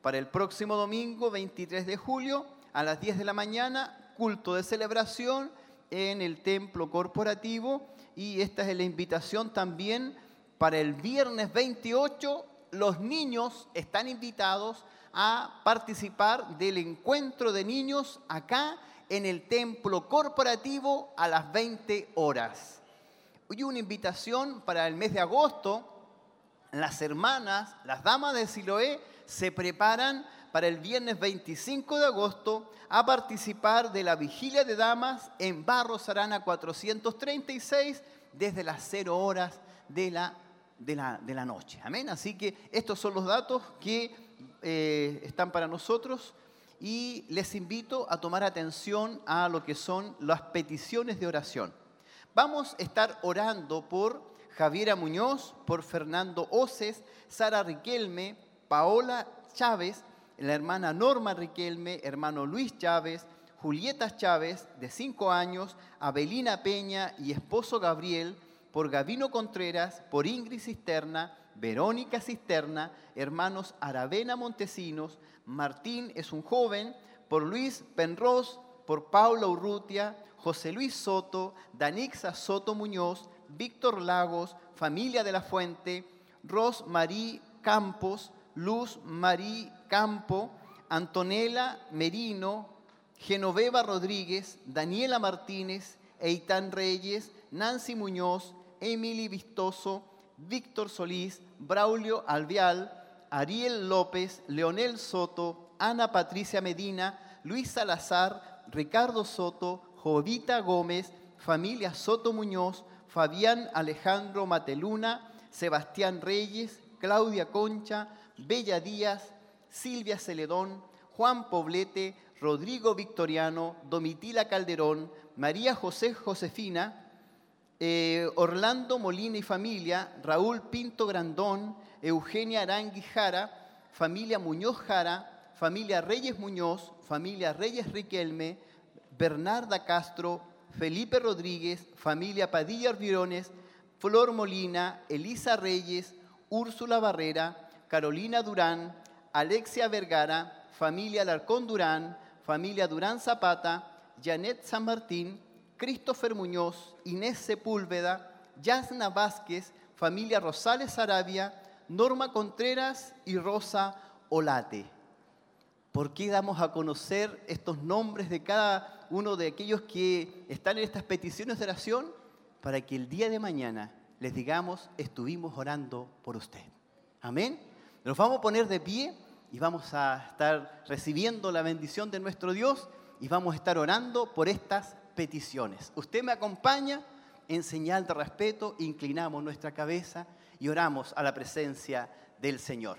Para el próximo domingo, 23 de julio, a las 10 de la mañana, culto de celebración en el templo corporativo. Y esta es la invitación también para el viernes 28. Los niños están invitados a participar del encuentro de niños acá en el templo corporativo a las 20 horas. Y una invitación para el mes de agosto. Las hermanas, las damas de Siloé, se preparan para el viernes 25 de agosto a participar de la vigilia de damas en Barros Arana 436 desde las 0 horas de la, de la, de la noche. Amén. Así que estos son los datos que eh, están para nosotros y les invito a tomar atención a lo que son las peticiones de oración. Vamos a estar orando por Javiera Muñoz, por Fernando Oces, Sara Riquelme, Paola Chávez, la hermana Norma Riquelme, hermano Luis Chávez, Julieta Chávez, de 5 años, Abelina Peña y esposo Gabriel, por Gavino Contreras, por Ingrid Cisterna, Verónica Cisterna, hermanos Aravena Montesinos, Martín es un joven, por Luis Penros, por Paula Urrutia, José Luis Soto, Danixa Soto Muñoz, Víctor Lagos, familia de la Fuente, Ros Marí Campos, Luz Marí Campo, Antonella Merino, Genoveva Rodríguez, Daniela Martínez, Eitan Reyes, Nancy Muñoz, Emily Vistoso, Víctor Solís, Braulio Alvial, Ariel López, Leonel Soto, Ana Patricia Medina, Luis Salazar, Ricardo Soto, Jovita Gómez, familia Soto Muñoz, Fabián Alejandro Mateluna, Sebastián Reyes, Claudia Concha, Bella Díaz, Silvia Celedón, Juan Poblete, Rodrigo Victoriano, Domitila Calderón, María José Josefina, eh, Orlando Molina y familia, Raúl Pinto Grandón, Eugenia Arangui Jara, familia Muñoz Jara, familia Reyes Muñoz, familia Reyes Riquelme, Bernarda Castro, Felipe Rodríguez, familia Padilla Orbirones, Flor Molina, Elisa Reyes, Úrsula Barrera, Carolina Durán, Alexia Vergara, familia Alarcón Durán, familia Durán Zapata, Janet San Martín, Christopher Muñoz, Inés Sepúlveda, Yasna Vázquez, familia Rosales Arabia, Norma Contreras y Rosa Olate. ¿Por qué damos a conocer estos nombres de cada uno de aquellos que están en estas peticiones de oración? Para que el día de mañana les digamos, estuvimos orando por usted. Amén. Nos vamos a poner de pie y vamos a estar recibiendo la bendición de nuestro Dios y vamos a estar orando por estas peticiones. Usted me acompaña en señal de respeto, inclinamos nuestra cabeza y oramos a la presencia del Señor.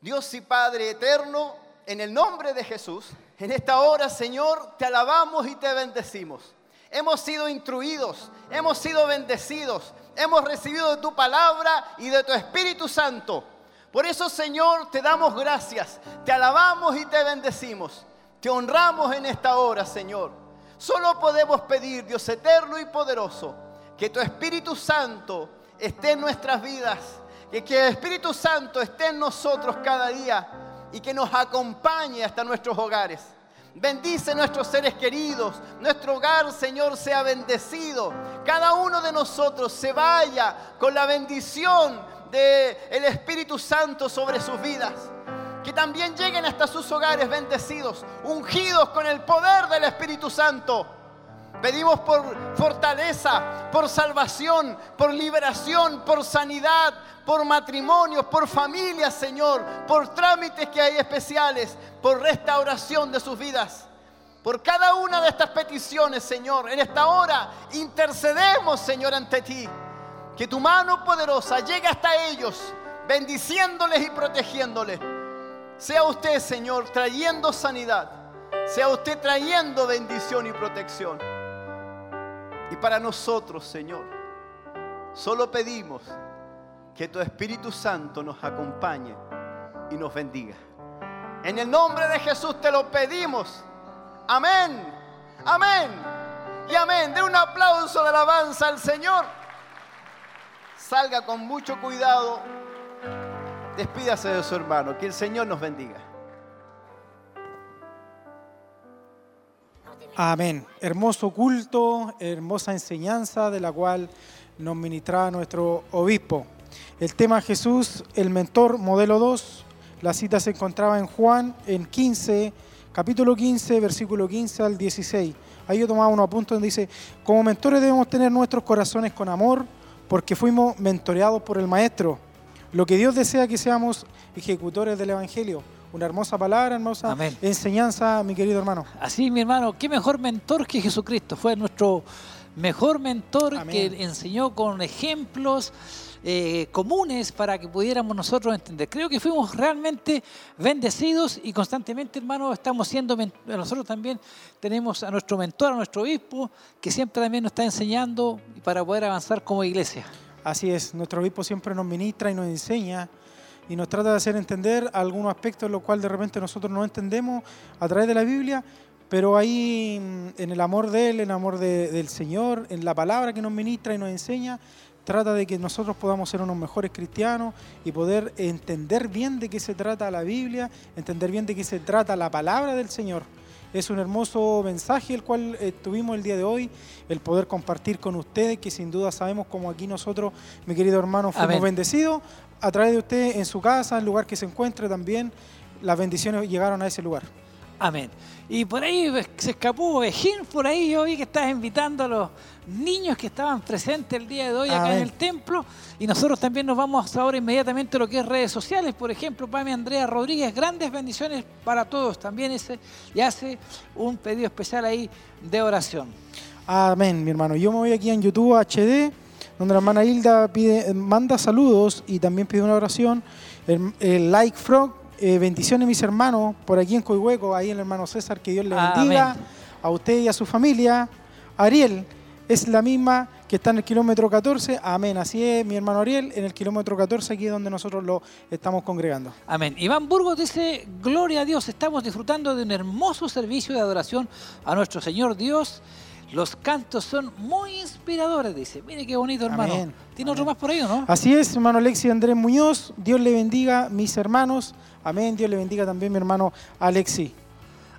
Dios y Padre eterno, en el nombre de Jesús, en esta hora, Señor, te alabamos y te bendecimos. Hemos sido instruidos, hemos sido bendecidos, hemos recibido de tu palabra y de tu Espíritu Santo. Por eso, Señor, te damos gracias, te alabamos y te bendecimos. Te honramos en esta hora, Señor. Solo podemos pedir, Dios eterno y poderoso, que tu Espíritu Santo esté en nuestras vidas, que, que el Espíritu Santo esté en nosotros cada día y que nos acompañe hasta nuestros hogares. Bendice nuestros seres queridos, nuestro hogar, Señor, sea bendecido. Cada uno de nosotros se vaya con la bendición del Espíritu Santo sobre sus vidas. Que también lleguen hasta sus hogares bendecidos, ungidos con el poder del Espíritu Santo. Pedimos por fortaleza, por salvación, por liberación, por sanidad, por matrimonios, por familias, Señor, por trámites que hay especiales, por restauración de sus vidas. Por cada una de estas peticiones, Señor, en esta hora intercedemos, Señor, ante ti. Que tu mano poderosa llegue hasta ellos, bendiciéndoles y protegiéndoles. Sea usted, Señor, trayendo sanidad. Sea usted trayendo bendición y protección. Y para nosotros, Señor, solo pedimos que tu Espíritu Santo nos acompañe y nos bendiga. En el nombre de Jesús te lo pedimos. Amén. Amén. Y amén. De un aplauso de alabanza al Señor. Salga con mucho cuidado. Despídase de su hermano. Que el Señor nos bendiga. Amén. Hermoso culto, hermosa enseñanza de la cual nos ministraba nuestro obispo. El tema Jesús, el mentor, modelo 2. La cita se encontraba en Juan en 15, capítulo 15, versículo 15 al 16. Ahí yo tomaba unos apuntes donde dice, como mentores debemos tener nuestros corazones con amor porque fuimos mentoreados por el Maestro. Lo que Dios desea que seamos ejecutores del Evangelio. Una hermosa palabra, hermosa Amén. enseñanza, mi querido hermano. Así, mi hermano, qué mejor mentor que Jesucristo. Fue nuestro mejor mentor Amén. que enseñó con ejemplos eh, comunes para que pudiéramos nosotros entender. Creo que fuimos realmente bendecidos y constantemente, hermano, estamos siendo, nosotros también tenemos a nuestro mentor, a nuestro obispo, que siempre también nos está enseñando para poder avanzar como iglesia. Así es, nuestro obispo siempre nos ministra y nos enseña y nos trata de hacer entender algunos aspectos en los cuales de repente nosotros no entendemos a través de la Biblia, pero ahí mm, en el amor de Él, en el amor de- del Señor, en la palabra que nos ministra y nos enseña, trata de que nosotros podamos ser unos mejores cristianos y poder entender bien de qué se trata la Biblia, entender bien de qué se trata la palabra del Señor. Es un hermoso mensaje el cual eh, tuvimos el día de hoy, el poder compartir con ustedes, que sin duda sabemos como aquí nosotros, mi querido hermano, fuimos Amén. bendecidos a través de usted en su casa, en el lugar que se encuentre también, las bendiciones llegaron a ese lugar. Amén. Y por ahí se escapó Vejín, por ahí yo vi que estás invitando a los niños que estaban presentes el día de hoy acá en el templo. Y nosotros también nos vamos ahora inmediatamente a lo que es redes sociales. Por ejemplo, Pami Andrea Rodríguez, grandes bendiciones para todos. También ese, y hace un pedido especial ahí de oración. Amén, mi hermano. Yo me voy aquí en YouTube HD, donde la hermana Hilda pide, manda saludos y también pide una oración. El, el Like Frog, eh, bendiciones mis hermanos, por aquí en Coihueco, ahí el hermano César, que Dios le Amén. bendiga a usted y a su familia. Ariel, es la misma que está en el kilómetro 14. Amén. Así es, mi hermano Ariel, en el kilómetro 14, aquí es donde nosotros lo estamos congregando. Amén. Iván Burgos dice, gloria a Dios, estamos disfrutando de un hermoso servicio de adoración a nuestro Señor Dios. Los cantos son muy inspiradores, dice. Mire qué bonito, hermano. Amén. ¿Tiene otro más por ahí no? Así es, hermano Alexis Andrés Muñoz. Dios le bendiga, mis hermanos. Amén. Dios le bendiga también, mi hermano Alexis.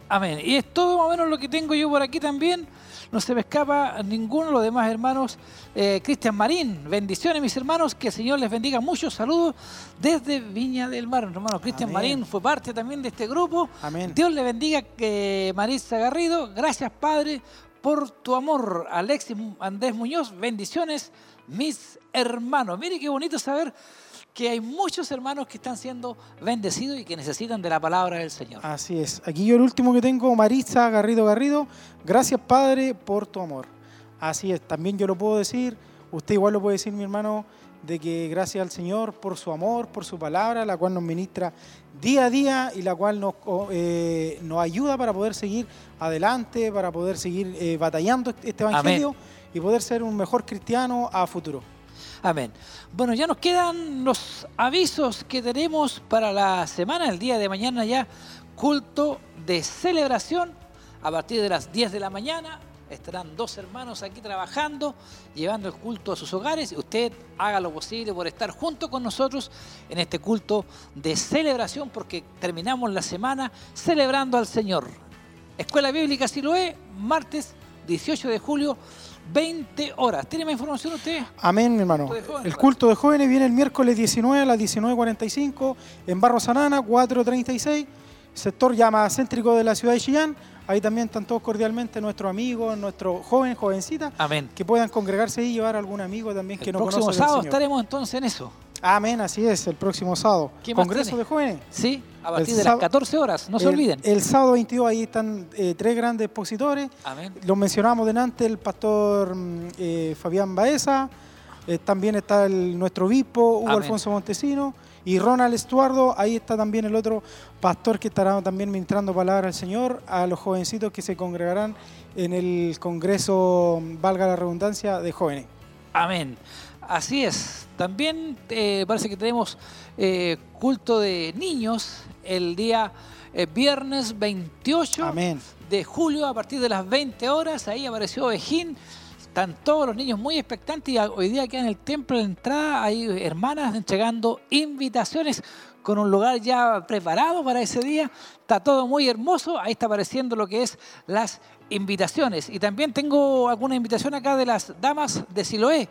Amén. Y es todo más o menos lo que tengo yo por aquí también. No se me escapa ninguno de los demás hermanos. Eh, Cristian Marín, bendiciones mis hermanos, que el Señor les bendiga mucho. Saludos desde Viña del Mar. Hermano Cristian. Marín fue parte también de este grupo. Amén. Dios le bendiga, eh, Marisa Garrido. Gracias, Padre, por tu amor. Alexis Andrés Muñoz, bendiciones, mis hermanos. Mire qué bonito saber que hay muchos hermanos que están siendo bendecidos y que necesitan de la palabra del Señor. Así es. Aquí yo el último que tengo, Marisa Garrido Garrido. Gracias, Padre, por tu amor. Así es. También yo lo puedo decir, usted igual lo puede decir, mi hermano, de que gracias al Señor por su amor, por su palabra, la cual nos ministra día a día y la cual nos, co- eh, nos ayuda para poder seguir adelante, para poder seguir eh, batallando este evangelio y poder ser un mejor cristiano a futuro. Amén. Bueno, ya nos quedan los avisos que tenemos para la semana, el día de mañana ya, culto de celebración a partir de las 10 de la mañana. Estarán dos hermanos aquí trabajando, llevando el culto a sus hogares usted haga lo posible por estar junto con nosotros en este culto de celebración porque terminamos la semana celebrando al Señor. Escuela Bíblica Siloé, martes 18 de julio, 20 horas. ¿Tiene más información usted? Amén, mi hermano. Culto de jóvenes, El culto de jóvenes viene el miércoles 19 a las 19.45 en Barro Sanana, 436, sector llama céntrico de la ciudad de Chillán. Ahí también están todos cordialmente nuestros amigos, nuestros jóvenes, jovencitas, Amén. que puedan congregarse y llevar a algún amigo también que el no próximo conoce del sábado estaremos entonces en eso. Amén, así es, el próximo sábado. ¿Qué más Congreso tiene? de jóvenes. Sí, a El partir de las sábado- 14 horas, no se el, olviden. El sábado 22 ahí están eh, tres grandes expositores. Amén. Los mencionamos delante el pastor mm, eh, Fabián Baeza, eh, también está el, nuestro obispo Hugo Amén. Alfonso Montesino y Ronald Estuardo, ahí está también el otro pastor que estará también ministrando palabra al Señor, a los jovencitos que se congregarán en el Congreso, valga la redundancia, de jóvenes. Amén. Así es. También eh, parece que tenemos eh, culto de niños el día eh, viernes 28 Amén. de julio a partir de las 20 horas. Ahí apareció Bejín. Están todos los niños muy expectantes y hoy día aquí en el templo de entrada hay hermanas entregando invitaciones con un lugar ya preparado para ese día. Está todo muy hermoso. Ahí está apareciendo lo que es las invitaciones. Y también tengo alguna invitación acá de las damas de Siloé.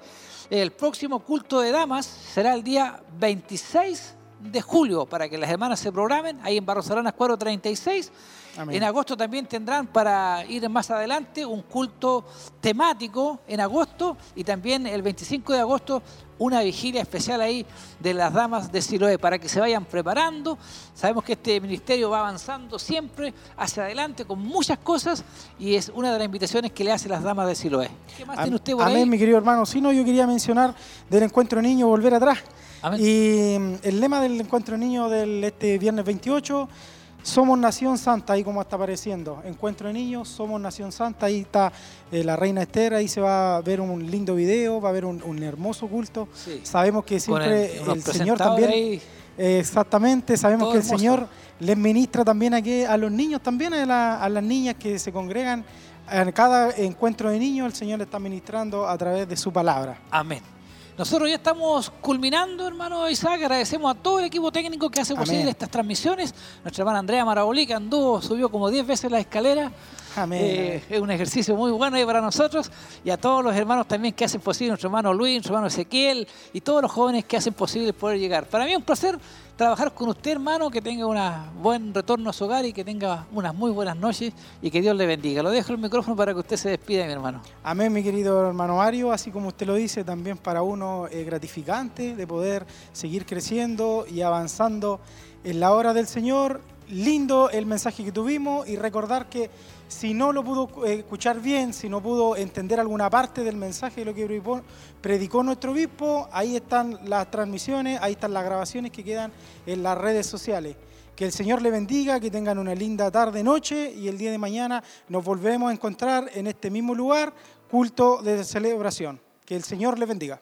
El próximo culto de damas será el día 26 de julio para que las hermanas se programen ahí en Barros Aranas 436. Amén. En agosto también tendrán para ir más adelante un culto temático en agosto y también el 25 de agosto una vigilia especial ahí de las damas de Siloé para que se vayan preparando. Sabemos que este ministerio va avanzando siempre hacia adelante con muchas cosas y es una de las invitaciones que le hace las damas de Siloé. ¿Qué más Am- tiene usted por Amén, ahí? mi querido hermano. Si no, yo quería mencionar del encuentro niño, volver atrás. Amén. Y mm, el lema del encuentro niño del este viernes 28, somos nación santa, ahí como está apareciendo. Encuentro de niños, somos nación santa, ahí está eh, la reina Esther, ahí se va a ver un lindo video, va a haber un, un hermoso culto. Sí. Sabemos que siempre el- Señor también... ahí. eh, exactamente, sabemos que el hermoso. Señor les ministra también aquí a los niños, también a, la- a las niñas que se congregan. En cada encuentro de niños el Señor le está ministrando a través de su palabra. Amén. Nosotros ya estamos culminando, hermano Isaac. Agradecemos a todo el equipo técnico que hace posible Amén. estas transmisiones. Nuestra hermana Andrea Marabolí, que anduvo, subió como 10 veces la escalera. Amén. Eh, es un ejercicio muy bueno ahí para nosotros. Y a todos los hermanos también que hacen posible, nuestro hermano Luis, nuestro hermano Ezequiel y todos los jóvenes que hacen posible poder llegar. Para mí es un placer trabajar con usted, hermano, que tenga un buen retorno a su hogar y que tenga unas muy buenas noches y que Dios le bendiga. Lo dejo el micrófono para que usted se despida, mi hermano. Amén, mi querido hermano Mario. Así como usted lo dice, también para uno es gratificante de poder seguir creciendo y avanzando en la hora del Señor. Lindo el mensaje que tuvimos y recordar que si no lo pudo eh, escuchar bien, si no pudo entender alguna parte del mensaje de lo que predicó- nuestro obispo, ahí están las transmisiones, ahí están las grabaciones que quedan en las redes sociales. Que el Señor le bendiga, que tengan una linda tarde, noche y el día de mañana nos volvemos a encontrar en este mismo lugar, culto de celebración. Que el Señor les bendiga.